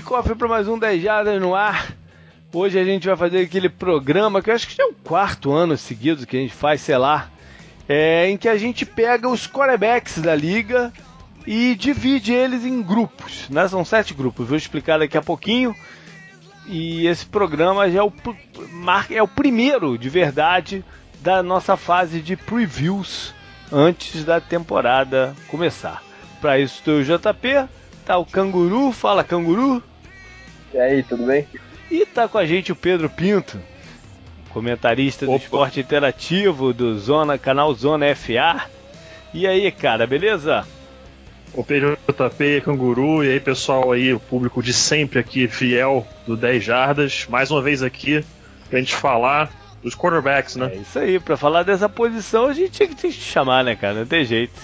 cofre para mais um 10 Jardas no ar. Hoje a gente vai fazer aquele programa que eu acho que já é o quarto ano seguido que a gente faz, sei lá, é, em que a gente pega os quarterbacks da liga e divide eles em grupos, né? São sete grupos, vou explicar daqui a pouquinho. E esse programa já é o, é o primeiro de verdade da nossa fase de previews antes da temporada começar. Para isso estou o JP, tá o Canguru, fala Canguru. E aí, tudo bem? E tá com a gente o Pedro Pinto, comentarista Opa. do esporte interativo do Zona, canal Zona FA. E aí, cara, beleza? O PJP, Canguru, e aí pessoal aí, o público de sempre aqui, fiel do 10 Jardas, mais uma vez aqui pra gente falar dos quarterbacks, né? É isso aí, pra falar dessa posição a gente tinha que te chamar, né, cara? Não tem jeito.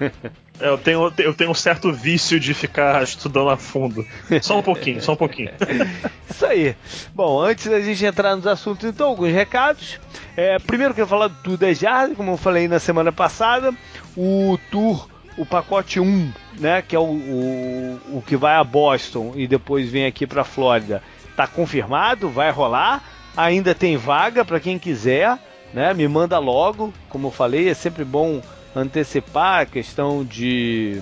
É, eu tenho, eu tenho um certo vício de ficar estudando a fundo. Só um pouquinho, só um pouquinho. Isso aí. Bom, antes da gente entrar nos assuntos, então, alguns recados. É, primeiro, quero falar do 10 Jardas, como eu falei na semana passada. O tour, o pacote 1, né, que é o, o, o que vai a Boston e depois vem aqui para Flórida, tá confirmado, vai rolar. Ainda tem vaga para quem quiser, né? Me manda logo, como eu falei, é sempre bom antecipar a questão de.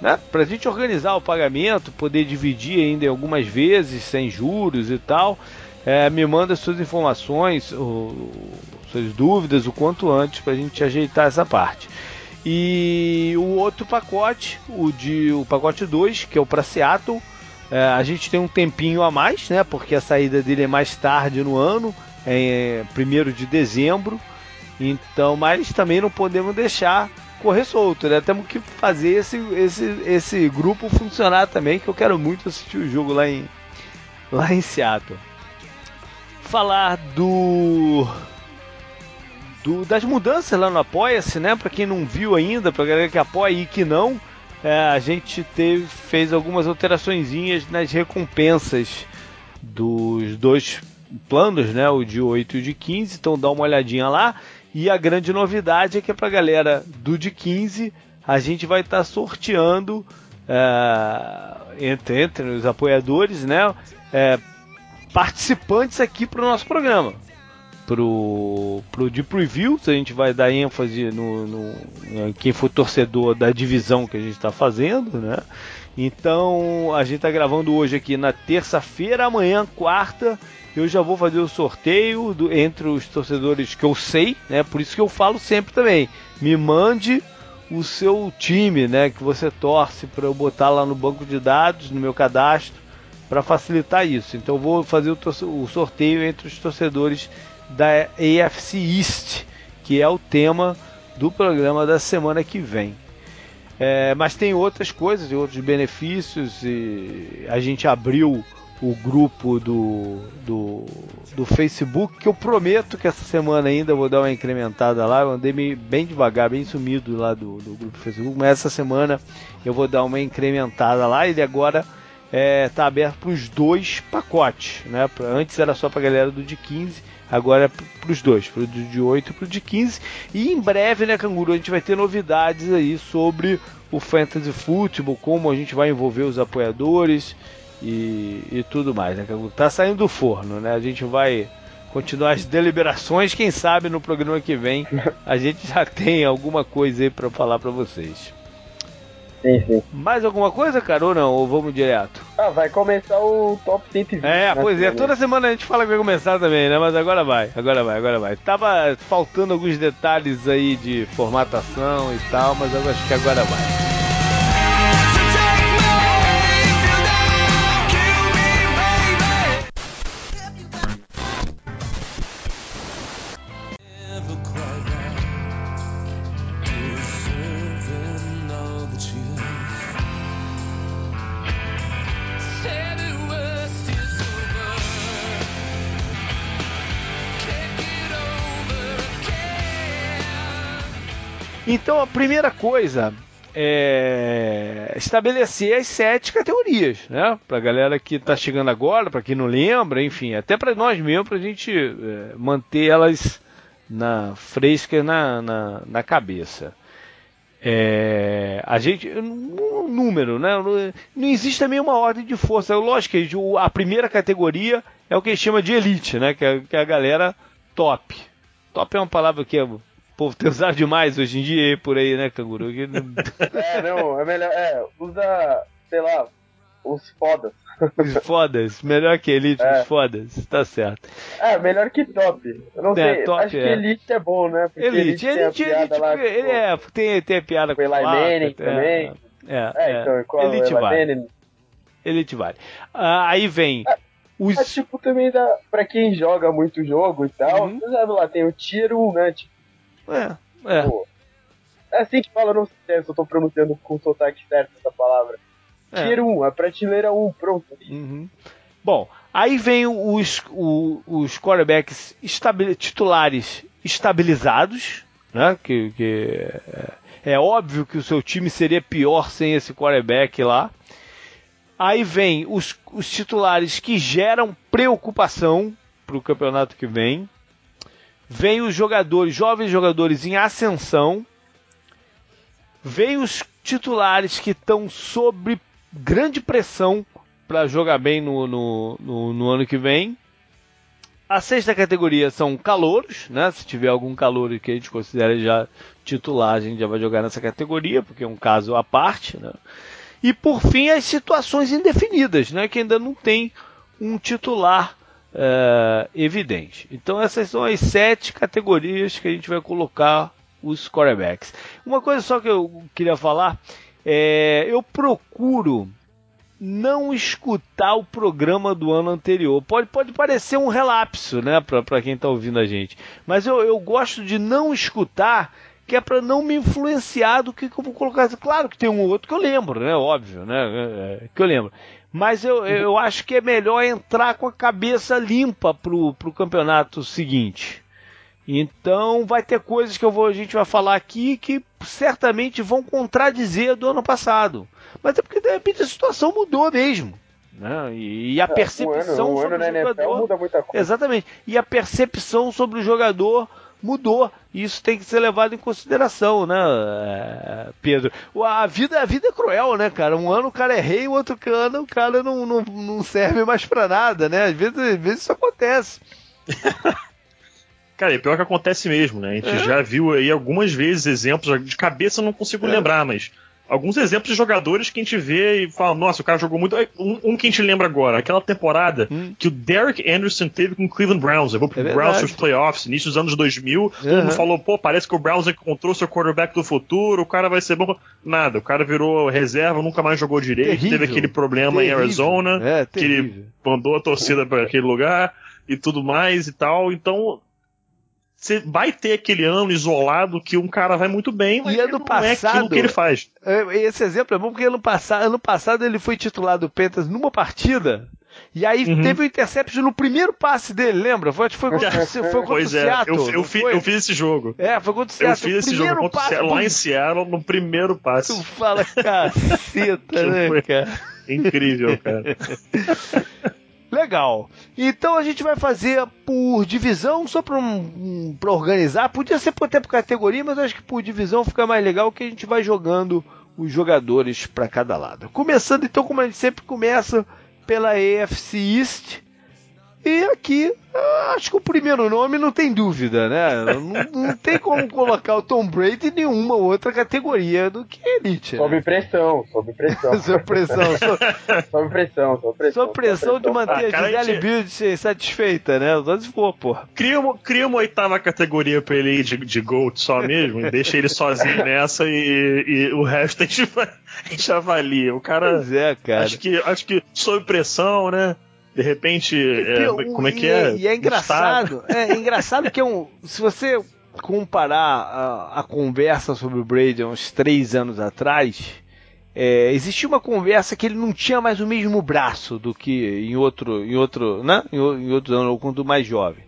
Né, para a gente organizar o pagamento, poder dividir ainda algumas vezes, sem juros e tal. É, me manda suas informações, suas dúvidas o quanto antes para a gente ajeitar essa parte. E o outro pacote, o de o pacote 2, que é o para Seattle, é, a gente tem um tempinho a mais, né? Porque a saída dele é mais tarde no ano, é 1 de dezembro. Então, mas também não podemos deixar correr solto, né? Temos que fazer esse, esse, esse grupo funcionar também, que eu quero muito assistir o jogo lá em, lá em Seattle. Falar do, do das mudanças lá no Apoia-se, né? Para quem não viu ainda, para galera que apoia e que não, é, a gente teve, fez algumas alterações nas recompensas dos dois planos, né? O de 8 e o de 15. Então dá uma olhadinha lá. E a grande novidade é que é para a galera do de 15 a gente vai estar tá sorteando é, entre, entre os apoiadores, né? É, participantes aqui para o nosso programa. Pro, pro de previews, a gente vai dar ênfase no, no quem for torcedor da divisão que a gente está fazendo, né? Então a gente está gravando hoje aqui na terça-feira, amanhã, quarta, eu já vou fazer o sorteio do, entre os torcedores que eu sei, né? Por isso que eu falo sempre também. Me mande o seu time, né? Que você torce para eu botar lá no banco de dados, no meu cadastro, para facilitar isso. Então eu vou fazer o, o sorteio entre os torcedores da AFC East, que é o tema do programa da semana que vem. É, mas tem outras coisas, outros benefícios e a gente abriu o grupo do, do, do, Facebook, que eu prometo que essa semana ainda vou dar uma incrementada lá. Eu andei bem devagar, bem sumido lá do, do grupo do Facebook, mas essa semana eu vou dar uma incrementada lá. Ele agora está é, tá aberto para os dois pacotes. Né? Antes era só para a galera do de 15, agora é para os dois, para o de 8 e para o de 15. E em breve, né, Canguru, a gente vai ter novidades aí sobre o Fantasy Football, como a gente vai envolver os apoiadores e, e tudo mais, né? Tá saindo do forno, né? A gente vai continuar as deliberações, quem sabe no programa que vem a gente já tem alguma coisa aí para falar para vocês. Sim, sim. Mais alguma coisa, cara, ou não? Ou vamos direto? Ah, vai começar o Top 120. É, pois é, toda semana a gente fala que vai começar também, né? Mas agora vai, agora vai, agora vai. Tava faltando alguns detalhes aí de formatação e tal, mas eu acho que agora vai. Então a primeira coisa é estabelecer as sete categorias, né? Para a galera que está chegando agora, para quem não lembra, enfim, até para nós mesmos, para a gente é, manter elas na fresca na, na, na cabeça. É, a gente. Um número, né? Não existe também uma ordem de força. Lógico que a primeira categoria é o que chama de elite, né? Que é, que é a galera top. Top é uma palavra que o povo tem usado demais hoje em dia por aí, né, canguru? é, não, é melhor. É, usa, sei lá, os fodas. Os fodas, melhor que Elite, é. os fodas, tá certo. É, melhor que top. Eu não é, sei, top, acho é. que Elite é bom, né? Porque Elite, Elite, Elite, Elite lá, ele tipo, é, tem, tem a piada com o Eli Manning também. É, é, é então, qual Elite é vale. Manning? Elite vale. Ah, aí vem... É, os... É, tipo, também dá, pra quem joga muito jogo e tal, uhum. sabe lá, tem o Tier 1, né? Tipo, é, é. Pô, é assim que fala, não sei se eu tô pronunciando com o sotaque certo essa palavra. É. Tier 1, a prateleira 1, pronto. Uhum. Bom, aí vem os, os, os quarterbacks estabil, titulares estabilizados, né? Que, que é, é, óbvio que o seu time seria pior sem esse quarterback lá. Aí vem os, os titulares que geram preocupação para o campeonato que vem. Vem os jogadores, jovens jogadores em ascensão. Vem os titulares que estão sob grande pressão para jogar bem no, no, no, no, ano que vem. A sexta categoria são calouros, né? Se tiver algum calouro que a gente considere já titular, a gente já vai jogar nessa categoria, porque é um caso à parte, né? E por fim, as situações indefinidas, né? Que ainda não tem um titular é, evidente. Então essas são as sete categorias que a gente vai colocar os quarterbacks. Uma coisa só que eu queria falar é, eu procuro não escutar o programa do ano anterior. Pode, pode parecer um relapso, né, para quem está ouvindo a gente. Mas eu, eu gosto de não escutar, que é para não me influenciar do que, que, eu vou colocar. Claro que tem um outro que eu lembro, né, óbvio, né, é, é que eu lembro. Mas eu, eu acho que é melhor entrar com a cabeça limpa pro, pro campeonato seguinte. Então vai ter coisas que eu vou, a gente vai falar aqui que certamente vão contradizer do ano passado. Mas é porque de repente a situação mudou mesmo. Né? E, a é, percepção ano, sobre o jogador. Muda muita coisa. Exatamente. E a percepção sobre o jogador mudou. E isso tem que ser levado em consideração, né, é, Pedro? A vida, a vida é cruel, né, cara? Um ano o cara é rei, o outro ano o cara não, não, não serve mais para nada, né? Às vezes, às vezes isso acontece. Cara, é pior que acontece mesmo, né? A gente é. já viu aí algumas vezes exemplos, de cabeça eu não consigo é. lembrar, mas alguns exemplos de jogadores que a gente vê e fala, nossa, o cara jogou muito. Um, um que a gente lembra agora, aquela temporada hum. que o Derek Anderson teve com o Cleveland Browns. Levou pro é Browns nos playoffs, início dos anos 2000. Uhum. Todo mundo falou, pô, parece que o Browns encontrou seu quarterback do futuro, o cara vai ser bom. Nada, o cara virou reserva, nunca mais jogou direito, terrível. teve aquele problema terrível. em Arizona, é, que ele mandou a torcida para aquele lugar e tudo mais e tal. Então, você vai ter aquele ano isolado que um cara vai muito bem, mas e ano não passado, é que ele faz. É, esse exemplo é bom porque ano passado, ano passado ele foi titular do Pentas numa partida. E aí uhum. teve o um intercept no primeiro passe dele, lembra? Foi, foi contra, foi contra pois o é, Seattle. Eu, eu, fi, eu, fiz esse jogo. É, foi contra o Seattle. Eu fiz esse jogo contra passe, lá em Seattle no primeiro passe. Tu fala caceta, né, cara? Incrível, cara. Legal. Então a gente vai fazer por divisão, só para um, organizar. Podia ser até por categoria, mas acho que por divisão fica mais legal que a gente vai jogando os jogadores para cada lado. Começando então, como a gente sempre começa, pela AFC East. E aqui, acho que o primeiro nome não tem dúvida, né? Não, não tem como colocar o Tom Brady em nenhuma outra categoria do que Elite. Né? Sob pressão, sob pressão. sob pressão. Sob... sob pressão, sob pressão. Sob pressão de manter ah, a Gisele Build satisfeita, né? Só se for, pô. Cria uma, cria uma oitava categoria pra ele ir de, de Gold só mesmo, e deixa ele sozinho nessa e, e, o resto a gente, a gente avalia. O cara. Pois é, cara. Acho que, acho que sob pressão, né? De repente, é, como é que é? E é engraçado, é, é, engraçado que é um, se você comparar a, a, conversa sobre o Brady há uns três anos atrás, é, existia uma conversa que ele não tinha mais o mesmo braço do que em outro, em outro, né? Em, em outros anos, quando mais jovem.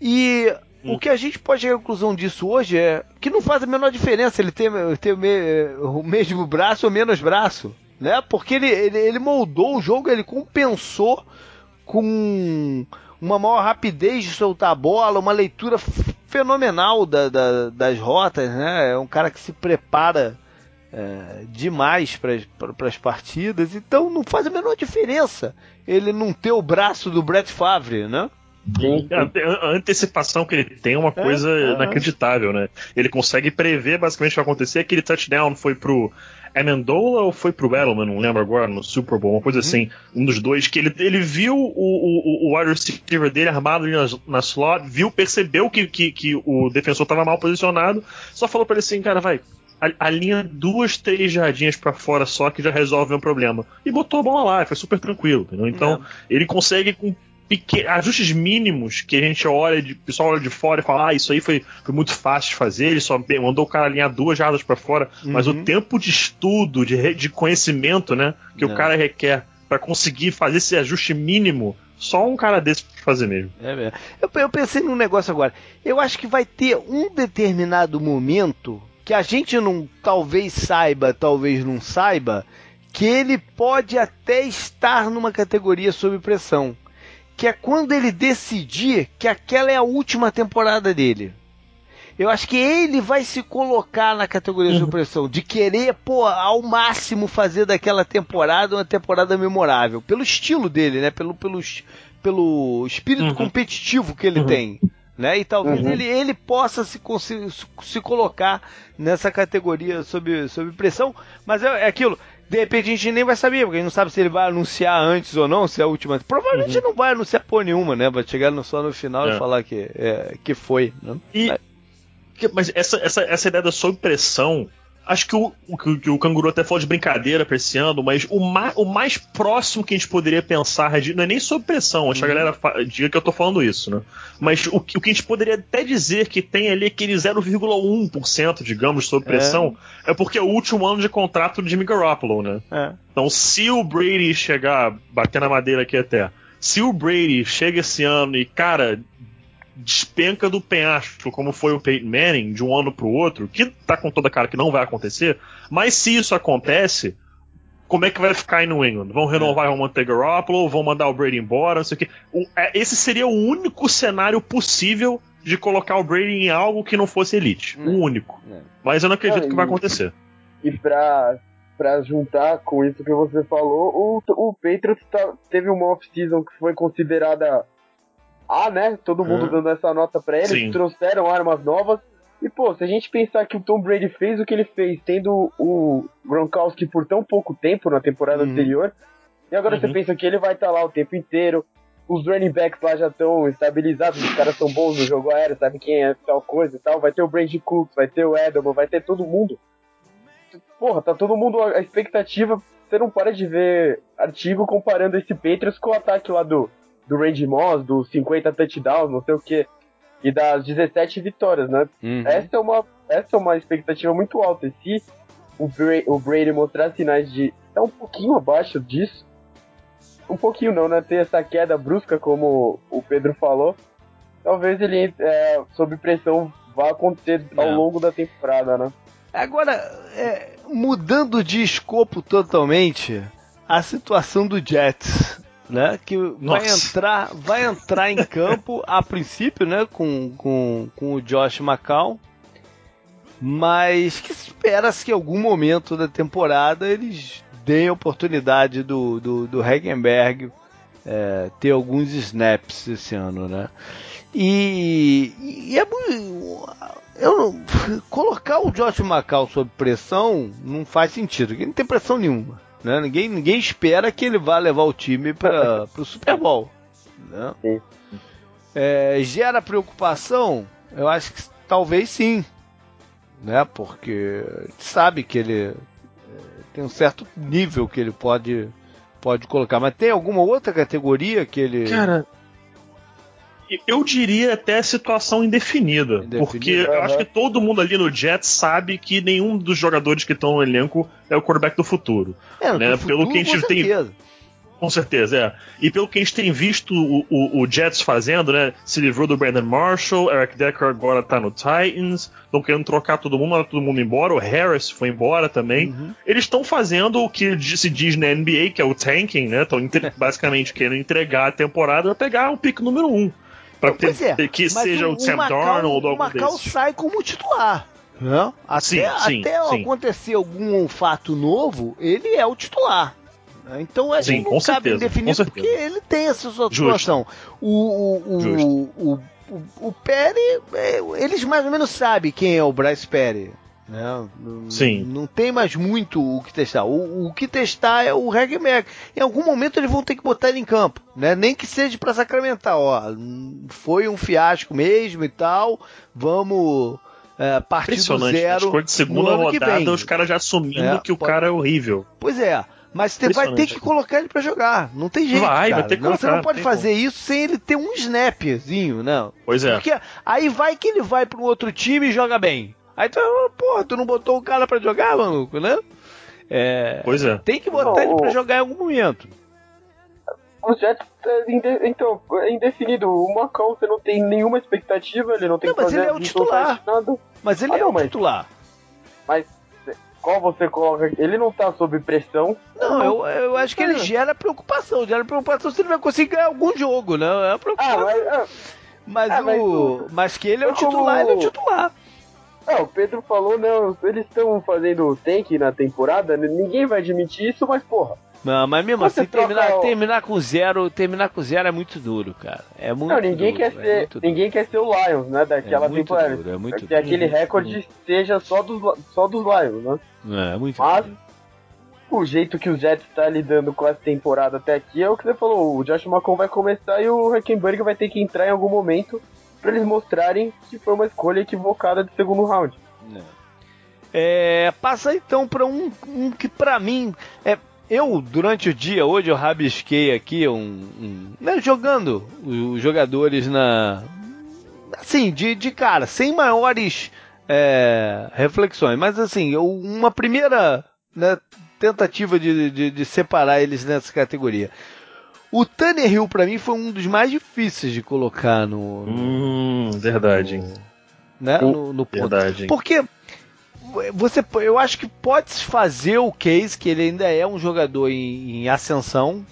E hum. o que a gente pode chegar à conclusão disso hoje é que não faz a menor diferença ele ter, ter o mesmo braço ou menos braço né? Porque ele, ele, ele moldou o jogo, ele compensou com uma maior rapidez de soltar a bola, uma leitura fenomenal da, da, das rotas, né? É um cara que se prepara é, demais para as partidas, então não faz a menor diferença ele não ter o braço do Brett Favre, né? Sim. A, antecipação que ele tem é uma coisa é, inacreditável, né? Ele consegue prever basicamente o que vai acontecer. Aquele touchdown foi pro Amendola ou foi pro Edelman, não lembro agora, no Super Bowl, uma coisa uhum. assim, um dos dois, que ele, ele viu o, o, o wide receiver dele armado ali na, na slot, viu, percebeu que, que, que o defensor estava mal posicionado, só falou para ele assim, cara, vai, alinha duas, três jardinhas para fora só que já resolve o problema. E botou a bola lá, foi super tranquilo, entendeu? Então, é. ele consegue com ajustes mínimos que a gente olha, de, o pessoal olha de fora e fala, ah, isso aí foi, foi muito fácil de fazer, ele só mandou o cara alinhar duas jardas para fora, uhum. mas o uhum. tempo de estudo, de, de conhecimento, né, que é. o cara requer para conseguir fazer esse ajuste mínimo, só um cara desse pode fazer mesmo. É, eu, eu pensei num negócio agora. Eu acho que vai ter um determinado momento que a gente não talvez saiba, talvez não saiba, que ele pode até estar numa categoria sob pressão que é quando ele decidir que aquela é a última temporada dele. Eu acho que ele vai se colocar na categoria de opressão, de querer, pô, ao máximo fazer daquela temporada uma temporada memorável. Pelo estilo dele, né? Pelo, pelo, pelo espírito uhum. competitivo que ele uhum. tem. Né? E talvez uhum. ele, ele possa se, se colocar nessa categoria sob, sob pressão, mas é, é aquilo de repente a gente nem vai saber, porque a gente não sabe se ele vai anunciar antes ou não, se é a última. Provavelmente uhum. não vai anunciar por nenhuma, né? Vai chegar só no final é. e falar que, é, que foi. Né? E, mas essa, essa, essa ideia da sob pressão Acho que o, o, que o Canguru até falou de brincadeira pra esse ano, mas o, ma, o mais próximo que a gente poderia pensar de, não é nem sob pressão, acho que a uhum. galera diga que eu tô falando isso, né? Mas o, o que a gente poderia até dizer que tem ali aquele 0,1%, digamos, sob pressão, é. é. porque é o último ano de contrato de Jimmy Garoppolo, né? É. Então, se o Brady chegar, bater na madeira aqui até, se o Brady chega esse ano e, cara, despenca do penhasco, como foi o Peyton Manning, de um ano para o outro, que tá com toda a cara que não vai acontecer, mas se isso acontece, como é que vai ficar em New England? Vão renovar, é. vão manter Garoppolo, vão mandar o Brady embora, não sei o que. É, esse seria o único cenário possível de colocar o Brady em algo que não fosse elite. É. O único. É. Mas eu não acredito que vai acontecer. E pra, pra juntar com isso que você falou, o, o Patriots tá, teve uma off-season que foi considerada ah, né? Todo mundo dando essa nota pra ele, Sim. trouxeram armas novas. E, pô, se a gente pensar que o Tom Brady fez o que ele fez, tendo o Gronkowski por tão pouco tempo na temporada uhum. anterior, e agora uhum. você pensa que ele vai estar tá lá o tempo inteiro, os running backs lá já estão estabilizados, os caras são bons no jogo aéreo, sabe quem é tal coisa e tal, vai ter o Brady Cooks, vai ter o Edelman, vai ter todo mundo. Porra, tá todo mundo, a expectativa, você não para de ver artigo comparando esse Patriots com o ataque lá do do Randy Moss, dos 50 touchdowns, não sei o que, e das 17 vitórias, né? Uhum. Essa, é uma, essa é uma expectativa muito alta. E se o, Bra o Brady mostrar sinais de estar um pouquinho abaixo disso, um pouquinho não, né? Ter essa queda brusca, como o Pedro falou, talvez ele, é, sob pressão, vá acontecer ao não. longo da temporada, né? Agora, é, mudando de escopo totalmente, a situação do Jets né? Que vai entrar, vai entrar em campo a princípio, né? Com, com, com o Josh McCown, mas que espera-se que em algum momento da temporada eles deem a oportunidade do, do, do Hagenberg é, ter alguns snaps esse ano, né? E, e é eu colocar o Josh McCown sob pressão não faz sentido, porque não tem pressão nenhuma. Né? Ninguém, ninguém espera que ele vá levar o time para o Super Bowl. Né? É, gera preocupação? Eu acho que talvez sim. Né? Porque sabe que ele é, tem um certo nível que ele pode, pode colocar. Mas tem alguma outra categoria que ele. Cara, eu diria até situação indefinida, indefinida porque eu acho que todo mundo ali no Jets sabe que nenhum dos jogadores que estão no elenco é o quarterback do futuro. É, né? Futuro, pelo que a gente tem. Com certeza, é. E pelo que a gente tem visto o, o, o, Jets fazendo, né? Se livrou do Brandon Marshall, Eric Decker agora tá no Titans, estão querendo trocar todo mundo, mandar todo mundo embora, o Harris foi embora também. Uhum. Eles estão fazendo o que se diz na NBA, que é o tanking, né? Estão basicamente querendo entregar a temporada para pegar o pick número 1. Um. Pra ter, é, que seja o, o Sam Darnold ou algum O Macau sai como titular. Né? Até, sim, sim, até sim. acontecer algum fato novo, ele é o titular. Então a gente não sabe definir porque ele tem essa situação. O, o, o, o, o, o Perry, é, eles mais ou menos sabem quem é o Bryce Perry. Né? Sim. Não tem mais muito o que testar. O, o que testar é o Regmack. Em algum momento eles vão ter que botar ele em campo, né? Nem que seja para sacramentar, ó, foi um fiasco mesmo e tal. Vamos é, partir do zero. De segunda rodada, os caras já assumindo é, que o pode... cara é horrível. Pois é. Mas você vai ter que colocar ele para jogar. Não tem jeito. Vai, cara. vai ter que colocar, Você não pode fazer como. isso sem ele ter um snapzinho, não. Pois é. Porque aí vai que ele vai para um outro time e joga bem. Aí tu, porra, tu não botou o cara para jogar, maluco, né? É, pois é. Tem que botar não, ele para jogar em algum momento. O Jets, é então, é indefinido. O Macau, você não tem nenhuma expectativa, ele não tem não, mas ele é o titular. Nada. Mas ele ah, é não, o mas, titular. Mas qual você coloca? Ele não tá sob pressão. Não, eu, eu acho que ele gera preocupação. Gera preocupação se ele vai conseguir ganhar algum jogo, né? É preocupação. Ah, mas, ah, mas, ah, o, mas, que ele é o titular, como... ele é o titular. É, o Pedro falou, não, eles estão fazendo tank na temporada, ninguém vai admitir isso, mas porra. Não, mas mesmo assim, terminar, o... terminar com zero, terminar com zero é muito duro, cara. É muito Não, ninguém duro, quer é ser, ninguém quer ser o Lions, né, daquela é temporada. Duro, é muito que duro, aquele recorde seja só dos, só dos Lions, né? É, é muito Mas duro. o jeito que o Jets está lidando com essa temporada até aqui é o que você falou, o Josh McCown vai começar e o Hackenberg vai ter que entrar em algum momento para eles mostrarem que foi uma escolha equivocada de segundo round. É, passa então para um, um, que para mim é eu durante o dia hoje eu rabisquei aqui um, um né, jogando os jogadores na assim de, de cara sem maiores é, reflexões. Mas assim uma primeira né, tentativa de, de, de, separar eles nessa categoria o Tanner Hill para mim foi um dos mais difíceis de colocar no, hum, verdade no, né, no, no ponto. verdade porque você, eu acho que pode fazer o case que ele ainda é um jogador em, em ascensão,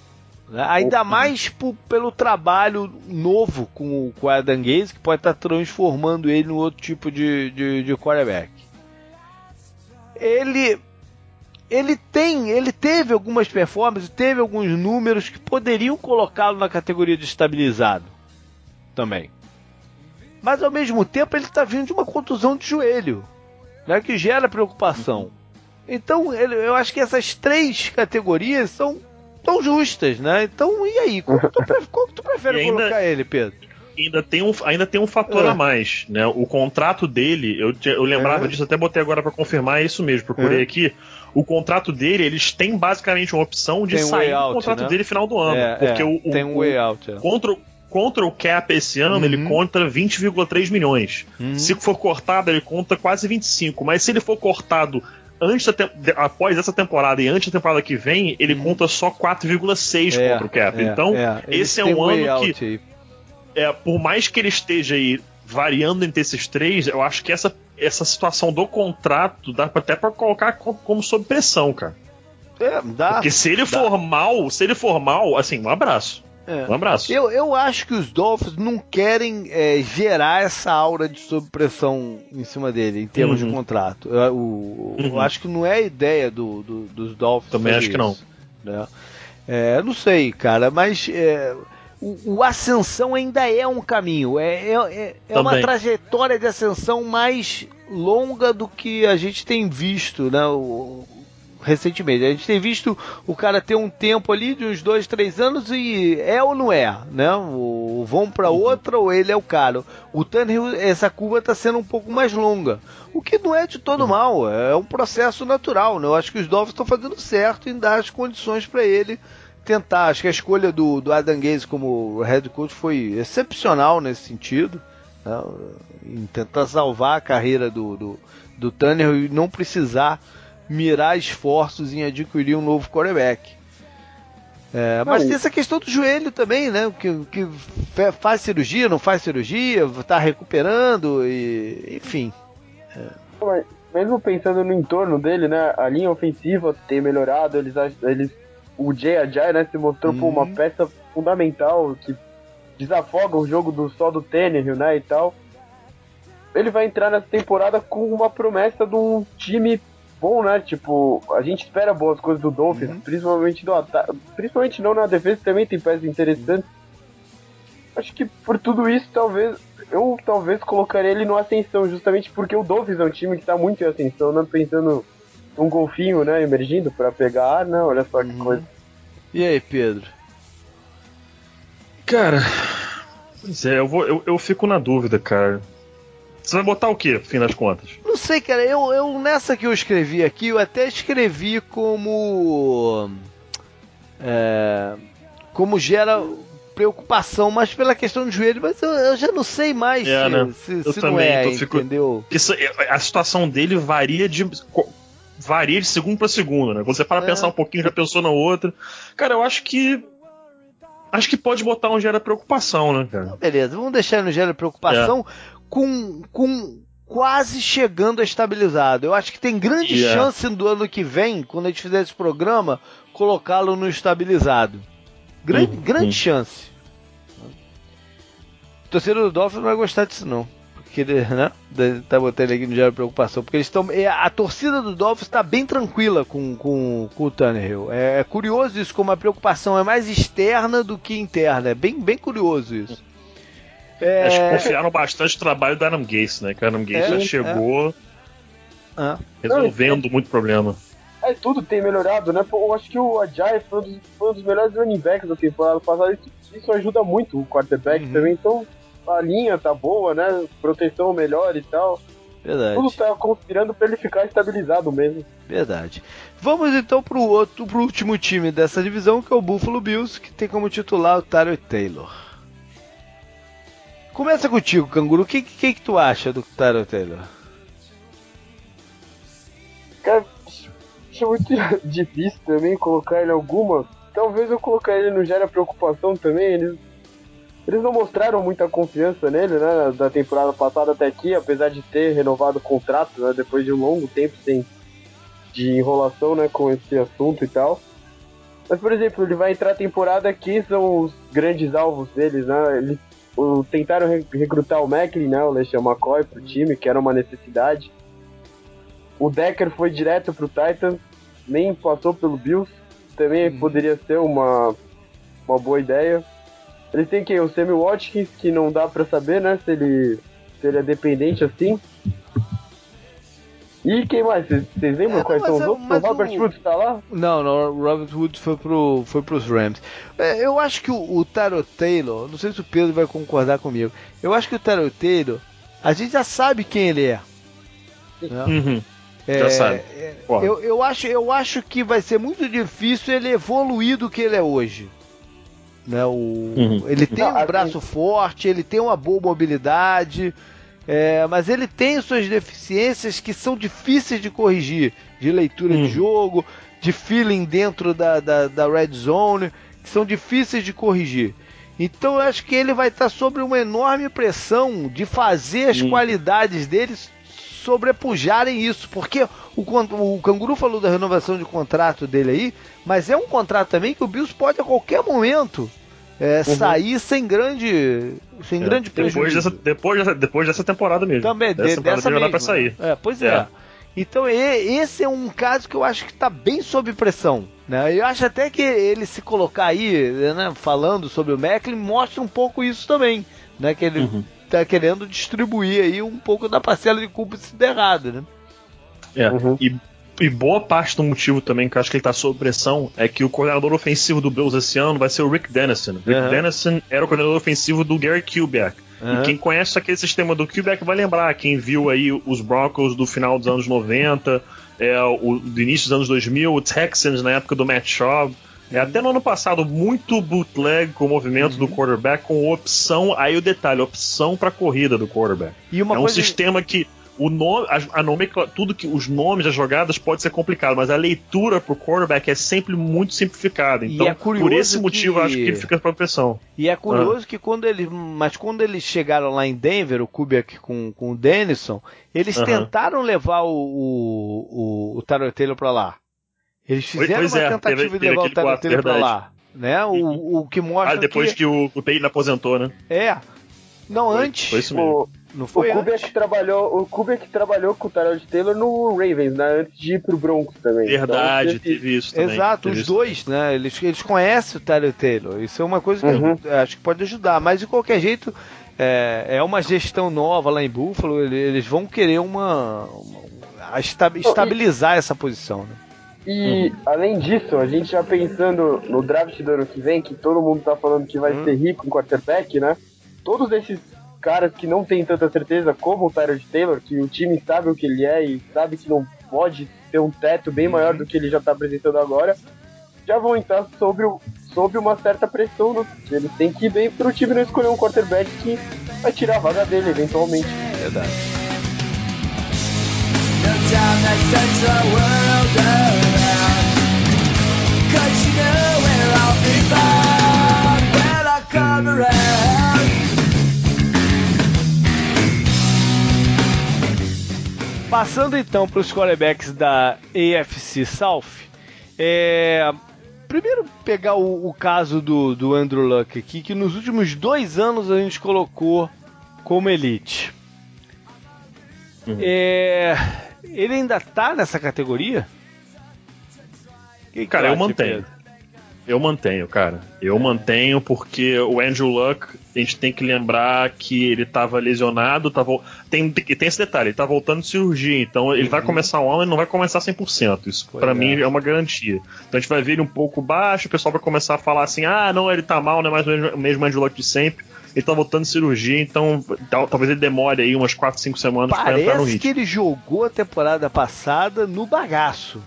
né? ainda mais por, pelo trabalho novo com, com o Adam Gaze, que pode estar transformando ele em outro tipo de, de, de quarterback. Ele ele tem, ele teve algumas performances, teve alguns números que poderiam colocá-lo na categoria de estabilizado também. Mas ao mesmo tempo ele está vindo de uma contusão de joelho né, que gera preocupação. Então, ele, eu acho que essas três categorias são tão justas, né? Então, e aí? Como tu, como tu prefere ainda, colocar ele, Pedro? Ainda tem um, ainda tem um fator é. a mais, né? O contrato dele, eu, eu lembrava é. disso, até botei agora para confirmar, é isso mesmo, procurei é. aqui. O contrato dele, eles têm basicamente uma opção de tem sair um do contrato né? dele final do ano. É, porque é. o, o, tem um way out. Contra, contra o cap esse ano, uhum. ele conta 20,3 milhões. Uhum. Se for cortado, ele conta quase 25. Mas se ele for cortado antes após essa temporada e antes da temporada que vem, ele uhum. conta só 4,6 é, contra o cap. É, então, é. esse é um ano que. É, por mais que ele esteja aí variando entre esses três, eu acho que essa, essa situação do contrato dá até para colocar como sob pressão, cara. É, dá. Porque se ele dá. for mal, se ele for mal, assim, um abraço. É. Um abraço. Eu, eu acho que os Dolphins não querem é, gerar essa aura de sobrepressão em cima dele, em termos uhum. de contrato. Eu, o, uhum. eu, acho que não é a ideia do, do dos Dolphins. Também acho isso, que não. Né? É, não sei, cara, mas é, o, o, ascensão ainda é um caminho. É, é, é, é uma trajetória de ascensão mais longa do que a gente tem visto, né? O, recentemente. A gente tem visto o cara ter um tempo ali de uns dois, três anos e é ou não é, né? O, vão para uhum. outra ou ele é o cara. O Tannehill, essa curva está sendo um pouco mais longa, o que não é de todo uhum. mal, é um processo natural, né? Eu acho que os Dolphins estão fazendo certo em dar as condições para ele tentar. Acho que a escolha do, do Adam Gaze como head coach foi excepcional nesse sentido, né? em tentar salvar a carreira do, do, do Tannehill e não precisar mirar esforços em adquirir um novo quarterback. É, mas tem essa questão do joelho também, né? Que, que faz cirurgia, não faz cirurgia, está recuperando, e enfim. É. Mesmo pensando no entorno dele, né? A linha ofensiva ter melhorado, eles, eles o Ajay, né? Se mostrou uhum. uma peça fundamental que desafoga o jogo do só do Tannehill, né, e tal. Ele vai entrar nessa temporada com uma promessa de um time bom, né? Tipo, a gente espera boas coisas do Dolphins, uhum. principalmente do ataque. Principalmente não na defesa, também tem peças interessantes. Acho que por tudo isso, talvez. Eu talvez colocaria ele no ascensão, justamente porque o Dolphins é um time que tá muito em ascensão, não pensando um golfinho, né, emergindo para pegar ar, né? Olha só que uhum. coisa. E aí, Pedro? Cara, pois é, eu, vou, eu, eu fico na dúvida, cara. Você vai botar o que, no fim das contas? Não sei, cara. Eu, eu nessa que eu escrevi aqui, eu até escrevi como. É, como gera preocupação, mas pela questão do joelho, mas eu, eu já não sei mais é, se, né? se, se não é, entendeu? Isso, a situação dele varia de varia de segundo para segundo, né? Quando você para é. pensar um pouquinho, já pensou na outra. Cara, eu acho que acho que pode botar um gera preocupação, né, cara? Beleza, vamos deixar no gera preocupação é. com, com quase chegando a estabilizado. Eu acho que tem grande yeah. chance do ano que vem, quando a gente fizer esse programa, colocá-lo no estabilizado. Grande, uhum. grande chance. O torcedor do Dolphins não vai gostar disso, não. Ele, né? Tá botando aqui no gera preocupação. Porque eles estão. É, a torcida do Dolphins está bem tranquila com, com, com o Tannehill. É, é, curioso isso, como a preocupação é mais externa do que interna. É bem, bem curioso isso. É... Acho que confiaram bastante no trabalho do Adam Gates, né? Que o Adam Gates é, já chegou é. Ah. resolvendo muito problema. É, tudo tem melhorado, né? eu acho que o Ajay foi um dos, foi um dos melhores running backs da temporada passada. Isso, isso ajuda muito o quarterback uhum. também. Então, a linha tá boa, né? Proteção melhor e tal. Verdade. Tudo tá conspirando para ele ficar estabilizado mesmo. Verdade. Vamos então pro outro, pro último time dessa divisão, que é o Buffalo Bills, que tem como titular o Tyler Taylor. Começa contigo, Canguru. O que, que, que tu acha do Tyler Taylor? Cara, acho muito difícil também colocar ele alguma. Talvez eu colocar ele no Gera Preocupação também. Eles, eles não mostraram muita confiança nele, né? Da temporada passada até aqui, apesar de ter renovado o contrato, né? Depois de um longo tempo sem de enrolação, né? Com esse assunto e tal. Mas, por exemplo, ele vai entrar a temporada aqui, são os grandes alvos deles, né? Eles o, tentaram re recrutar o Macklin, né? O LeSean McCoy pro time, que era uma necessidade. O Decker foi direto pro Titans, nem passou pelo Bills. Também uhum. poderia ser uma, uma boa ideia. Eles têm quem? O Sammy Watkins, que não dá pra saber, né? Se ele, se ele é dependente assim. E quem mais? Vocês lembram é, quais são os outros? O Robert o... Woods tá lá? Não, não, o Robert Woods foi, pro, foi pros Rams. É, eu acho que o, o Taro Taylor, não sei se o Pedro vai concordar comigo, eu acho que o Taro Taylor, a gente já sabe quem ele é. Né? Uhum. É, Já sabe. É, eu, eu, acho, eu acho que vai ser muito difícil ele evoluir do que ele é hoje. Né, o, uhum. Ele tem um braço forte, ele tem uma boa mobilidade, é, mas ele tem suas deficiências que são difíceis de corrigir, de leitura uhum. de jogo, de feeling dentro da, da, da red zone, que são difíceis de corrigir. Então eu acho que ele vai estar sob uma enorme pressão de fazer as uhum. qualidades dele sobrepujarem isso, porque o, o Canguru falou da renovação de contrato dele aí, mas é um contrato também que o Bills pode a qualquer momento é, uhum. sair sem grande sem é, grande prejuízo. Depois dessa, depois, dessa, depois dessa temporada mesmo. Também, dessa, de, dessa mesmo. para sair. É, pois é. é. Então esse é um caso que eu acho que está bem sob pressão. Né? Eu acho até que ele se colocar aí, né, falando sobre o Macklin, mostra um pouco isso também. Né? Que ele uhum tá querendo distribuir aí um pouco da parcela de culpa se der errado, né? É, uhum. e, e, boa parte do motivo também que eu acho que ele tá sob pressão é que o coordenador ofensivo do Bills esse ano vai ser o Rick Dennison. Rick uhum. Dennison era o coordenador ofensivo do Gary Kubiak. Uhum. E quem conhece aquele sistema do Kubiak vai lembrar, quem viu aí os Broncos do final dos anos 90, é, o, do início dos anos 2000, o Texans na época do Matt Schaub. É, até no ano passado, muito bootleg com o movimento uhum. do quarterback, com opção. Aí o detalhe, opção para corrida do quarterback. é um sistema que o nome, a, a nome, tudo que os nomes das jogadas pode ser complicado, mas a leitura pro quarterback é sempre muito simplificada. Então, é por esse motivo, que... acho que ele fica para pressão. E é curioso ah. que quando eles, mas quando eles chegaram lá em Denver, o Kubiak com, com o Denison, eles uhum. tentaram levar o, o, o, Taylor para lá. Eles fizeram pois uma é, tentativa teve, de levar o Tarantino pra lá. né? O, o que mostra. Ah, depois que, que o, o Peyton aposentou, né? É. Não, foi, antes. Foi isso mesmo. O, não foi o antes? trabalhou, o Kubiak trabalhou com o Tyrod Taylor no Ravens, né? Antes de ir pro Broncos também. Verdade, então, teve isso também. Exato, os dois, né? Eles, eles conhecem o Tyrod Taylor. Isso é uma coisa que uhum. eu, acho que pode ajudar. Mas de qualquer jeito, é, é uma gestão nova lá em Buffalo. Eles vão querer uma, uma estabilizar essa posição, né? E uhum. além disso, a gente já pensando no draft do ano que vem, que todo mundo tá falando que vai uhum. ser rico em quarterback, né? Todos esses caras que não tem tanta certeza, como o Tyrod Taylor, que o time sabe o que ele é e sabe que não pode ter um teto bem maior do que ele já tá apresentando agora, já vão entrar sobre, sobre uma certa pressão. No, eles têm que ir bem pro time não escolher um quarterback que vai tirar a vaga dele, eventualmente. Verdade. Passando então para os quarterbacks da AFC South, é, primeiro pegar o, o, caso do, do Andrew Luck aqui, que nos últimos dois anos a gente colocou como elite. Uhum. É, ele ainda tá nessa categoria? Que cara, eu mantenho. Eu mantenho, cara. Eu mantenho porque o Andrew Luck, a gente tem que lembrar que ele estava lesionado, tá vo... tem, tem esse detalhe, ele tá voltando de cirurgia, então ele uhum. vai começar o ano e não vai começar 100%. Isso para é. mim é uma garantia. Então a gente vai ver ele um pouco baixo, o pessoal vai começar a falar assim: ah, não, ele tá mal, não é mais o mesmo Andrew Luck de sempre. Ele tá voltando de cirurgia, então talvez ele demore aí umas 4, 5 semanas para entrar no ritmo. Parece que ele jogou a temporada passada no bagaço.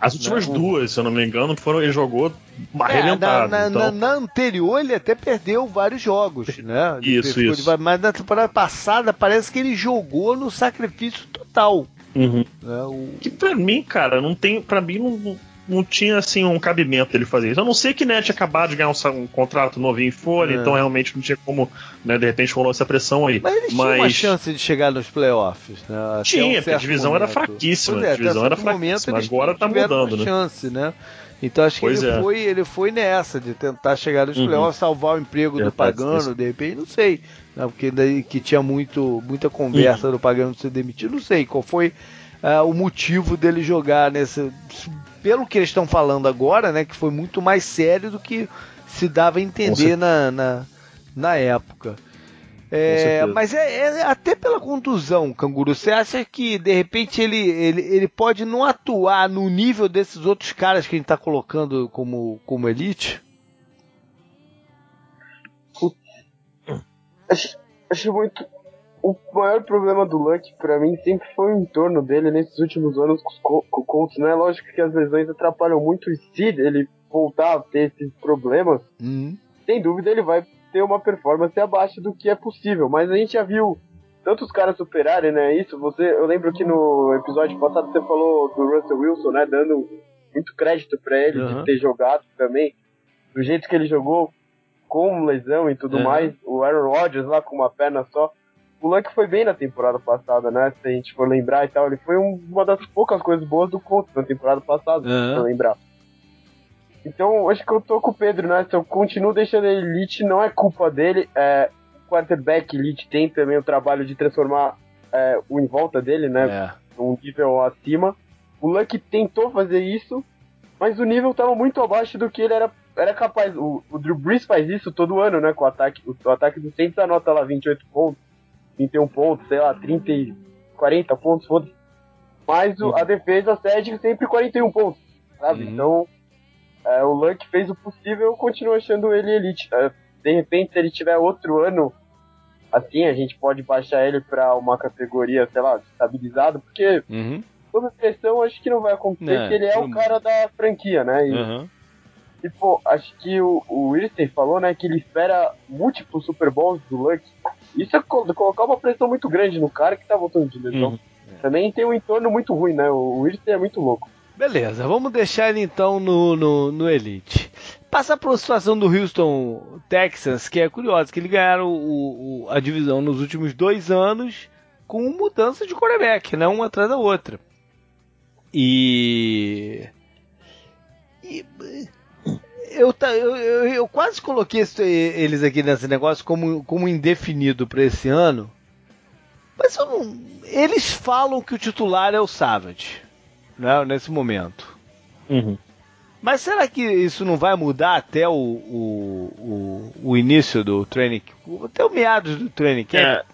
As últimas não. duas, se eu não me engano, foram ele jogou arrebentado. É, na, então... na, na, anterior ele até perdeu vários jogos, né? Ele isso, isso. mas na temporada passada parece que ele jogou no sacrifício total. Uhum. Né? O... Que pra mim, cara, não tem. para mim não, não tinha assim um cabimento ele fazer isso. A não ser que né, tinha acabado de ganhar um, um contrato novinho em folha, é. então realmente não tinha como, né, de repente rolou essa pressão aí. Mas eles Mas... tinham uma chance de chegar nos playoffs, né? Tinha, um porque a divisão momento. era fraquíssima. É, a divisão era fraquíssima. Agora tá mudando, né? chance, né? Então acho que ele, é. foi, ele foi nessa, de tentar chegar nos uhum. playoffs, salvar o emprego do Pagano, de repente, não sei. Né, porque daí que tinha muito, muita conversa uhum. do Pagano ser demitido, não sei qual foi uh, o motivo dele jogar nesse pelo que eles estão falando agora, né, que foi muito mais sério do que se dava a entender na, na, na época. É, mas é, é, até pela contusão, Canguru. Você acha que de repente ele, ele, ele pode não atuar no nível desses outros caras que a gente está colocando como, como elite? Acho, acho muito o maior problema do Luck para mim sempre foi o entorno dele nesses últimos anos com o Colts, né? Lógico que as lesões atrapalham muito e se ele voltar a ter esses problemas, uhum. sem dúvida ele vai ter uma performance abaixo do que é possível. Mas a gente já viu tantos caras superarem, né? Isso, você, eu lembro que no episódio passado você falou do Russell Wilson, né? Dando muito crédito para ele uhum. de ter jogado também, do jeito que ele jogou com lesão e tudo uhum. mais. O Aaron Rodgers lá com uma perna só o Luck foi bem na temporada passada, né? Se a gente for lembrar e tal, ele foi um, uma das poucas coisas boas do Colts na temporada passada, uhum. se eu lembrar. Então, acho que eu tô com o Pedro, né? Se eu continuo deixando ele elite, não é culpa dele. É, o quarterback elite tem também o trabalho de transformar é, o em volta dele, né? É. Um nível acima. O Luck tentou fazer isso, mas o nível tava muito abaixo do que ele era, era capaz. O, o Drew Brees faz isso todo ano, né? Com o ataque. O, o ataque do Saints anota lá 28 pontos 31 pontos, sei lá, 30, 40 pontos, foda-se. Mas o, a defesa cede sempre 41 pontos, sabe? Uhum. Então, é, o Luck fez o possível, eu continuo achando ele elite. É, de repente, se ele tiver outro ano assim, a gente pode baixar ele para uma categoria, sei lá, estabilizado, porque uhum. sob pressão acho que não vai acontecer, é, porque ele é o cara da franquia, né? E, uhum. e pô, acho que o, o Wilson falou, né, que ele espera múltiplos Super Bowls do Luck. Isso é colocar uma pressão muito grande no cara que tá voltando de lesão. Uhum. Também tem um entorno muito ruim, né? O Wilson é muito louco. Beleza, vamos deixar ele então no, no, no Elite. Passa para a situação do Houston Texans, que é curiosa, que eles ganharam o, o, a divisão nos últimos dois anos com mudança de quarterback, né? Uma atrás da outra. E... e eu, eu, eu, eu quase coloquei eles aqui nesse negócio como, como indefinido para esse ano. Mas não, eles falam que o titular é o Savage, né, nesse momento. Uhum. Mas será que isso não vai mudar até o, o, o, o início do training, até o meados do training camp? É,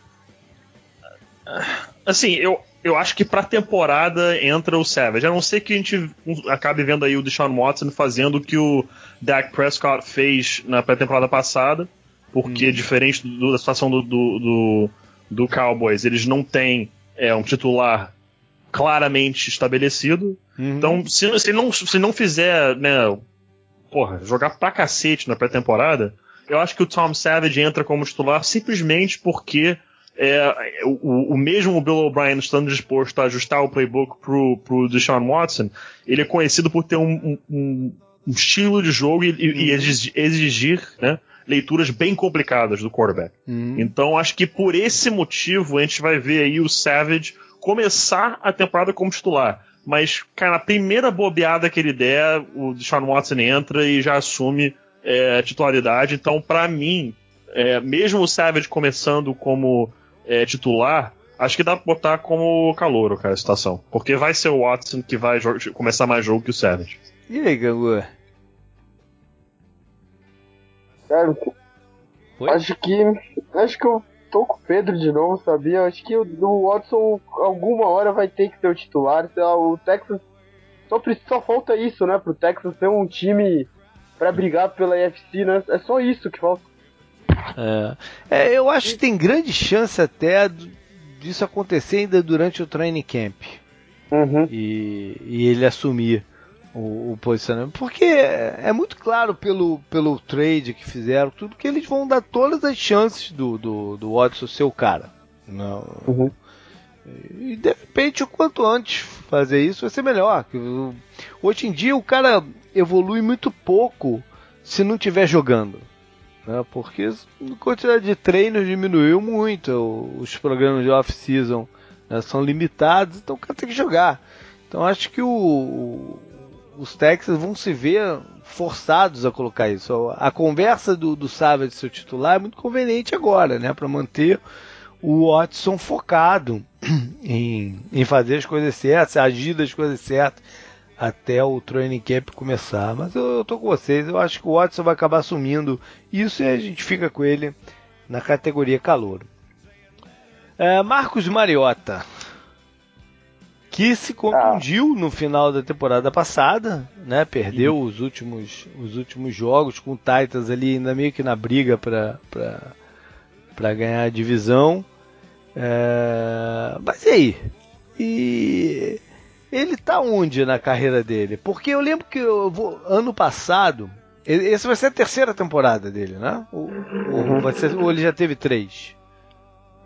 assim, eu, eu acho que pra temporada entra o Savage. A não ser que a gente acabe vendo aí o Deshaun Watson fazendo o que o Dak Prescott fez na pré-temporada passada, porque hum. diferente do, da situação do, do, do, do, Cowboys, eles não têm é, um titular claramente estabelecido. Uhum. Então, se, se, não, se não fizer, né, porra, jogar pra cacete na pré-temporada, eu acho que o Tom Savage entra como titular simplesmente porque é, o, o, mesmo Bill O'Brien estando disposto a ajustar o playbook pro, pro Deshaun Watson, ele é conhecido por ter um, um, um estilo de jogo e, e uhum. exigir, né, leituras bem complicadas do quarterback. Uhum. Então acho que por esse motivo a gente vai ver aí o Savage começar a temporada como titular. Mas, cara, na primeira bobeada que ele der, o Deshaun Watson entra e já assume é, titularidade. Então, para mim, é, mesmo o Savage começando como é, titular, acho que dá pra botar como calouro, cara, a situação. Porque vai ser o Watson que vai começar mais jogo que o Savage. E aí, Gangu? Cara, acho que. Acho que eu tô com o Pedro de novo, sabia? Acho que o, o Watson alguma hora vai ter que ser o titular. O Texas só, só falta isso, né? Pro Texas ter um time para brigar pela UFC, né? É só isso que falta. É, é, eu acho que tem grande chance até disso acontecer ainda durante o training camp. Uhum. E, e ele assumir o, o, posicionamento. Porque é muito claro pelo, pelo trade que fizeram, tudo que eles vão dar todas as chances do, do, do Watson ser o cara. Não. Uhum. E de repente, o quanto antes fazer isso vai ser melhor. Hoje em dia o cara evolui muito pouco se não estiver jogando. Né? Porque a quantidade de treinos diminuiu muito. Os programas de off-season né, são limitados, então o cara tem que jogar. Então acho que o, os Texas vão se ver forçados a colocar isso. A conversa do, do Savage, seu titular, é muito conveniente agora, né? Para manter o Watson focado em, em fazer as coisas certas, agir das coisas certas até o training camp começar. Mas eu, eu tô com vocês, eu acho que o Watson vai acabar assumindo isso e a gente fica com ele na categoria calor. É, Marcos Mariota, que se contundiu ah. no final da temporada passada, né? Perdeu os últimos os últimos jogos com o Titans ali ainda meio que na briga para para ganhar a divisão. É, mas e aí? E ele tá onde na carreira dele? Porque eu lembro que eu vou, ano passado, essa vai ser a terceira temporada dele, né? Ou, uhum. ou, ser, ou ele já teve três?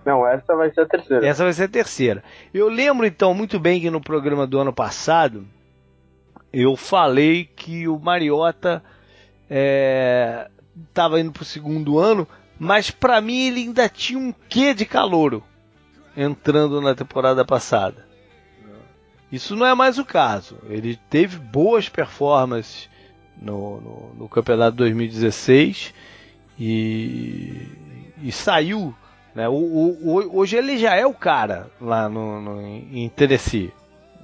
Não, essa vai ser a terceira. Essa vai ser a terceira. Eu lembro então muito bem que no programa do ano passado eu falei que o Mariota estava é, indo para o segundo ano, mas para mim ele ainda tinha um quê de calouro entrando na temporada passada. Isso não é mais o caso. Ele teve boas performances no, no, no campeonato 2016 e, e saiu né? O, o, hoje ele já é o cara lá no, no em Tennessee.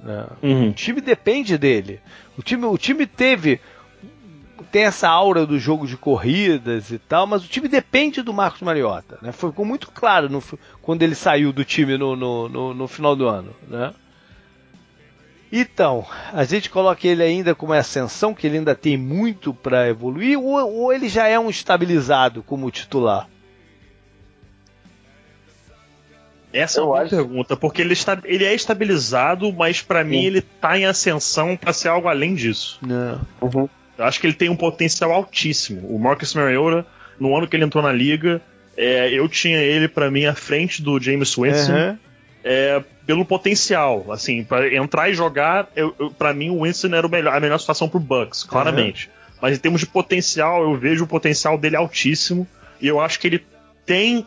Né? Uhum. O time depende dele. O time, o time teve tem essa aura do jogo de corridas e tal, mas o time depende do Marcos Mariota. Né? Ficou muito claro no, quando ele saiu do time no, no, no, no final do ano. Né? Então, a gente coloca ele ainda como ascensão, que ele ainda tem muito para evoluir, ou, ou, ele já é um estabilizado como titular? Essa é uma acho... pergunta, porque ele, está, ele é estabilizado, mas para mim ele tá em ascensão para ser algo além disso. Não. Uhum. Eu acho que ele tem um potencial altíssimo. O Marcus Mariota, no ano que ele entrou na liga, é, eu tinha ele para mim à frente do James Winston. Uhum. É, pelo potencial, assim, para entrar e jogar, para mim o Winston era o melhor, a melhor situação pro Bucks, claramente. Uhum. Mas em termos de potencial, eu vejo o potencial dele altíssimo e eu acho que ele tem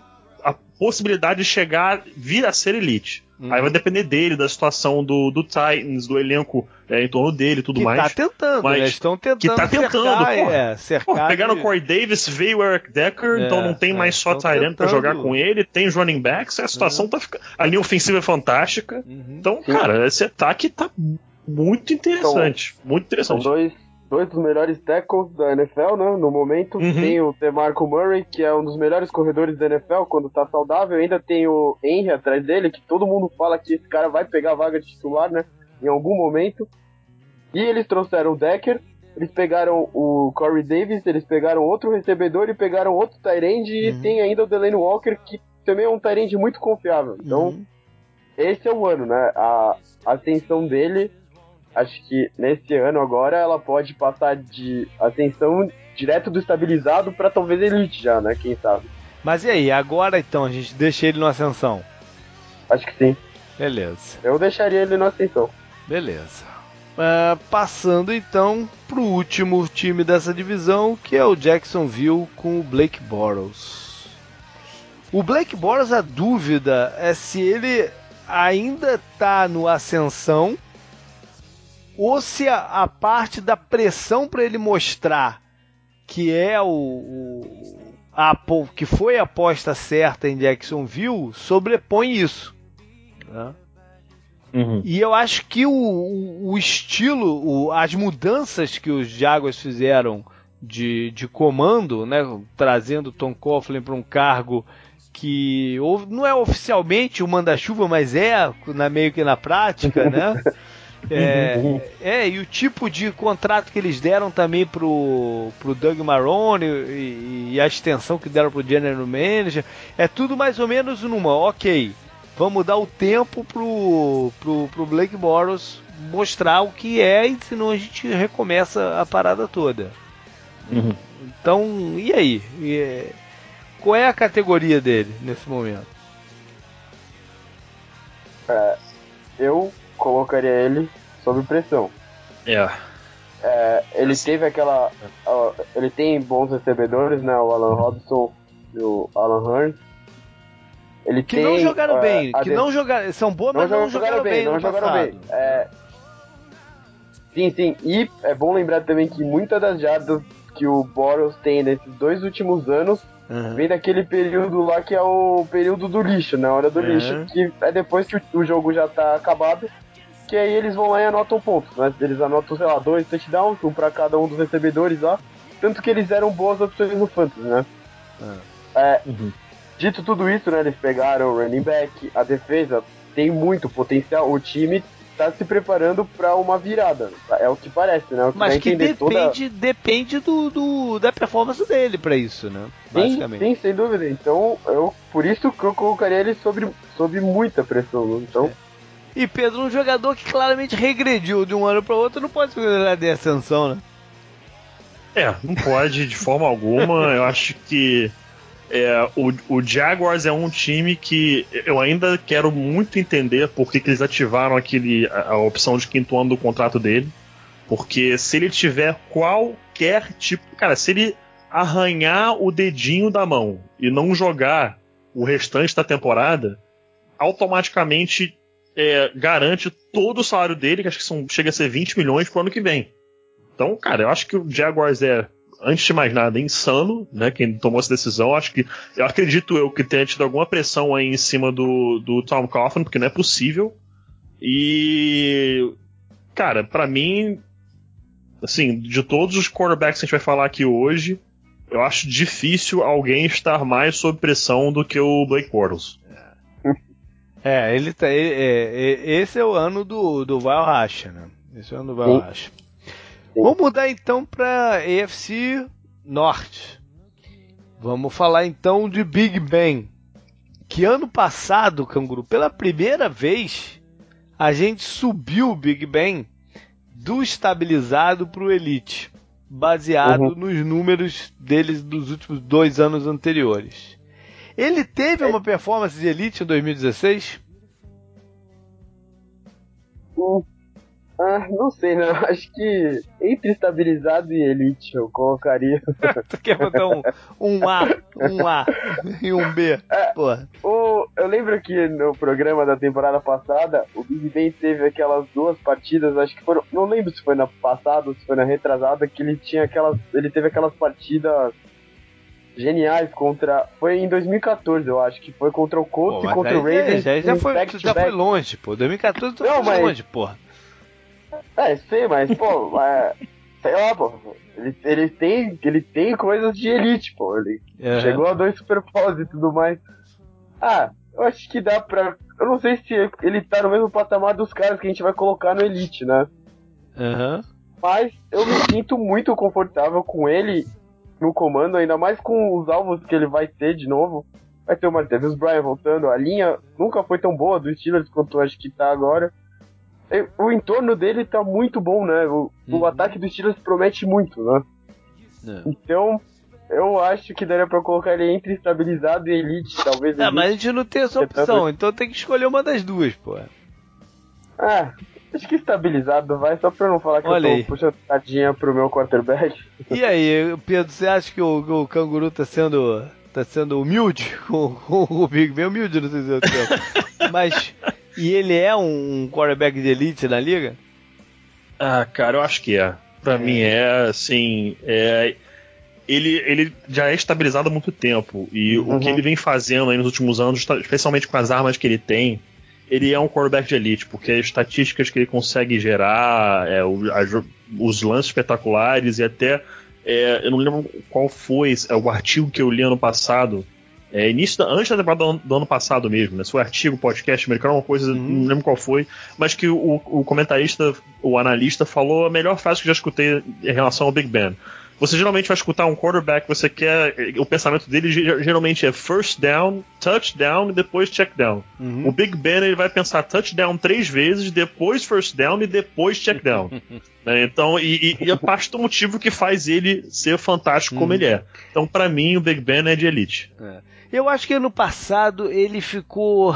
possibilidade de chegar, vir a ser elite. Uhum. Aí vai depender dele, da situação do, do Titans, do elenco é, em torno dele e tudo que mais. Tá tentando, mas né? Estão tentando. Que tá tentando, cercar, porra. É, cercar porra, pegaram o Corey Davis, veio o Eric Decker, é, então não tem é, mais só Tyrant pra jogar com ele, tem os running backs, a situação uhum. tá ficando. A linha ofensiva é fantástica. Uhum. Então, cara, esse ataque tá muito interessante. Então, muito interessante. São dois dois dos melhores tackles da NFL, né? No momento. Uhum. Tem o DeMarco Murray, que é um dos melhores corredores da NFL quando tá saudável. Ainda tem o Henry atrás dele, que todo mundo fala que esse cara vai pegar a vaga de titular, né? Em algum momento. E eles trouxeram o Decker, eles pegaram o Corey Davis, eles pegaram outro recebedor e pegaram outro Tyrande uhum. e tem ainda o Delaney Walker, que também é um Tyrande muito confiável. Então, uhum. esse é o ano, né? A ascensão dele acho que nesse ano agora ela pode passar de ascensão direto do estabilizado para talvez elite já, né? Quem sabe. Mas e aí, agora então a gente deixa ele no ascensão? Acho que sim. Beleza. Eu deixaria ele no ascensão. Beleza. Uh, passando então pro último time dessa divisão, que é o Jacksonville com o Blake Bortles. O Blake Bortles, a dúvida é se ele ainda tá no ascensão ou se a, a parte da pressão para ele mostrar que é o, o que foi a aposta certa em Jacksonville sobrepõe isso. Né? Uhum. E eu acho que o, o, o estilo, o, as mudanças que os Jaguars fizeram de, de comando, né, trazendo Tom Coughlin para um cargo que não é oficialmente o manda-chuva, mas é na, meio que na prática, né? É, é, e o tipo de contrato que eles deram também pro, pro Doug Marrone e, e a extensão que deram pro General Manager, é tudo mais ou menos numa, ok, vamos dar o tempo pro, pro, pro Blake Boros mostrar o que é e senão a gente recomeça a parada toda. Uhum. Então, e aí? E, qual é a categoria dele nesse momento? É, eu colocaria ele sob pressão. É. é ele assim. teve aquela. Uh, ele tem bons recebedores, né? O Alan Robson e o Alan Hearn. Ele que tem, não jogaram uh, bem, que de... não jogaram. São boas, mas não, não jogaram, bem. Não jogaram bem. É... Sim, sim. E é bom lembrar também que muitas das jardas que o Boros tem nesses dois últimos anos Uhum. Vem daquele período lá que é o período do lixo, na né? hora do uhum. lixo, que é depois que o, jogo já tá acabado, que aí eles vão lá e anotam pontos, né? Eles anotam, sei lá, dois touchdowns, um pra cada um dos recebedores lá, tanto que eles eram boas opções no fantasy, né? Uhum. É, uhum. Dito tudo isso, né, eles pegaram o running back, a defesa tem muito potencial, o time tá se preparando para uma virada. É o que parece, né? O que Mas que depende, toda... depende do, do, da performance dele para isso, né? Basicamente. Sim, sim, sem dúvida. Então, eu por isso que eu colocaria ele sobre, sobre muita pressão. Então. É. E Pedro, um jogador que claramente regrediu de um ano para outro, não pode ser de ascensão, né? É, não pode de forma alguma. Eu acho que é, o, o, Jaguars é um time que eu ainda quero muito entender por que, que eles ativaram aquele, a, a, opção de quinto ano do contrato dele. Porque se ele tiver qualquer tipo. Cara, se ele arranhar o dedinho da mão e não jogar o restante da temporada, automaticamente é, garante todo o salário dele, que acho que são, chega a ser 20 milhões pro ano que vem. Então, cara, eu acho que o Jaguars é antes de mais nada, insano, né? Quem tomou essa decisão. Acho que. Eu acredito eu que tenha tido alguma pressão aí em cima do, do Tom Coughlin, porque não é possível. E. Cara, para mim. Assim, de todos os quarterbacks que a gente vai falar aqui hoje, eu acho difícil alguém estar mais sob pressão do que o Blake Bortles. É, ele tá. É, é, esse é o ano do, do Val Racha, né? Esse é o ano do Val Racha. Vamos mudar então para EFC Norte. Vamos falar então de Big Ben. Que ano passado, Canguru, pela primeira vez, a gente subiu o Big Ben do estabilizado para o Elite, baseado uhum. nos números deles dos últimos dois anos anteriores. Ele teve uma performance de Elite em 2016? Ah, não sei, né? Acho que entre estabilizado e elite eu colocaria. tu quer botar um, um A, um A e um B? É, Porra. O, eu lembro que no programa da temporada passada, o Big Ben teve aquelas duas partidas, acho que foram. Não lembro se foi na passada ou se foi na retrasada, que ele tinha aquelas. Ele teve aquelas partidas geniais contra. Foi em 2014, eu acho, que foi contra o Colts e contra o Ravens. Já, já, foi, já foi longe, pô. 2014 tu não, foi longe, porra. É, sei, mas, pô, é, sei lá, pô. Ele, ele, tem, ele tem coisas de elite, pô. Ele uhum. chegou a dois Super Bowls e tudo mais. Ah, eu acho que dá pra. Eu não sei se ele tá no mesmo patamar dos caras que a gente vai colocar no Elite, né? Uhum. Mas eu me sinto muito confortável com ele no comando, ainda mais com os alvos que ele vai ter de novo. Vai ter o Martavis Bryan voltando. A linha nunca foi tão boa do Steelers quanto acho que tá agora o entorno dele tá muito bom, né? O, uhum. o ataque do Steelers promete muito, né? É. Então, eu acho que daria pra colocar ele entre estabilizado e elite, talvez. É, mas a gente não tem essa opção, então tem que escolher uma das duas, pô. Ah, acho que estabilizado vai, só pra não falar que Olha eu tô aí. puxando tadinha pro meu quarterback. E aí, Pedro, você acha que o, o canguru tá sendo. tá sendo humilde com, com o Big Ben? Humilde, não sei se é o tempo. mas e ele é um quarterback de elite na liga? Ah, cara, eu acho que é. Pra é. mim é, assim, é, ele, ele já é estabilizado há muito tempo. E uhum. o que uhum. ele vem fazendo aí nos últimos anos, especialmente com as armas que ele tem, ele é um quarterback de elite, porque as estatísticas que ele consegue gerar, é, o, a, os lances espetaculares e até. É, eu não lembro qual foi é, o artigo que eu li ano passado é, início da, antes da temporada do, do, ano passado mesmo, né? Se foi artigo, podcast americano, uma coisa, uhum. não lembro qual foi, mas que o, o comentarista, o analista, falou a melhor frase que já escutei em relação ao Big Ben. Você geralmente vai escutar um quarterback, você quer. O pensamento dele geralmente é first down, touchdown e depois check down. Uhum. O Big Ben ele vai pensar touchdown três vezes, depois first down e depois check down. né? Então, e, e, e, a parte do motivo que faz ele ser fantástico uhum. como ele é. Então, para mim, o Big Ben é de elite. É. Eu acho que ano passado ele ficou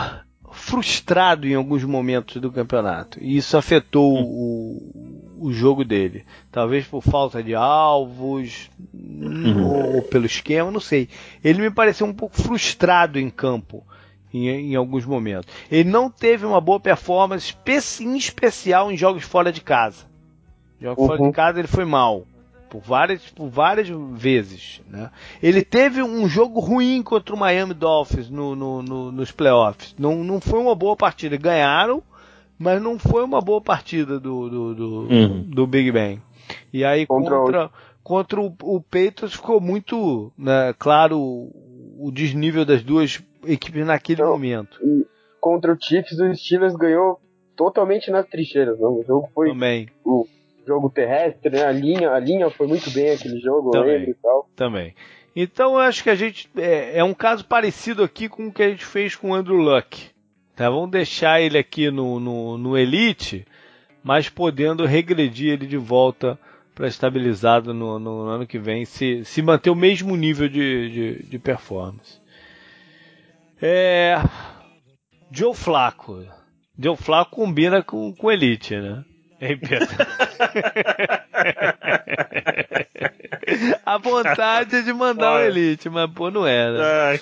frustrado em alguns momentos do campeonato. E isso afetou hum. o, o jogo dele. Talvez por falta de alvos, uhum. ou pelo esquema, não sei. Ele me pareceu um pouco frustrado em campo. Em, em alguns momentos. Ele não teve uma boa performance, em especial em jogos fora de casa. Jogos uhum. fora de uhum. casa ele foi mal por várias, por várias vezes. Né? Ele teve um jogo ruim contra o Miami Dolphins no, no, no, nos playoffs. Não, não foi uma boa partida. Ganharam, mas não foi uma boa partida do, do, do, uhum. do Big Ben. E aí contra, contra, contra o, o Patriots ficou muito né, claro o, o, desnível das duas equipes naquele então, momento. contra o Chiefs, o Steelers ganhou totalmente nas trincheiras. Não? O jogo foi. Também. O, jogo terrestre, né? A linha, a linha foi muito bem aquele jogo, também, lembro e tal. Também. Então eu acho que a gente. É, é, um caso parecido aqui com o que a gente fez com o Andrew Luck. Tá? Vamos deixar ele aqui no, no, no Elite, mas podendo regredir ele de volta para estabilizado no, no, ano que vem, se, se manter o mesmo nível de, de, de performance. É. Joe Flaco. Joe Flaco combina com, com Elite, né? Hein, Pedro? a vontade de mandar o Elite, mas pô, não era.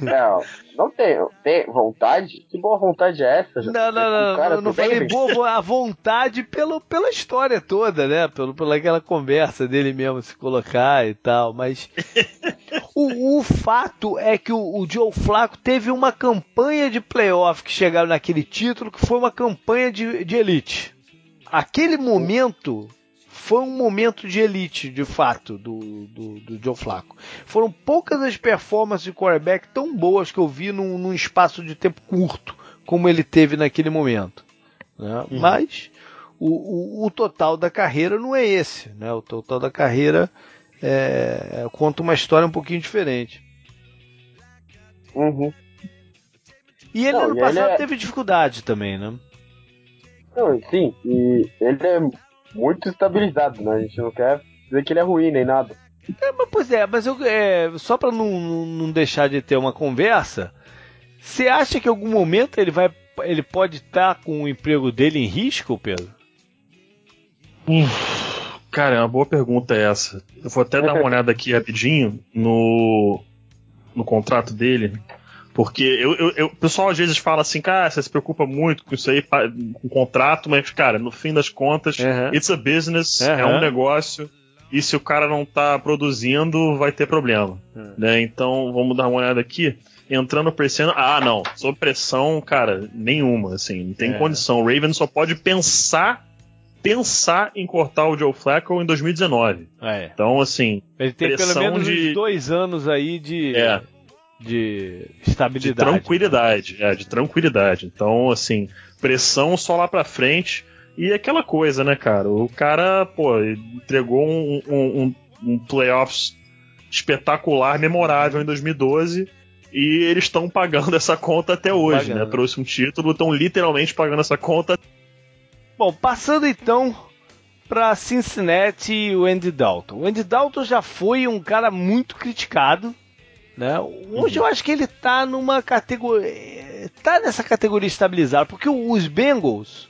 Não, não tenho. Tem vontade? Que boa vontade é essa? Não, não, não. Cara, não, não falei boa a vontade pelo, pela história toda, né? Pelo, pela aquela conversa dele mesmo se colocar e tal. Mas o, o fato é que o, o Joe Flacco teve uma campanha de playoff que chegaram naquele título que foi uma campanha de, de elite. Aquele momento foi um momento de elite, de fato, do, do, do Joe Flacco. Foram poucas as performances de quarterback tão boas que eu vi num, num espaço de tempo curto, como ele teve naquele momento. Né? Uhum. Mas o, o, o, total da carreira não é esse. Né? O total da carreira é, conta uma história um pouquinho diferente. Uhum. E ele não, ano passado é... teve dificuldade também, né? Não, sim, e ele é muito estabilizado, né? A gente não quer dizer que ele é ruim nem nada. É, mas, pois é, mas eu, é, só para não, não deixar de ter uma conversa, você acha que em algum momento ele vai ele pode estar tá com o emprego dele em risco, Pedro? cara, é uma boa pergunta essa. Eu vou até dar uma olhada aqui rapidinho no, no contrato dele. Porque eu, eu, eu, o pessoal às vezes fala assim, cara, você se preocupa muito com isso aí, com contrato, mas, cara, no fim das contas, uhum. it's a business, uhum. é um negócio, e se o cara não tá produzindo, vai ter problema. Uhum. Né? Então, vamos dar uma olhada aqui. Entrando pressão. Ah, não. Sob pressão, cara, nenhuma. Assim, não tem é. condição. O Raven só pode pensar pensar em cortar o Joe Flacco em 2019. É. Então, assim. Ele tem pelo menos de... dois anos aí de. É de estabilidade. De tranquilidade, é, de tranquilidade. Então, assim, pressão só lá pra frente. E aquela coisa, né, cara? O cara, pô, entregou um, um, um, um playoffs espetacular, memorável em 2012. E eles estão pagando essa conta até hoje, né? pagando. né? Trouxe um título, estão literalmente pagando essa conta. Bom, passando então para Cincinnati e o Andy Dalton. O Andy Dalton já foi um cara muito criticado né? Hoje uhum. eu acho que ele tá numa categoria. tá nessa categoria estabilizada, porque os Bengals.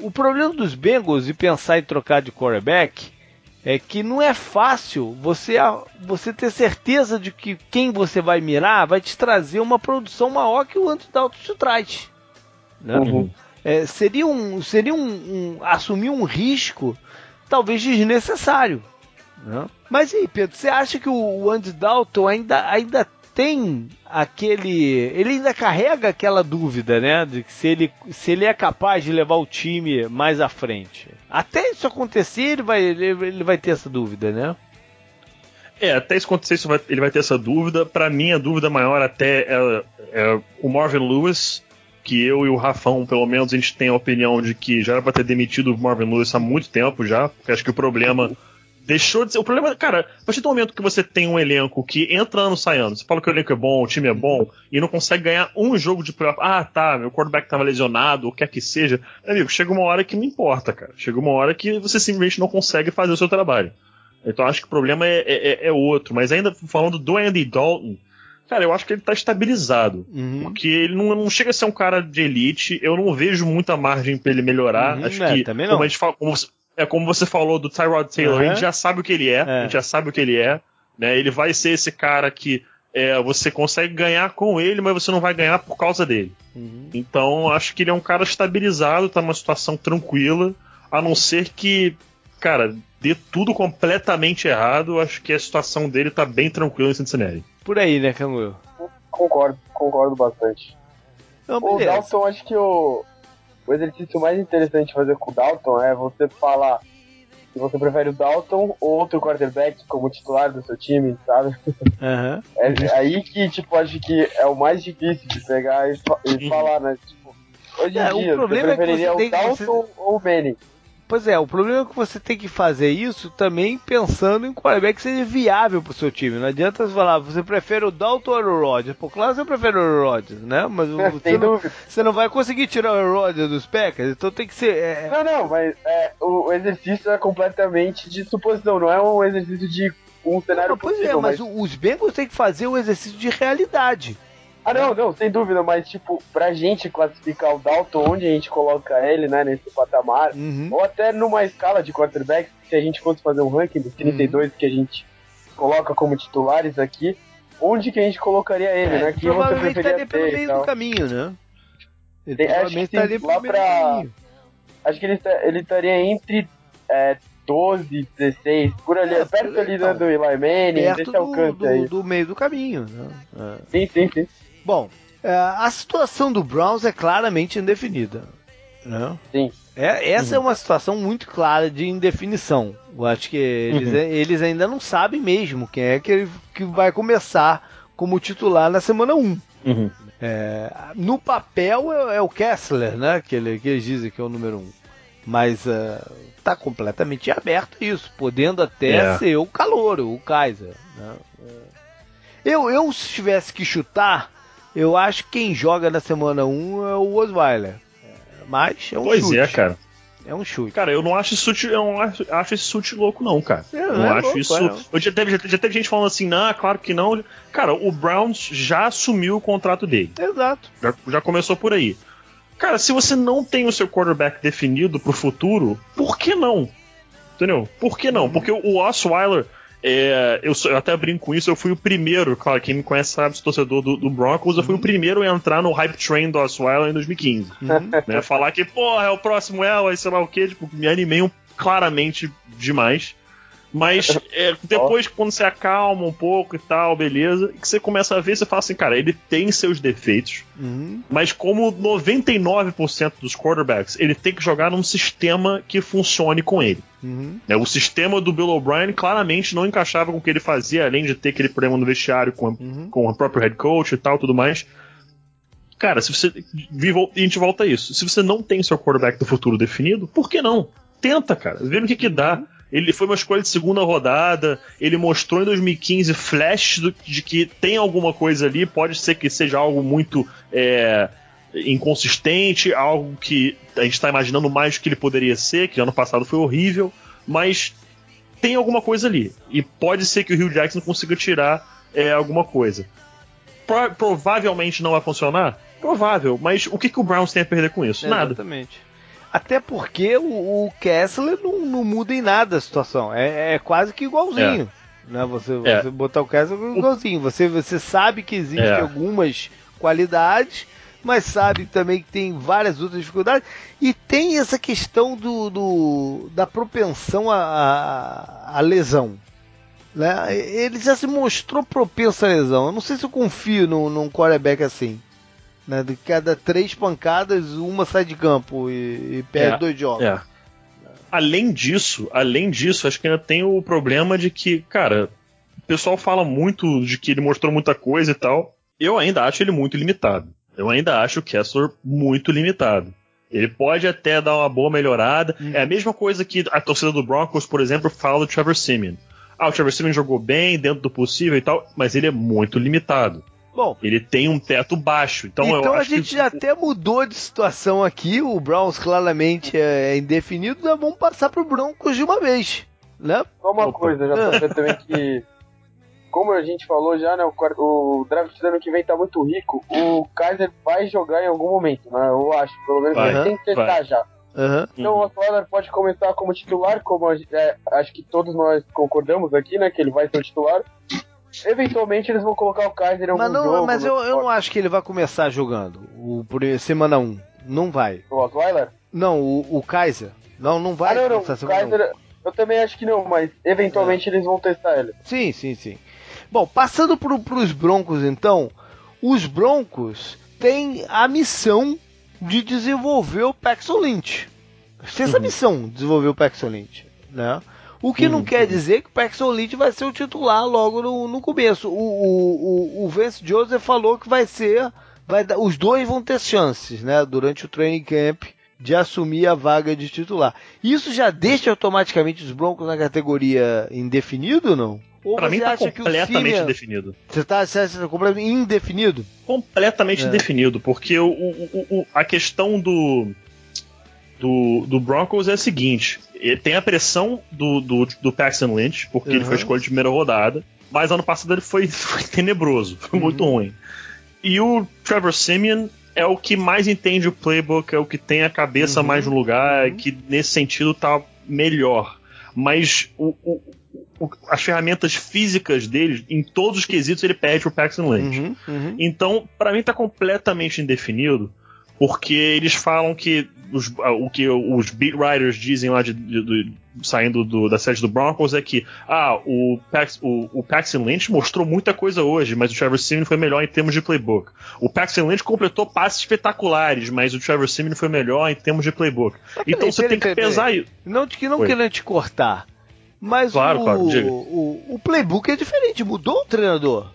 O problema dos Bengals e pensar em trocar de quarterback é que não é fácil você, você ter certeza de que quem você vai mirar vai te trazer uma produção maior que o Andy Dalton te traz. Né? Uhum. É, seria um, seria um, um, assumir um risco talvez desnecessário. Né? Mas e aí, Pedro, você acha que o Andy Dalton ainda, ainda tem aquele. Ele ainda carrega aquela dúvida, né? De que se ele, se ele é capaz de levar o time mais à frente. Até isso acontecer, ele vai, ele, ele vai ter essa dúvida, né? É, até isso acontecer, isso vai, ele vai ter essa dúvida. Para mim, a dúvida maior até é, é, o Marvin Lewis, que eu e o Rafão, pelo menos, a gente tem a opinião de que já era pra ter demitido o Marvin Lewis há muito tempo já, porque acho que o problema deixou de ser. O problema, cara, a partir do momento que você tem um elenco que entra ano sai ano, você fala que o elenco é bom, o time é bom, e não consegue ganhar um jogo de playoff. Ah, tá, meu quarterback tava lesionado, o que quer que seja. Amigo, chega uma hora que não importa, cara. Chega uma hora que você simplesmente não consegue fazer o seu trabalho. Então acho que o problema é, é, é, é outro. Mas ainda falando do Andy Dalton, cara, eu acho que ele tá estabilizado. Uhum. Porque ele não, não, chega a ser um cara de elite. Eu não vejo muita margem para ele melhorar. Uhum, acho é, que, como a gente fala, como, é como você falou do Tyrod Taylor, uhum. a gente já sabe o que ele é, é, a gente já sabe o que ele é, né? Ele vai ser esse cara que é, você consegue ganhar com ele, mas você não vai ganhar por causa dele. Uhum. Então, acho que ele é um cara estabilizado, tá numa situação tranquila, a não ser que, cara, dê tudo completamente errado, acho que a situação dele tá bem tranquila em Cincinnati. Por aí, né, Camuel? Concordo, concordo bastante. Não, o Dalton, acho que o, o exercício mais interessante de fazer com o Dalton é você falar se você prefere o Dalton ou outro quarterback como titular do seu time, sabe? Uhum. É, aí que, tipo, acho que é o mais difícil de pegar e, e falar, né? Tipo, hoje em é, dia, você preferiria é que você o Dalton você... ou o Benny? Pois é, o problema é que você tem que fazer isso também pensando em quarterback que seja viável pro seu time. Não adianta você falar, você prefere o Dalton ou o Rodgers? Pô, claro que você prefere o Rodgers, né? Mas é, você, não, você, não, vai conseguir tirar o Rodgers dos Packers, então tem que ser... É... Não, não, mas é, o exercício é completamente de suposição, não é um exercício de um cenário não, pois é, possível. Pois é, mas, mas os Bengals têm que fazer o exercício de realidade. Ah, não, não, sem dúvida, mas tipo, pra gente classificar o Dalton, onde a gente coloca ele, né, nesse patamar, uhum. ou até numa escala de quarterbacks, se a gente fosse fazer um ranking dos 32 uhum. que a gente coloca como titulares aqui, onde que a gente colocaria ele, é, né? Que você preferia ter pelo meio do caminho, né? Ele Tem, acho que estaria lá pra... Acho que ele, ele estaria entre é, 12, 16, por ali, é, perto ali então, do Eli Manning, desse alcance do, aí. do meio do caminho, né? É. Sim, sim, sim. Bom, é, a situação do Browns é claramente indefinida. Né? Sim. É, essa é uhum. é uma situação muito clara de indefinição. Eu acho que eles, uhum. eles ainda não sabem mesmo quem é que, que vai começar como titular na semana 1. Uhum. É, no papel é, é, o Kessler, né? Que, ele, que eles dizem que é o número 1. Mas está é, completamente aberto isso, podendo até é. ser o calor, o Kaiser. Né? Eu, eu, se tivesse que chutar, eu acho que quem joga na semana 1 é o Osweiler. Mas é um Pois chute. é, cara. É um chute. Cara, eu não acho isso, eu não acho, acho esse chute louco, não, cara. É, não, não é acho louco, isso. É, eu já teve, já, já, teve gente falando assim, não, claro que não. Cara, o Browns já assumiu o contrato dele. Exato. Já, já começou por aí. Cara, se você não tem o seu quarterback definido pro futuro, por que não? Entendeu? Por que não? Porque o Osweiler é, eu, eu, até brinco com isso, eu fui o primeiro, claro, quem me conhece sabe, torcedor do, do Broncos, eu fui uhum. o primeiro a entrar no hype train do Osweiler em 2015. Uhum. Né, falar que, porra, é o próximo Elway, sei lá o quê, tipo, me animei um, claramente demais. Mas é, depois, quando você acalma um pouco e tal, beleza, que você começa a ver, você fala assim, cara, ele tem seus defeitos, uhum. mas como 99% dos quarterbacks, ele tem que jogar num sistema que funcione com ele. Uhum. É, o sistema do Bill O'Brien claramente não encaixava com o que ele fazia, além de ter aquele problema no vestiário com, a, uhum. com o próprio head coach e tal, tudo mais. Cara, se você. E a gente volta a isso. Se você não tem seu quarterback do futuro definido, por que não? Tenta, cara. Vê no que, que dá. Ele foi uma escolha de segunda rodada. Ele mostrou em 2015 flashes de que tem alguma coisa ali. Pode ser que seja algo muito é, inconsistente, algo que a gente está imaginando mais do que ele poderia ser, que ano passado foi horrível. Mas tem alguma coisa ali. E pode ser que o Rio Jackson consiga tirar é, alguma coisa. Pro, provavelmente não vai funcionar? Provável, mas o que, que o Browns tem a perder com isso? Nada. Exatamente. Até porque o, o Kessler não, não, muda em nada a situação. É, é quase que igualzinho. É. Né? Você, é. você botar o Kessler igualzinho. Você, você sabe que existem é. algumas qualidades, mas sabe também que tem várias outras dificuldades. E tem essa questão do, do da propensão à, à lesão. Né? Ele já se mostrou propenso à lesão. Eu não sei se eu confio num, num quarterback assim. Né? De cada três pancadas, uma sai de campo e, e perde é, dois jogos. É. Além disso, além disso, acho que ainda tem o problema de que, cara, o pessoal fala muito de que ele mostrou muita coisa e tal. Eu ainda acho ele muito limitado. Eu ainda acho o Kessler muito limitado. Ele pode até dar uma boa melhorada. Uhum. É a mesma coisa que a torcida do Broncos, por exemplo, fala do Trevor Simeon. Ah, o Trevor Simeon jogou bem, dentro do possível e tal, mas ele é muito limitado. Bom, ele tem um teto baixo. Então, então a gente que... já até mudou de situação aqui. O Browns claramente é indefinido. Né? Vamos passar pro Broncos de uma vez, né? Só uma Opa. coisa, já tô também que como a gente falou já, né, o, o draft do ano que vem tá muito rico, o Kaiser vai jogar em algum momento, né? Eu acho, pelo menos vai, ele tem que testar vai. já. Uhum. Então o Osweiler pode começar como titular, como é, acho que todos nós concordamos aqui, né? Que ele vai ser o titular. Eventualmente eles vão colocar o Kaiser em algum mas não, jogo. Mas eu, eu não acho que ele vai começar jogando o, por semana 1. Não vai. O Osweiler? Não, o, o Kaiser. Não, não vai. Ah, não, não. O Kaiser, eu também acho que não, mas eventualmente é. eles vão testar ele. Sim, sim, sim. Bom, passando para os Broncos então, os Broncos têm a missão de desenvolver o Paxton Lynch. Tem essa uhum. missão, desenvolver o Paxton Lynch, né? O que não quer dizer que o Paxton Lynch vai ser o titular logo no, no começo. O, o, o, o Vance Joseph falou que vai ser. Vai, os dois vão ter chances, né? Durante o training camp de assumir a vaga de titular. Isso já deixa automaticamente os Broncos na categoria indefinido ou não? Ou pra mim tá completamente indefinido. Você tá achando completamente indefinido? Completamente é. indefinido, porque o, o, o, a questão do, do, do Broncos é a seguinte: ele tem a pressão do, do, do Paxton Lynch, porque uhum. ele foi escolha de primeira rodada, mas ano passado ele foi, foi tenebroso, foi uhum. muito ruim. E o Trevor Simeon é o que mais entende o playbook, é o que tem a cabeça uhum. mais no lugar, uhum. que nesse sentido tá melhor. Mas o, o, o, as ferramentas físicas dele, em todos os quesitos, ele perde pro Paxton Lynch. Uhum, uhum. Então, para mim, tá completamente indefinido porque eles falam que os, o que os beat writers dizem lá de, de, de saindo do, da sede do Broncos é que ah, o, Pax, o, o Paxton Lynch mostrou muita coisa hoje, mas o Trevor Simeon foi melhor em termos de playbook. O Paxton Lynch completou passes espetaculares, mas o Trevor Simeon foi melhor em termos de playbook. Mas, então você tem que pesar isso. Não, que não querendo te cortar, mas claro, o, claro, o, o playbook é diferente, mudou o treinador.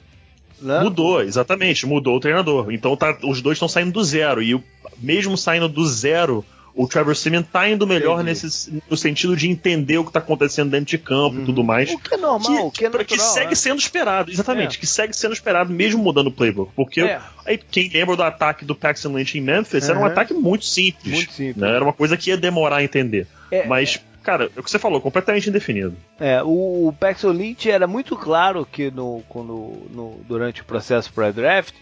Né? Mudou, exatamente, mudou o treinador. Então tá, os dois estão saindo do zero. E o, mesmo saindo do zero, o Trevor Simeon tá indo melhor nesse, no sentido de entender o que tá acontecendo dentro de campo e tudo uhum. mais. O que é normal, que, o que é natural, Que segue né? sendo esperado, exatamente, é. que segue sendo esperado mesmo mudando o playbook. Porque é. aí, quem lembra do ataque do Paxton Lynch em Memphis, uhum. era um ataque muito simples. Muito simples. Né? Era uma coisa que ia demorar a entender. É, Mas cara, é o que você falou, completamente indefinido. É, o, o Paxton Lynch era muito claro que no, quando, no, durante o processo pré-draft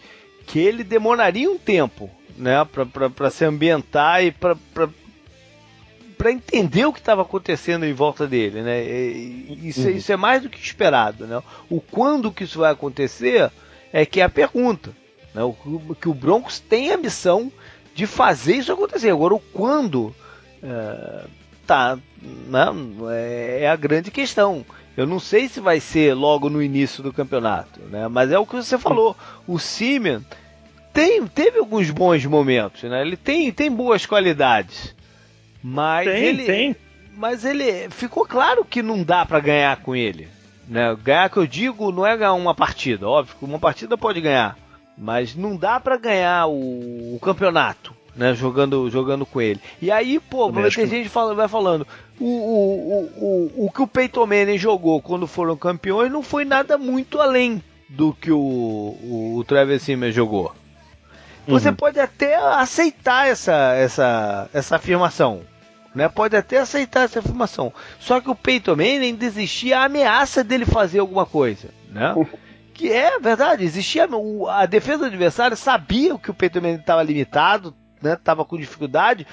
que ele demoraria um tempo, né, para se ambientar e para para entender o que estava acontecendo em volta dele, né? Isso, uhum. isso, é mais do que esperado, né? O quando que isso vai acontecer é que é a pergunta, né? O, que o Broncos tem a missão de fazer isso acontecer. Agora o quando é, tá, né? É, é a grande questão. Eu não sei se vai ser logo no início do campeonato, né? Mas é o que você falou. O Simeon tem, teve alguns bons momentos, né? Ele tem, tem boas qualidades. Mas tem, ele tem. Mas ele ficou claro que não dá para ganhar com ele. Né? Ganhar que eu digo não é ganhar uma partida, óbvio, uma partida pode ganhar, mas não dá para ganhar o, o, campeonato, né? Jogando, jogando com ele. E aí, pô, vai ter gente fala, vai falando, o, o, o, o que o Peyton Manning jogou quando foram campeões não foi nada muito além do que o, o, o Travis Simmer jogou. Você uhum. pode até aceitar essa, essa, essa afirmação. Né? Pode até aceitar essa afirmação. Só que o Peyton Manning existia a ameaça dele fazer alguma coisa. Né? que é verdade, existia a defesa do adversário sabia que o Peyton Manning estava limitado, né? com dificuldade,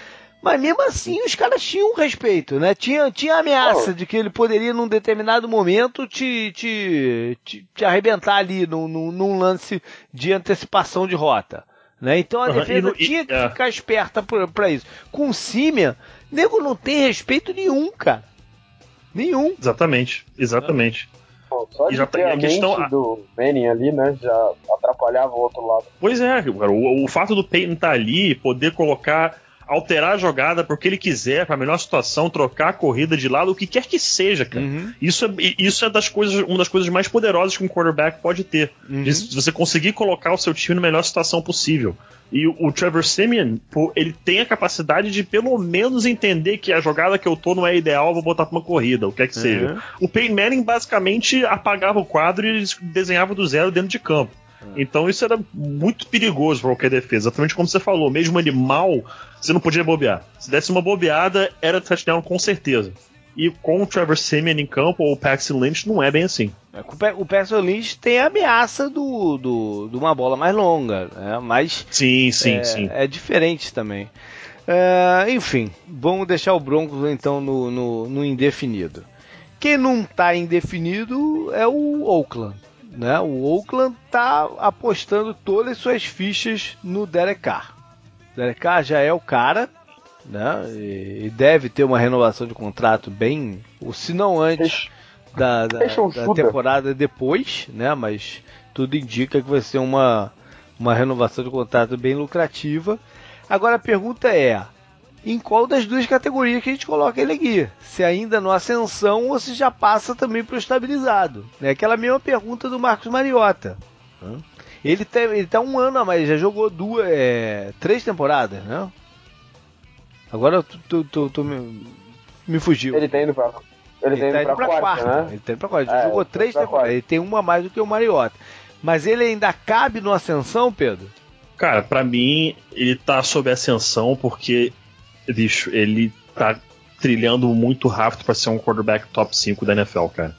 mas mesmo assim os caras tinham respeito, né? Tinha, tinha ameaça oh. de que ele poderia num determinado momento te, te, te, te arrebentar ali num, num, num lance de antecipação de rota. Né? Então a defesa no, tinha que é. ficar esperta para isso. Com o Simeon, nego não tem respeito nenhum, cara. Nenhum. Exatamente, exatamente. Só de e já ter a, a questão do Manning ali, né, já atrapalhava o outro lado. Pois é, cara, o, o fato do Peyton estar tá ali, poder colocar alterar a jogada porque ele quiser, para a melhor situação, trocar a corrida de lado, o que quer que seja, cara. Uhum. Isso, é, isso é das coisas, uma das coisas mais poderosas que um quarterback pode ter. Uhum. Você conseguir colocar o seu time na melhor situação possível. E o, o Trevor Simeon, ele tem a capacidade de pelo menos entender que a jogada que eu tô não é ideal, vou botar pra uma corrida, o que é que uhum. seja. O Peyton Manning basicamente apagava o quadro e desenhava do zero dentro de campo. Então isso era muito perigoso para qualquer defesa. Exatamente como você falou, mesmo animal, você não podia bobear. Se desse uma bobeada, era touchdown com certeza. E com o Trevor Simeon em campo ou o Paxton Lynch não é bem assim. É, o Paxton Lynch tem a ameaça do, do, de uma bola mais longa, né? mas sim, sim, é, sim. é diferente também. É, enfim, vamos deixar o Broncos então no, no, no indefinido. Quem não está indefinido é o Oakland. Né? O Oakland está apostando todas as suas fichas no Derek Carr. Carr já é o cara, né? E deve ter uma renovação de contrato bem, ou se não antes da, da, da temporada depois, né? Mas tudo indica que vai ser uma, uma renovação de contrato bem lucrativa. Agora a pergunta é: em qual das duas categorias que a gente coloca ele aqui. Se ainda no ascensão ou se já passa também para o estabilizado. É aquela mesma pergunta do Marcos Mariota. Ele, tem, ele tá um ano a mais, já jogou duas, é, três temporadas, né? Agora tu, tu, tu, tu me, me, fugiu. Ele tá indo pra, ele, ele tá indo, tá pra, pra quarta, quarta, né? Ele tá indo pra quarta. É, jogou três temporadas. Ele tem uma a mais do que o Mariota. Mas ele ainda cabe no ascensão, Pedro? Cara, para mim, ele tá sob ascensão porque bicho, ele tá trilhando muito rápido para ser um quarterback top 5 da NFL, cara.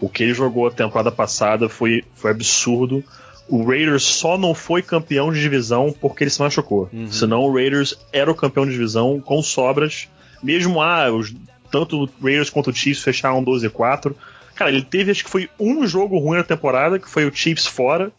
O que ele jogou a temporada passada foi, foi absurdo. O Raiders só não foi campeão de divisão porque ele se machucou. Uhum. Senão o Raiders era o campeão de divisão com sobras. Mesmo ah, os, tanto o Raiders quanto o Chiefs fecharam 12-4. Cara, ele teve acho que foi um jogo ruim na temporada, que foi o Chiefs fora.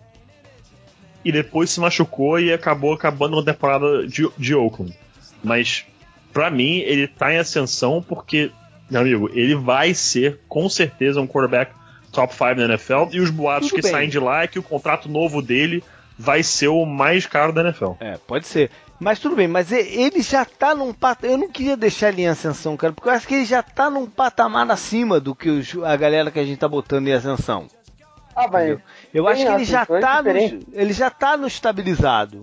E depois se machucou e acabou acabando na temporada de, de Oakland. Mas para mim, ele tá em ascensão porque, meu amigo, ele vai ser com certeza um quarterback top 5 na NFL. E os boatos Tudo que bem. saem de lá é que o contrato novo dele vai ser o mais caro da NFL. É, pode ser. Mas tudo bem, mas ele já tá num patamar. Eu não queria deixar ele em ascensão, cara, porque eu acho que ele já tá num patamar acima do que os, a galera que a gente tá botando em ascensão. Ah, mas. Eu acho que ele já, tá no, ele já tá no estabilizado.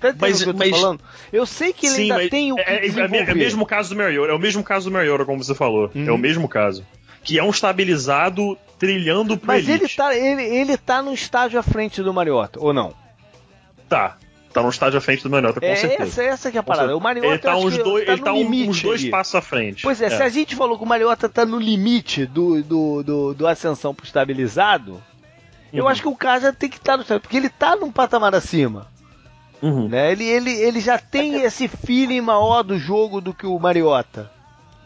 Tá mas, eu mas, falando? Eu sei que ele sim, ainda tem o que é, é, é, o mesmo caso do Mariota, é o mesmo caso do Mariota, como você falou. Uhum. É o mesmo caso. Que é um estabilizado trilhando pro Mas elite. ele tá, ele, ele tá no estágio à frente do Mariota, ou não? Tá. Tá no estágio à frente do Mariota, com é, certeza. Essa, essa que é a parada. O Mariota ele tá uns dois, tá ele tá uns dois passos à frente. Pois é, é, se a gente falou que o Mariota tá no limite do, do, do, do ascensão pro estabilizado, uhum. eu acho que o cara já tem que estar tá no porque ele tá num patamar acima. Uhum. Né? Ele, ele, ele já tem esse feeling maior do jogo do que o Mariota.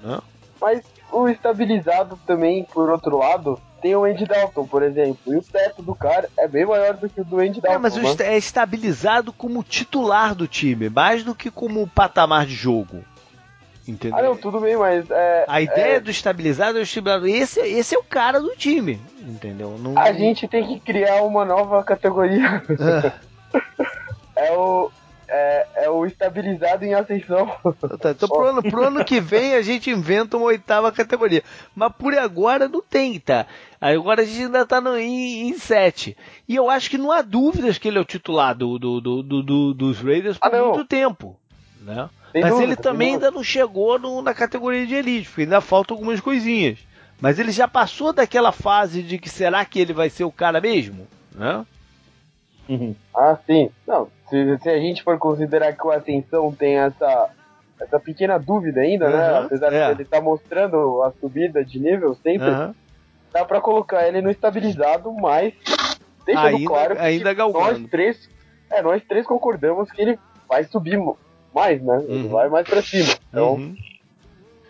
Né? Mas o estabilizado também, por outro lado, tem o Andy Dalton, por exemplo. E o teto do cara é bem maior do que o do Andy Dalton. É, mas né? é estabilizado como titular do time, mais do que como patamar de jogo. Entendeu? Ah, não, tudo bem, mas. É, a ideia é... do estabilizado é o estabilizado. Esse, esse é o cara do time, entendeu? Não... A gente tem que criar uma nova categoria. é o é, é o estabilizado em ascensão. Tá, então pro ano, pro ano que vem a gente inventa uma oitava categoria. Mas por agora não tem, tá? Agora a gente ainda tá no, em, em sete. E eu acho que não há dúvidas que ele é o titular do, do, do, do dos Raiders por ah, muito tempo. Né? Mas dúvida, ele também ainda não chegou no, na categoria de elite, porque ainda faltam algumas coisinhas. Mas ele já passou daquela fase de que será que ele vai ser o cara mesmo? Né? Uhum. Ah, sim. Não, se, se, a gente for considerar que o Ascensão tem essa, essa pequena dúvida ainda, né? uhum, né? Apesar é. de ele estar tá mostrando a subida de nível sempre, uhum. dá pra colocar ele no estabilizado, mas deixando ainda, claro que ainda nós três, é, nós três concordamos que ele vai subir mais, né? Uhum. Ele vai mais pra cima. Então, uhum.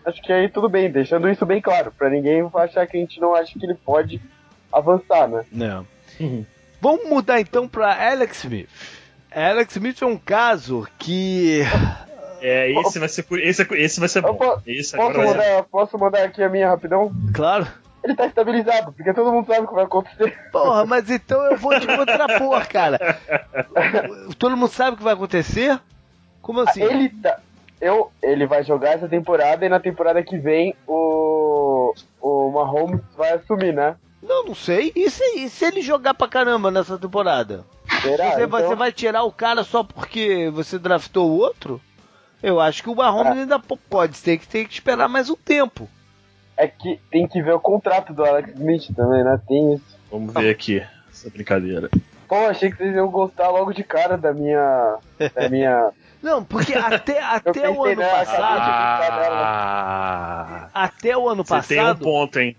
acho que aí tudo bem, deixando isso bem claro, pra ninguém achar que a gente não acha que ele pode avançar, né? Não. Uhum. Vamos mudar então para Alex Smith. Alex Smith é um caso que. É, esse vai ser esse, esse vai ser bom. Esse posso, mandar, posso mandar aqui a minha rapidão? Claro. Ele tá estabilizado, porque todo mundo sabe o que vai acontecer. Porra, mas então eu vou te contrapor, cara. todo mundo sabe o que vai acontecer? Como assim? Ele tá. Eu, ele vai jogar essa temporada e na temporada que vem o, o Mahomes vai assumir, né? Não, não sei. E se, e se ele jogar pra caramba nessa temporada? Será? Você, então... você vai tirar o cara só porque você draftou o outro? Eu acho que o Mahomes é. ainda pode ter que ter que esperar mais um tempo. É que tem que ver o contrato do Alex Smith também, né? Tem isso. Vamos ver aqui essa brincadeira. Pô, achei que vocês iam gostar logo de cara da minha. Da minha. Não, porque até, até o ano passado. Ah, até o ano passado. Você tem um ponto, hein?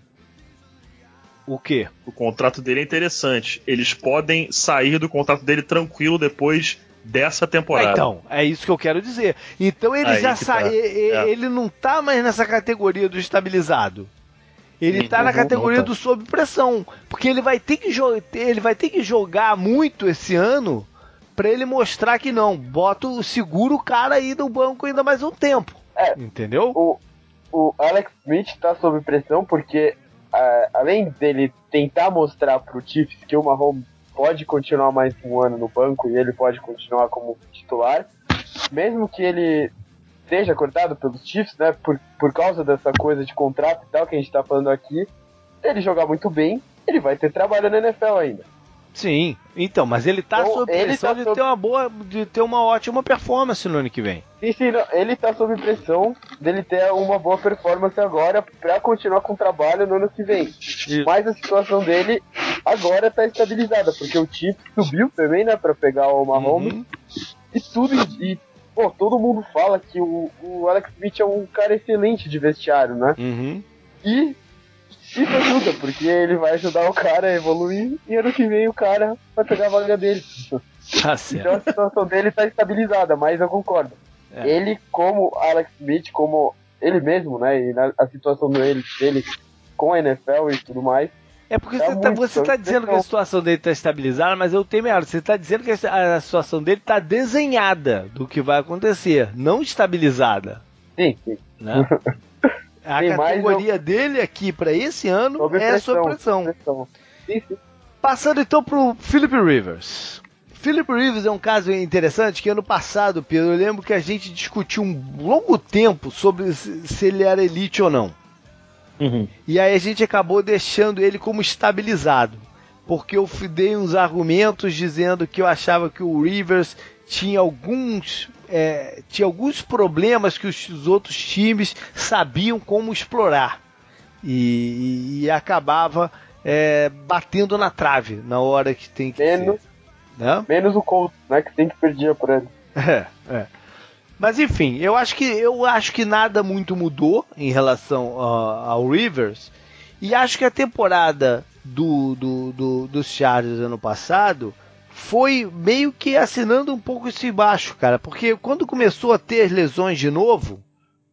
O quê? O contrato dele é interessante. Eles podem sair do contrato dele tranquilo depois dessa temporada. É, então, é isso que eu quero dizer. Então ele Aí já sai. Tá. É. Ele não tá mais nessa categoria do estabilizado. Ele está na categoria tá. do sob pressão. Porque ele vai ter que, ele vai ter que jogar muito esse ano para ele mostrar que não. Bota o seguro o cara aí no banco ainda mais um tempo. É, entendeu? O, o Alex Smith está sob pressão porque uh, além dele tentar mostrar pro Chiefs que o Mahomes pode continuar mais um ano no banco e ele pode continuar como titular, mesmo que ele seja cortado pelos Chiefs, né, por, por causa dessa coisa de contrato e tal que a gente tá falando aqui, ele jogar muito bem, ele vai ter trabalho na NFL ainda. Sim, então, mas ele tá então, sob pressão tá de sob... ter uma boa, de ter uma ótima performance no ano que vem. Sim, sim, não, ele tá sob pressão dele ter uma boa performance agora para continuar com o trabalho no ano que vem. Isso. Mas a situação dele agora tá estabilizada, porque o Chiefs subiu também, né, para pegar o Mahomes. Uhum. E tudo e pô, todo mundo fala que o, o Alex Smith é um cara excelente de vestiário, né? Uhum. E isso ajuda, porque ele vai ajudar o cara a evoluir e ano que vem o cara vai pegar a vaga dele. Tá certo. Então a situação dele tá estabilizada, mas eu concordo. É. Ele, como Alex Smith, como ele mesmo, né? E na, a situação dele, dele com a NFL e tudo mais. É porque tá você, tá, você tá dizendo que a situação dele tá estabilizada, mas eu tenho errado. Você tá dizendo que a, a situação dele tá desenhada do que vai acontecer, não estabilizada. Sim, sim. Né? A Tem categoria dele aqui para esse ano sob é pressão, sob pressão. pressão. Sim, sim. Passando então pro Philip Rivers. Philip Rivers é um caso interessante que ano passado, Pedro, eu lembro que a gente discutiu um longo tempo sobre se ele era elite ou não. Uhum. E aí a gente acabou deixando ele como estabilizado. porque eu dei uns argumentos dizendo que eu achava que o Rivers tinha alguns é, tinha alguns problemas que os, outros times sabiam como explorar e, e acabava é, batendo na trave na hora que tem que menos, ser. Né? Menos o Colts, né? Que tem que perder por ele. É, é. Mas enfim, eu acho que eu acho que nada muito mudou em relação ao Rivers e acho que a temporada do, do, do, dos Chargers ano passado foi meio que assinando um pouco esse baixo, cara, porque quando começou a ter lesões de novo,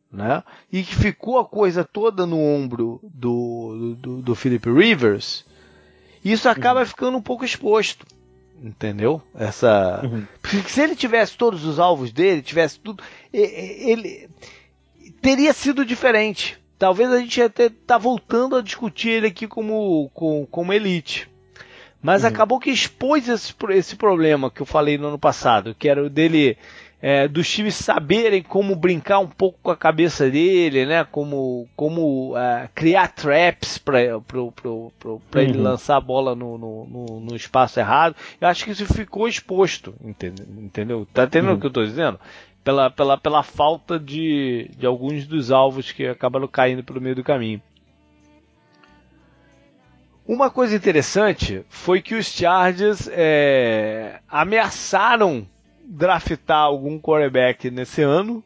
né, e que ficou a coisa toda no ombro do, do, do Philip Rivers, isso acaba uhum. ficando um pouco exposto. Entendeu? Essa. Uhum. Porque se ele tivesse todos os alvos dele, tivesse tudo. Ele. Teria sido diferente. Talvez a gente até tá voltando a discutir ele aqui como, como, como elite. Mas uhum. acabou que expôs esse, esse problema que eu falei no ano passado, que era o dele é, dos times saberem como brincar um pouco com a cabeça dele, né? Como, como uh, criar traps para uhum. ele lançar a bola no, no, no, espaço errado. Eu acho que isso ficou exposto, entendeu? Tá entendendo uhum. o que eu estou dizendo? Pela, pela, pela falta de, de alguns dos alvos que acabaram caindo pelo meio do caminho. Uma coisa interessante foi que os Chargers é, ameaçaram draftar algum quarterback nesse ano,